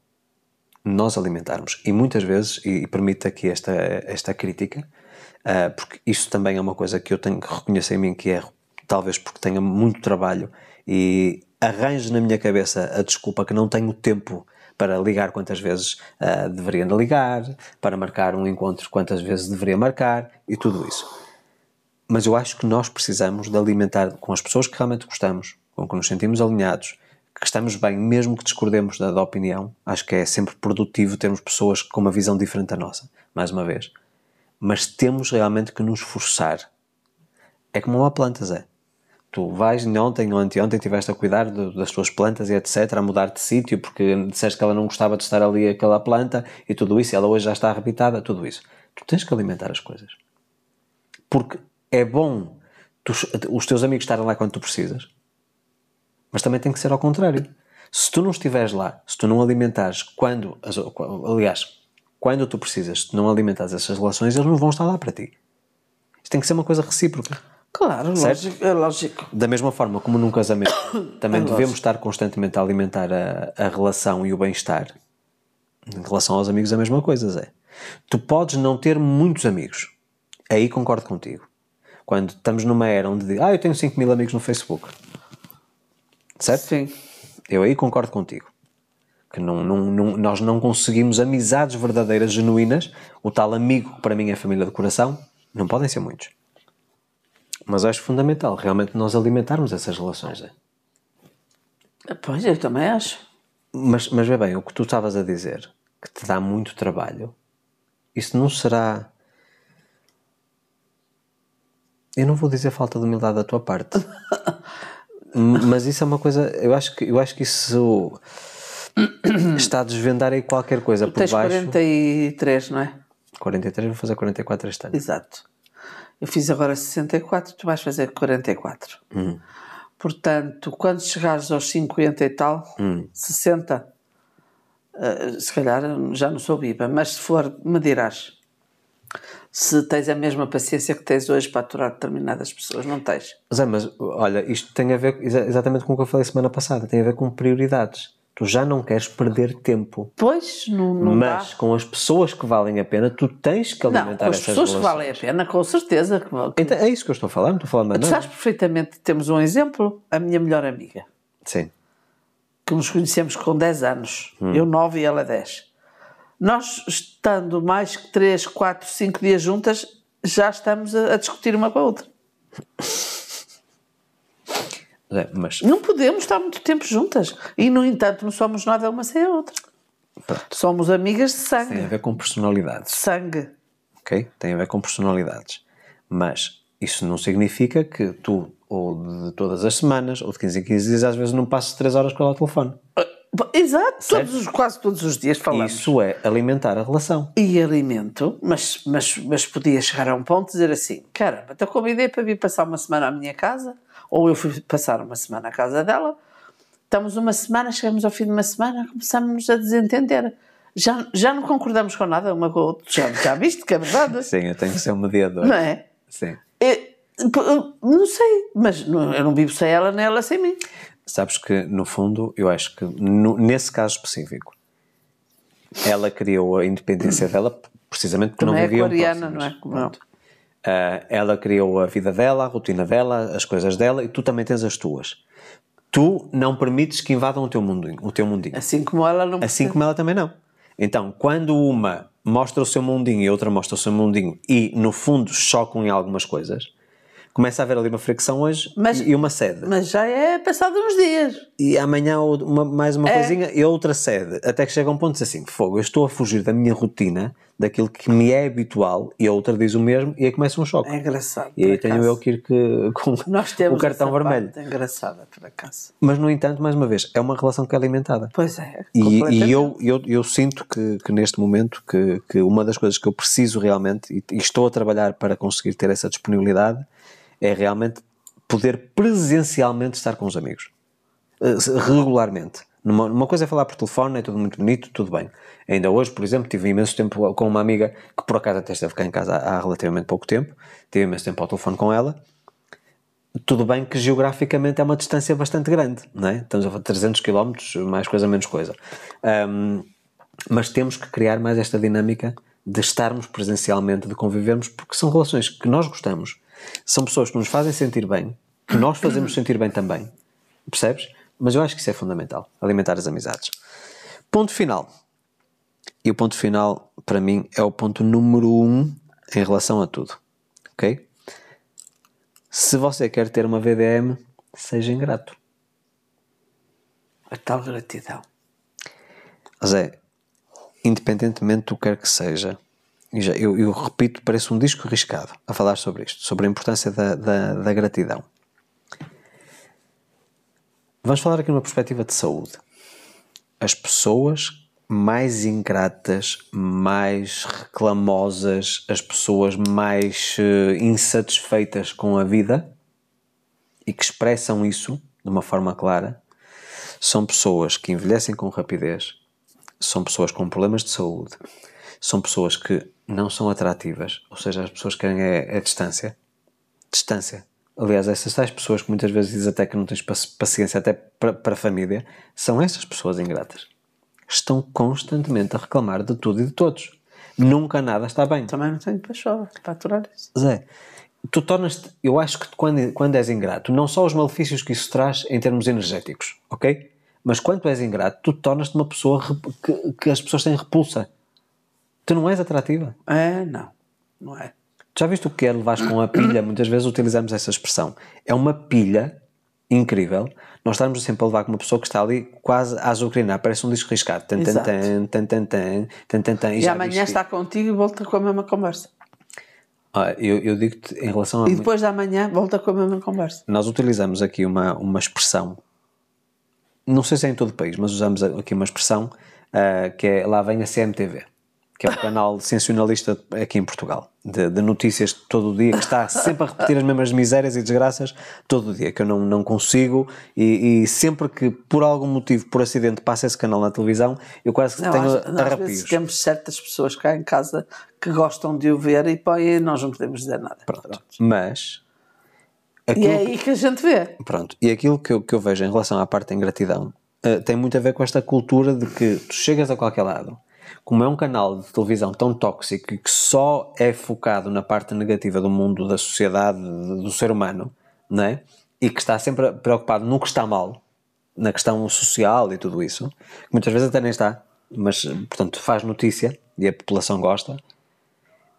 nós alimentarmos, e muitas vezes, e, e permite aqui esta, esta crítica, ah, porque isso também é uma coisa que eu tenho que reconhecer em mim que erro, talvez porque tenha muito trabalho e arranjo na minha cabeça a desculpa que não tenho tempo para ligar quantas vezes ah, deveria ligar, para marcar um encontro quantas vezes deveria marcar e tudo isso. Mas eu acho que nós precisamos de alimentar com as pessoas que realmente gostamos, com que nos sentimos alinhados, que estamos bem, mesmo que discordemos da, da opinião. Acho que é sempre produtivo termos pessoas com uma visão diferente da nossa, mais uma vez. Mas temos realmente que nos forçar. É como uma planta, Zé. Tu vais ontem ou anteontem estiveste a cuidar das tuas plantas e etc, a mudar de sítio porque disseste que ela não gostava de estar ali aquela planta e tudo isso, e ela hoje já está arrebitada, tudo isso. Tu tens que alimentar as coisas porque é bom tu, os teus amigos estarem lá quando tu precisas. Mas também tem que ser ao contrário. Se tu não estiveres lá, se tu não alimentares quando, aliás, quando tu precisas, se tu não alimentares essas relações, eles não vão estar lá para ti. Isto tem que ser uma coisa recíproca. Claro, lógico, é lógico. Da mesma forma como num casamento <coughs> também é devemos lógico. estar constantemente a alimentar a, a relação e o bem-estar. Em relação aos amigos, a mesma coisa, Zé. Tu podes não ter muitos amigos. Aí concordo contigo. Quando estamos numa era onde diz, ah, eu tenho 5 mil amigos no Facebook. Certo? Sim. Eu aí concordo contigo. Que não, não, não, nós não conseguimos amizades verdadeiras, genuínas. O tal amigo que para mim é família de coração, não podem ser muitos. Mas acho fundamental realmente nós alimentarmos essas relações. É? Pois, eu também acho. Mas, mas vê bem, o que tu estavas a dizer, que te dá muito trabalho, isso não será. Eu não vou dizer falta de humildade da tua parte. <laughs> mas isso é uma coisa. Eu acho que, eu acho que isso <clears throat> está a desvendar aí qualquer coisa tu por tens baixo. 43, não é? 43, vou fazer 44 este ano. Exato. Eu fiz agora 64, tu vais fazer 44. Hum. Portanto, quando chegares aos 50 e tal, hum. 60, uh, se calhar já não sou viva, mas se for, me dirás. Se tens a mesma paciência que tens hoje para aturar determinadas pessoas, não tens. Mas, é, mas olha, isto tem a ver exatamente com o que eu falei semana passada, tem a ver com prioridades. Tu já não queres perder tempo. Pois, não, não Mas dá. com as pessoas que valem a pena, tu tens que alimentar não, com as pessoas relações. que valem a pena, com certeza. Que... Então, é isso que eu estou a falar, não estou a falar mais Tu sabes perfeitamente, temos um exemplo, a minha melhor amiga. Sim. Que nos conhecemos com 10 anos. Hum. Eu 9 e ela 10. Nós, estando mais que 3, 4, 5 dias juntas, já estamos a, a discutir uma com a outra. É, mas... Não podemos estar muito tempo juntas. E, no entanto, não somos nada uma sem a outra. Pronto. Somos amigas de sangue. Tem a ver com personalidades. Sangue. Ok? Tem a ver com personalidades. Mas isso não significa que tu, ou de todas as semanas, ou de 15 em 15 dias, às vezes não passes 3 horas com ela ao telefone. Exato, todos os, quase todos os dias falamos. Isso é alimentar a relação. E alimento, mas, mas, mas podia chegar a um ponto e dizer assim: caramba, então convidei para vir passar uma semana à minha casa, ou eu fui passar uma semana à casa dela, estamos uma semana, chegamos ao fim de uma semana, começamos a desentender. Já, já não concordamos com nada uma com a outra. Já, já viste que é verdade? <laughs> Sim, eu tenho que ser um mediador. Não é? Sim. Eu, não sei, mas eu não vivo sem ela, nem ela sem mim. Sabes que, no fundo, eu acho que no, nesse caso específico, ela criou a independência dela precisamente porque Também não viviam é coreana, não é? Não. Uh, ela criou a vida dela, a rotina dela, as coisas dela e tu também tens as tuas. Tu não permites que invadam o teu mundinho. O teu mundinho. Assim como ela não Assim como ela também não. Então, quando uma mostra o seu mundinho e a outra mostra o seu mundinho e, no fundo, chocam em algumas coisas, começa a haver ali uma fricção hoje Mas- e uma sede. Mas já é passado uns dias. E amanhã uma- mais uma É. coisinha e outra sede. Até que chega um ponto de assim, fogo, eu estou a fugir da minha rotina, daquilo que me é habitual, e a outra diz o mesmo, e aí começa um choque. É engraçado. e aí tenho acaso. eu que ir que, com <laughs> Nós temos o cartão vermelho. parte engraçada, por acaso. Mas, no entanto, mais uma vez, é uma relação que é alimentada. Pois é. E, e eu, eu, eu sinto que, que neste momento que, que uma das coisas que eu preciso realmente e, e estou a trabalhar para conseguir ter essa disponibilidade é realmente poder presencialmente estar com os amigos Eh, regularmente. Numa, uma coisa é falar por telefone, é tudo muito bonito, tudo bem. Ainda hoje, por exemplo, tive imenso tempo com uma amiga que por acaso até esteve cá em casa há, relativamente pouco tempo, tive imenso tempo ao telefone com ela. Tudo bem que geograficamente é uma distância bastante grande, não é? Estamos a falar de 300 km, mais coisa, menos coisa. Ahm, mas temos que criar mais esta dinâmica de estarmos presencialmente, de convivermos, porque são relações que nós gostamos, são pessoas que nos fazem sentir bem, que nós fazemos sentir bem também, percebes? Mas eu acho que isso é fundamental, alimentar as amizades. Ponto final. E o ponto final, para mim, é o ponto número um em relação a tudo, ok? Se você quer ter uma VDM, seja ingrato. A tal gratidão. Zé, independentemente do que quer que seja, eu, eu repito, parece um disco riscado a falar sobre isto, sobre a importância da, da, da gratidão. Vamos falar aqui numa perspectiva de saúde. As pessoas mais ingratas, mais reclamosas, as pessoas mais eh, insatisfeitas com a vida e que expressam isso de uma forma clara são pessoas que envelhecem com rapidez, são pessoas com problemas de saúde, são pessoas que não são atrativas, ou seja, as pessoas querem é, é distância. Distância. Aliás, essas tais pessoas que muitas vezes dizem até que não tens paciência até para, para a família, são essas pessoas ingratas. Estão constantemente a reclamar de tudo e de todos. Nunca nada está bem. Também não tenho paixão para aturar isso. Zé, tu tornas-te, eu acho que quando, quando és ingrato, não só os malefícios que isso traz em termos energéticos, ok? Mas quando és ingrato, tu tornas-te uma pessoa que, que as pessoas têm repulsa. Tu não és atrativa. É, não. Não é. Já viste o que é levar com a pilha? Muitas vezes utilizamos essa expressão. É uma pilha incrível. Nós estamos sempre a levar com uma pessoa que está ali quase a azucrinar, parece um disco riscado. Tan, tan, tan, tan, tan, tan, tan, tan, tan, e, e amanhã está contigo e volta com a mesma conversa. Ah, eu, eu digo-te em relação a. E depois da manhã volta com a mesma conversa. Nós utilizamos aqui uma, uma expressão, não sei se é em todo o país, mas usamos aqui uma expressão uh, que é lá vem a CMTV que é um canal sensacionalista aqui em Portugal, de, de, notícias todo o dia, que está sempre a repetir as mesmas misérias e desgraças todo o dia, que eu não, não consigo, e, e sempre que por algum motivo, por acidente, passa esse canal na televisão, eu quase que não, tenho às, arrepios. Às vezes temos certas pessoas cá em casa que gostam de o ver e põem, nós não podemos dizer nada. Pronto. Pronto. Mas... E é aí que a gente vê. Pronto. E aquilo que eu, que eu vejo em relação à parte da ingratidão uh, tem muito a ver com esta cultura de que tu chegas a qualquer lado como é um canal de televisão tão tóxico e que só é focado na parte negativa do mundo, da sociedade, do ser humano, não é? E que está sempre preocupado no que está mal, na questão social e tudo isso, que muitas vezes até nem está, mas, portanto, faz notícia e a população gosta.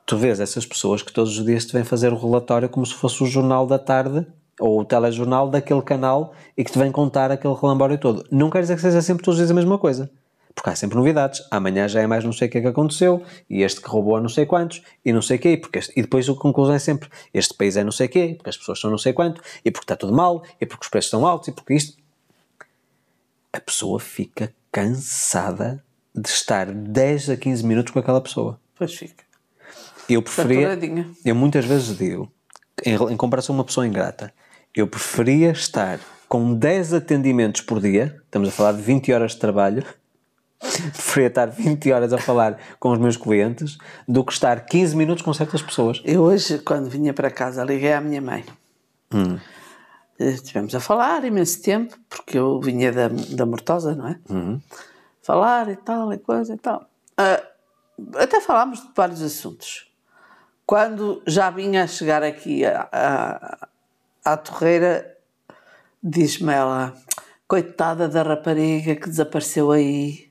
Tu vês essas pessoas que todos os dias te vêm fazer o relatório como se fosse o jornal da tarde ou o telejornal daquele canal e que te vem contar aquele relambório todo. Não quer dizer que seja sempre todos os dias a mesma coisa porque há sempre novidades. Amanhã já é mais não sei o que é que aconteceu, e este que roubou a não sei quantos, e não sei o quê, porque este, e depois a conclusão é sempre, este país é não sei o quê, porque as pessoas são não sei quanto, e porque está tudo mal, e porque os preços estão altos, e porque isto... A pessoa fica cansada de estar 10 a 15 minutos com aquela pessoa. Pois fica. Eu preferia... Eu muitas vezes digo, em, em comparação a uma pessoa ingrata, eu preferia estar com 10 atendimentos por dia, estamos a falar de 20 horas de trabalho, preferia estar 20 horas a falar com os meus clientes do que estar 15 minutos com certas pessoas. Eu hoje, quando vinha para casa, liguei à minha mãe. Hum. Estivemos a falar imenso tempo, porque eu vinha da, da Mortosa, não é? Uhum. Falar e tal, e coisa e tal. Uh, até falámos de vários assuntos. Quando já vinha a chegar aqui à, à Torreira, diz-me ela, coitada da rapariga que desapareceu aí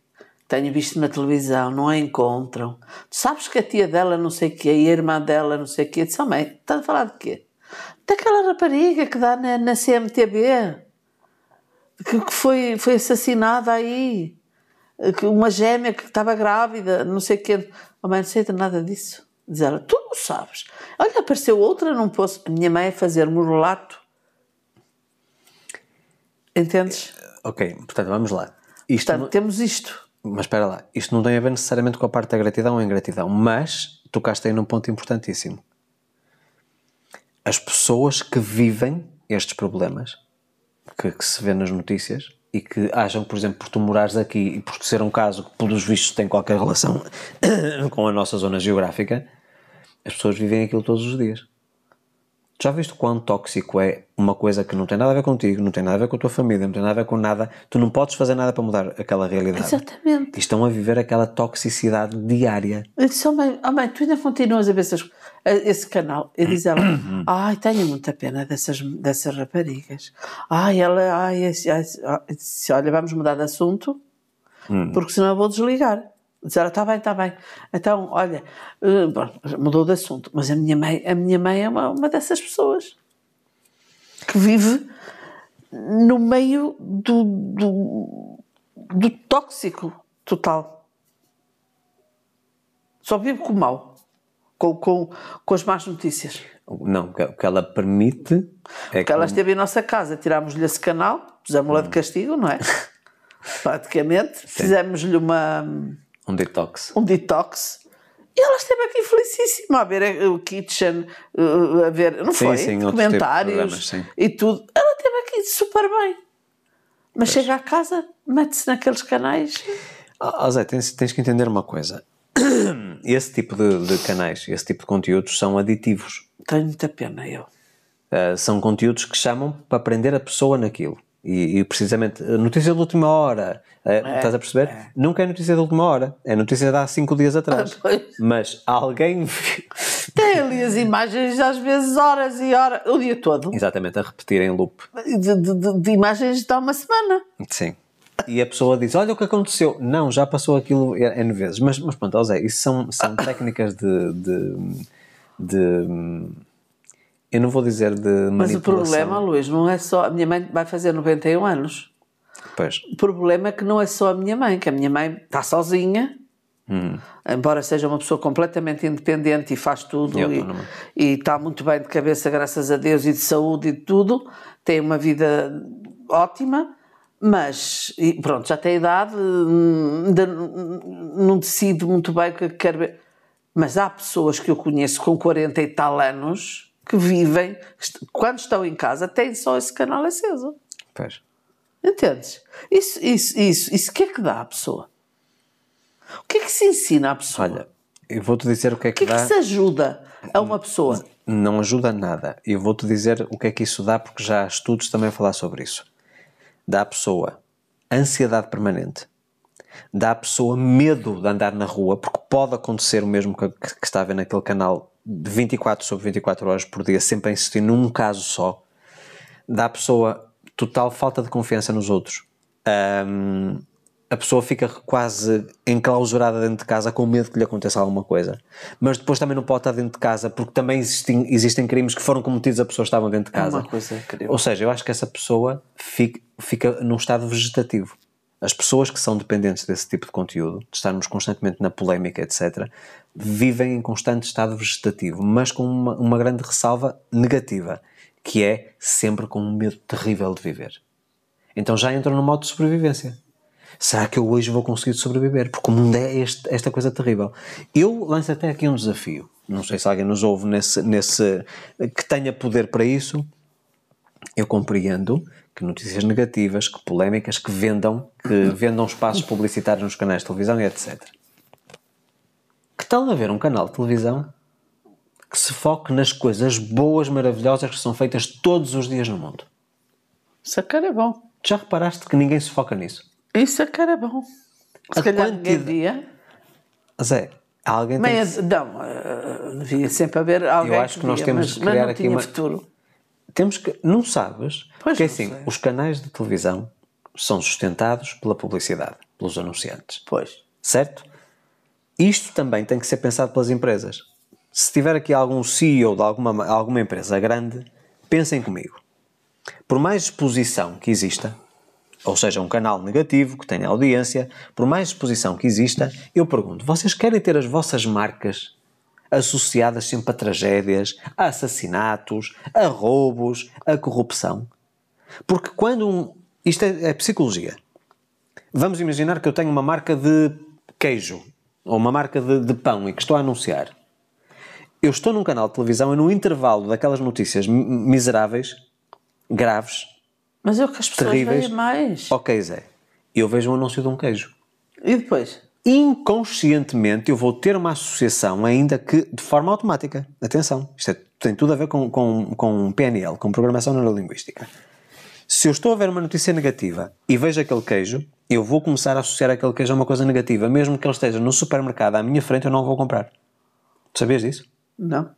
tenho visto na televisão, não a encontram. Tu sabes que a tia dela não sei o quê, e a irmã dela não sei o quê. Disse, oh, mãe, estás a falar de quê? Daquela rapariga que dá na, na CMTB, que, que foi, foi assassinada aí. Uma gêmea que estava grávida, não sei o quê. Oh, mãe, não sei de nada disso. Diz ela, tu não sabes. Olha, apareceu outra não posso. A minha mãe a fazer-me o relato. Entendes? Ok, portanto, vamos lá. Isto portanto, temos isto mas espera lá, isto não tem a ver necessariamente com a parte da gratidão ou ingratidão, mas tocaste aí num ponto importantíssimo. As pessoas que vivem estes problemas, que, que, se vê nas notícias, e que acham, por exemplo, por tu morares aqui e por ser um caso que, pelos vistos, tem qualquer relação <coughs> com a nossa zona geográfica, as pessoas vivem aquilo todos os dias. Já viste quão tóxico é uma coisa que não tem nada a ver contigo, não tem nada a ver com a tua família, não tem nada a ver com nada. Tu não podes fazer nada para mudar aquela realidade. Exatamente. E estão a viver aquela toxicidade diária. Eu disse, oh mãe, oh mãe tu ainda continuas a ver essas, esse canal. E diz ela, <coughs> ai, tenho muita pena dessas, dessas raparigas. Ai, ela, ai, esse, olha, vamos mudar de assunto, hum. porque senão eu vou desligar. Disseram, está bem, está bem. Então, olha, uh, bom, mudou de assunto, mas a minha mãe, a minha mãe é uma, uma dessas pessoas que vive no meio do, do, do tóxico total. Só vive com o mal, com, com, com as más notícias. Não, o que ela permite é que ela esteve em nossa casa, tirámos-lhe esse canal, pusemos-la de hum. castigo, não é? <laughs> Praticamente, fizemos-lhe uma um detox. Um detox. E ela esteve aqui felicíssima a ver o Kitchen, uh, a ver, não Sim, foi? sim, tipo Documentários sim. e tudo. Ela esteve aqui super bem. Mas chega a casa, mete-se naqueles canais. Ah, Zé, tens, tens que entender uma coisa. <clears throat> Esse tipo de, de canais, esse tipo de conteúdos são aditivos. Tenho muita pena eu. Uh, são conteúdos que chamam para prender a pessoa naquilo. E, e precisamente, notícia da última hora, uh, estás a perceber? Nunca é notícia da última hora, é notícia de há cinco dias atrás. <laughs> Ah. Mas alguém, <laughs> Tem ali as imagens, às vezes, horas e horas, o dia todo, exatamente, a repetir em loop. de, de- de- imagens de há uma semana. Sim. E a pessoa diz: Olha o que aconteceu. Não, já passou aquilo N vezes. Mas, mas pronto, Zé, isso são, são <laughs> técnicas de, de, de- Eu não vou dizer de manipulação. Mas o problema, Luís, não é só. A minha mãe vai fazer 91 anos. Pois. O problema é que não é só a minha mãe, que a minha mãe está sozinha, Hum. embora seja uma pessoa completamente independente e faz tudo E e, está muito bem de cabeça, graças a Deus, e de saúde e de tudo, tem uma vida ótima, mas pronto, já tem idade, hum, ainda não decide muito bem o que quer ver. Mas há pessoas que eu conheço com 40 e tal anos que vivem, quando estão em casa, têm só esse canal aceso. Pois. Entendes? Isso, isso, isso, isso o que é que dá à pessoa? O que é que se ensina à pessoa? Olha, eu vou-te dizer o que é o que, que é que dá. se ajuda a uma pessoa? Não ajuda nada. Eu vou-te dizer o que é que isso dá, porque já há estudos também a falar sobre isso. Dá à pessoa ansiedade permanente. Dá à pessoa medo de andar na rua, porque pode acontecer o mesmo que, que está a ver naquele canal de 24 sobre 24 horas por dia, sempre a insistir num caso só. Dá à pessoa total falta de confiança nos outros. Ahm, a pessoa fica quase enclausurada dentro de casa com medo que lhe aconteça alguma coisa. Mas depois também não pode estar dentro de casa porque também existem, existem crimes que foram cometidos a pessoas que estavam dentro de casa. É uma coisa incrível. Ou seja, eu acho que essa pessoa fica, fica num estado vegetativo. As pessoas que são dependentes desse tipo de conteúdo, de estarmos constantemente na polémica, etc., vivem em constante estado vegetativo, mas com uma, uma grande ressalva negativa, que é sempre com um medo terrível de viver. Então já entram no modo de sobrevivência. Será que eu hoje vou conseguir sobreviver? Porque o mundo é este- esta coisa terrível. Eu lanço até aqui um desafio. Não sei se alguém nos ouve nesse, nesse que tenha poder para isso. Eu compreendo que notícias negativas, que polémicas, que vendam, que vendam espaços publicitários nos canais de televisão e etc. Que tal haver um canal de televisão que se foque nas coisas boas, maravilhosas que são feitas todos os dias no mundo? Isso é bom. Já reparaste que ninguém se foca nisso? Isso a cara é bom. Se A calhar ninguém quantidade- devia. Zé, alguém tem Meia, que- não, eh, devia sempre haver alguém acho que nós devia, temos mas, de mas criar aqui uma- futuro. Temos que. Não sabes? Pois Porque não assim, sei. os canais de televisão são sustentados pela publicidade, pelos anunciantes. Pois. Certo? Isto também tem que ser pensado pelas empresas. Se tiver aqui algum CEO de alguma, alguma empresa grande, pensem comigo. Por mais exposição que exista, ou seja, um canal negativo que tenha audiência, por mais exposição que exista, eu pergunto: vocês querem ter as vossas marcas associadas sempre a tragédias, a assassinatos, a roubos, a corrupção? Porque quando um. Isto é, é psicologia. Vamos imaginar que eu tenho uma marca de queijo ou uma marca de, de pão e que estou a anunciar. Eu estou num canal de televisão e no intervalo daquelas notícias mi- miseráveis, graves, Mas é o que as pessoas terríveis. veem mais. Ok, Zé, eu vejo um anúncio de um queijo. E depois? Inconscientemente eu vou ter uma associação, ainda que de forma automática. Atenção, isto é- tem tudo a ver com, com, com PNL, com Programação Neurolinguística. Se eu estou a ver uma notícia negativa e vejo aquele queijo, eu vou começar a associar aquele queijo a uma coisa negativa. Mesmo que ele esteja no supermercado à minha frente, eu não vou comprar. Tu sabias disso? Não.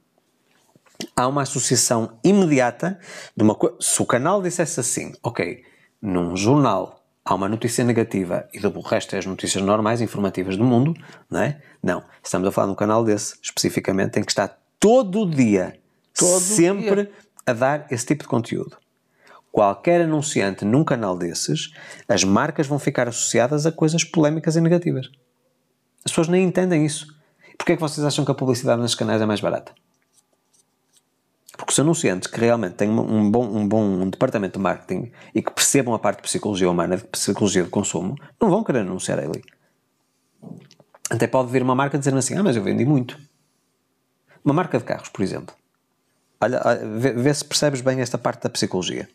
há uma associação imediata de uma coisa. Se o canal dissesse assim, ok, num jornal há uma notícia negativa e do resto é as notícias normais, informativas do mundo, não é? Não. Estamos a falar de um canal desse, especificamente, em que está todo dia, Todo sempre dia. a dar esse tipo de conteúdo. Qualquer anunciante num canal desses, as marcas vão ficar associadas a coisas polémicas e negativas. As pessoas nem entendem isso. Porquê é que vocês acham que a publicidade nesses canais é mais barata? Porque os anunciantes que realmente têm um bom, um bom departamento de marketing e que percebam a parte de psicologia humana, de psicologia de consumo, não vão querer anunciar ali. Até pode vir uma marca dizer assim: Ah, mas eu vendi muito. Uma marca de carros, por exemplo. Olha, olha vê, vê se percebes bem esta parte da psicologia.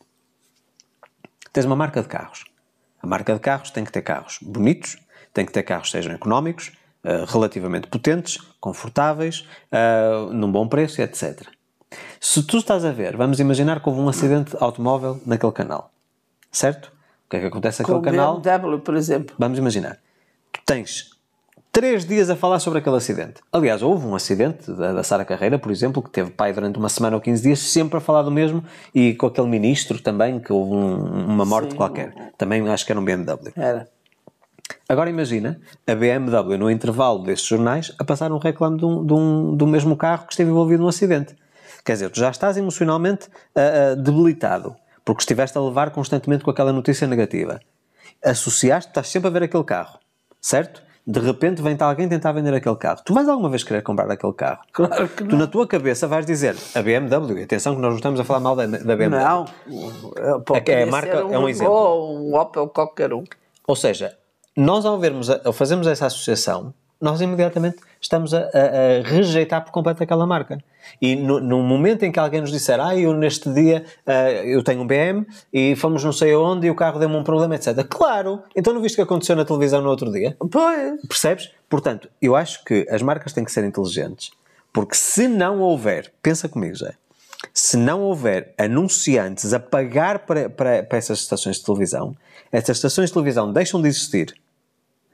Tens uma marca de carros. A marca de carros tem que ter carros bonitos, tem que ter carros que sejam económicos, uh, relativamente potentes, confortáveis, uh, num bom preço, etc. Se tu estás a ver, vamos imaginar que houve um acidente automóvel naquele canal, certo? O que é que acontece naquele Com canal? BMW, por exemplo. Vamos imaginar. Tu tens três dias a falar sobre aquele acidente. Aliás, houve um acidente da, da Sara Carreira, por exemplo, que teve pai durante uma semana ou 15 dias sempre a falar do mesmo e com aquele ministro também, que houve um- uma morte Sim. qualquer. Também acho que era um BMW. Era. Agora imagina a BMW no intervalo desses jornais a passar um reclame de um, de um- do mesmo carro que esteve envolvido num acidente. Quer dizer, tu já estás emocionalmente ah, ah, debilitado porque estiveste a levar constantemente com aquela notícia negativa. Associaste, estás sempre a ver aquele carro, certo? De repente vem-te alguém tentar vender aquele carro. Tu vais alguma vez querer comprar aquele carro? Claro que Tu não. na tua cabeça vais dizer a BMW, atenção que nós não estamos a falar mal da, da BMW. Não. Pode É que a marca ser é um exemplo. ou um Opel, qualquer um. Ou seja, nós ao vermos, a- ao fazermos essa associação, nós imediatamente estamos a, a- a rejeitar por completo aquela marca. E no, no momento em que alguém nos disser, ah, eu neste dia ah, eu tenho um BM e fomos não sei aonde e o carro deu-me um problema, etc. Claro! Então não viste o que aconteceu na televisão no outro dia? Pois. Percebes? Portanto, eu acho que as marcas têm que ser inteligentes, porque se não houver, pensa comigo, Zé, se não houver anunciantes a pagar para, para, para essas estações de televisão, essas estações de televisão deixam de existir,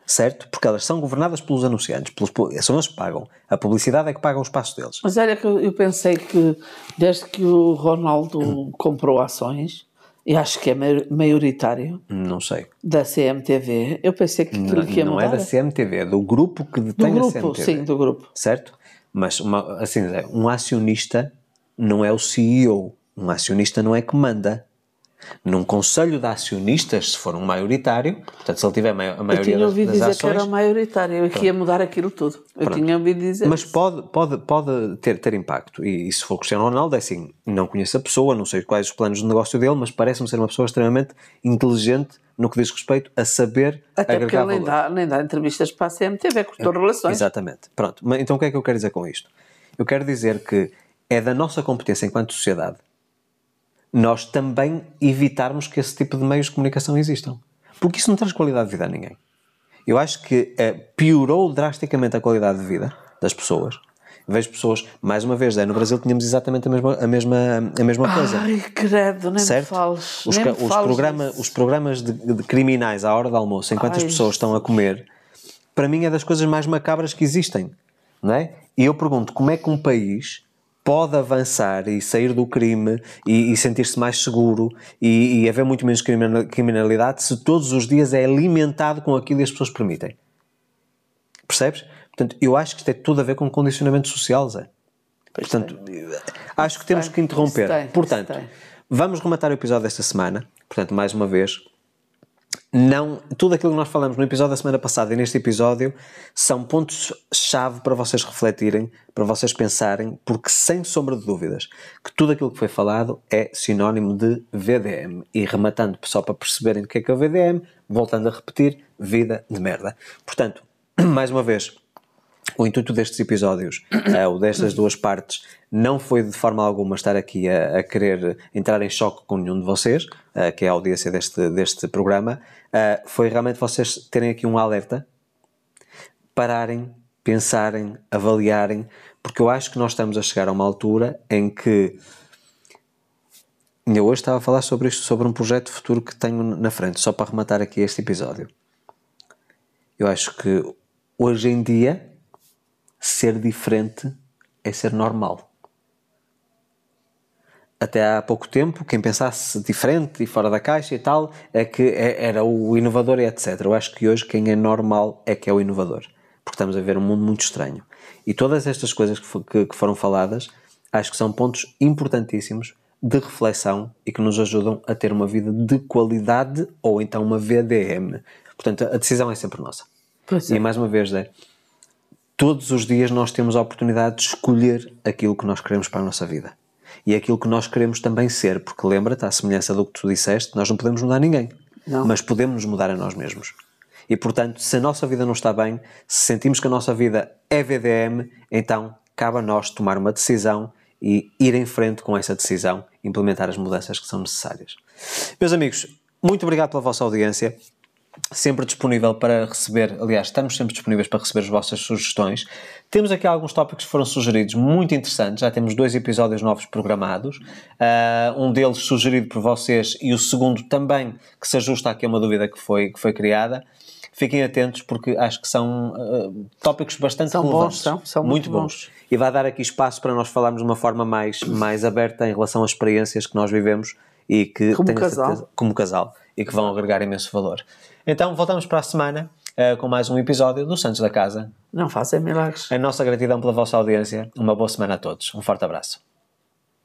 certo? Porque elas são governadas pelos anunciantes, pelos, são eles que pagam. A publicidade é que paga o espaço deles. Mas olha que eu pensei que desde que o Ronaldo <clears throat> comprou ações, e acho que é mai- maioritário, Não sei. da CMTV, eu pensei que aquilo Não, que ia não é da CMTV, é do grupo que do detém a grupo, CMTV. sim, do grupo. certo? Mas uma, assim, um acionista não é o CEO. Um acionista não é que manda. Num conselho de acionistas, se for um maioritário, portanto, se ele tiver a Eu maioria tinha das, ouvido das dizer ações, que era maioritário e que ia mudar aquilo tudo. Eu tinha ouvido dizer. mas pode, pode, pode ter, ter impacto. E, e se for Cristiano Ronaldo, é assim, não conheço a pessoa, não sei quais os planos de negócio dele, mas parece-me ser uma pessoa extremamente inteligente no que diz respeito a saber Até porque agregar ele nem dá, nem dá entrevistas para a CMTV, cortou relações. Exatamente. Pronto. Então o que é que eu quero dizer com isto? Eu quero dizer que é da nossa competência enquanto sociedade nós também evitarmos que esse tipo de meios de comunicação existam. Porque isso não traz qualidade de vida a ninguém. Eu acho que eh, piorou drasticamente a qualidade de vida das pessoas. Vejo pessoas, mais uma vez, no Brasil tínhamos exatamente a mesma, a mesma, a mesma coisa Ai, credo, nem certo? me fales. Os, nem os programa- os programas de, de criminais à hora do almoço, enquanto as Ai. pessoas estão a comer, para mim é das coisas mais macabras que existem. Não é? E eu pergunto como é que um país pode avançar e sair do crime e, e sentir-se mais seguro e, e haver muito menos criminal- criminalidade se todos os dias é alimentado com aquilo que as pessoas permitem. Percebes? Portanto, eu acho que isto tem tudo a ver com condicionamento social, Zé. Portanto, acho que temos tem, que interromper. tem, Portanto, tem. vamos rematar o episódio desta semana. Portanto, mais uma vez, não, tudo aquilo que nós falamos no episódio da semana passada e neste episódio são pontos-chave para vocês refletirem, para vocês pensarem, porque sem sombra de dúvidas que tudo aquilo que foi falado é sinónimo de VDM. E rematando só para perceberem o que é que é o VDM, voltando a repetir, vida de merda. Portanto, <clears throat> mais uma vez, o intuito destes episódios, <clears throat> eh, ou destas duas partes, não foi de forma alguma estar aqui a, a querer entrar em choque com nenhum de vocês, eh, que é a audiência deste, deste programa, eh, foi realmente vocês terem aqui um alerta, pararem, pensarem, avaliarem, porque eu acho que nós estamos a chegar a uma altura em que. Eu hoje estava a falar sobre isto, sobre um projeto futuro que tenho na frente, só para rematar aqui este episódio. Eu acho que hoje em dia ser diferente é ser normal. Até há pouco tempo, quem pensasse diferente e fora da caixa e tal, é que é- era o inovador e etc. Eu acho que hoje quem é normal é que é o inovador. Porque estamos a ver um mundo muito estranho. E todas estas coisas que, que- foram faladas, acho que são pontos importantíssimos de reflexão e que nos ajudam a ter uma vida de qualidade ou então uma VDM. Portanto, a decisão é sempre nossa. Pois E é. mais uma vez, Zé, todos os dias nós temos a oportunidade de escolher aquilo que nós queremos para a nossa vida. E aquilo que nós queremos também ser, porque lembra-te, à semelhança do que tu disseste, nós não podemos mudar ninguém, Não. mas podemos nos mudar a nós mesmos. E portanto, se a nossa vida não está bem, se sentimos que a nossa vida é VDM, então cabe a nós tomar uma decisão e ir em frente com essa decisão, implementar as mudanças que são necessárias. Meus amigos, muito obrigado pela vossa audiência sempre disponível para receber, aliás, estamos sempre disponíveis para receber as vossas sugestões. Temos aqui alguns tópicos que foram sugeridos muito interessantes, já temos dois episódios novos programados, uh, um deles sugerido por vocês e o segundo também que se ajusta aqui a uma dúvida que foi, que foi criada. Fiquem atentos porque acho que são uh, tópicos bastante são relevantes. Bons, são, são muito, muito bons. bons. E vai dar aqui espaço para nós falarmos de uma forma mais, mais aberta em relação às experiências que nós vivemos e que como casal. Certeza, como casal e que vão agregar imenso valor. Então voltamos para a semana uh, com mais um episódio do Santos da Casa. Não fazem milagres. A nossa gratidão pela vossa audiência. Uma boa semana a todos. Um forte abraço.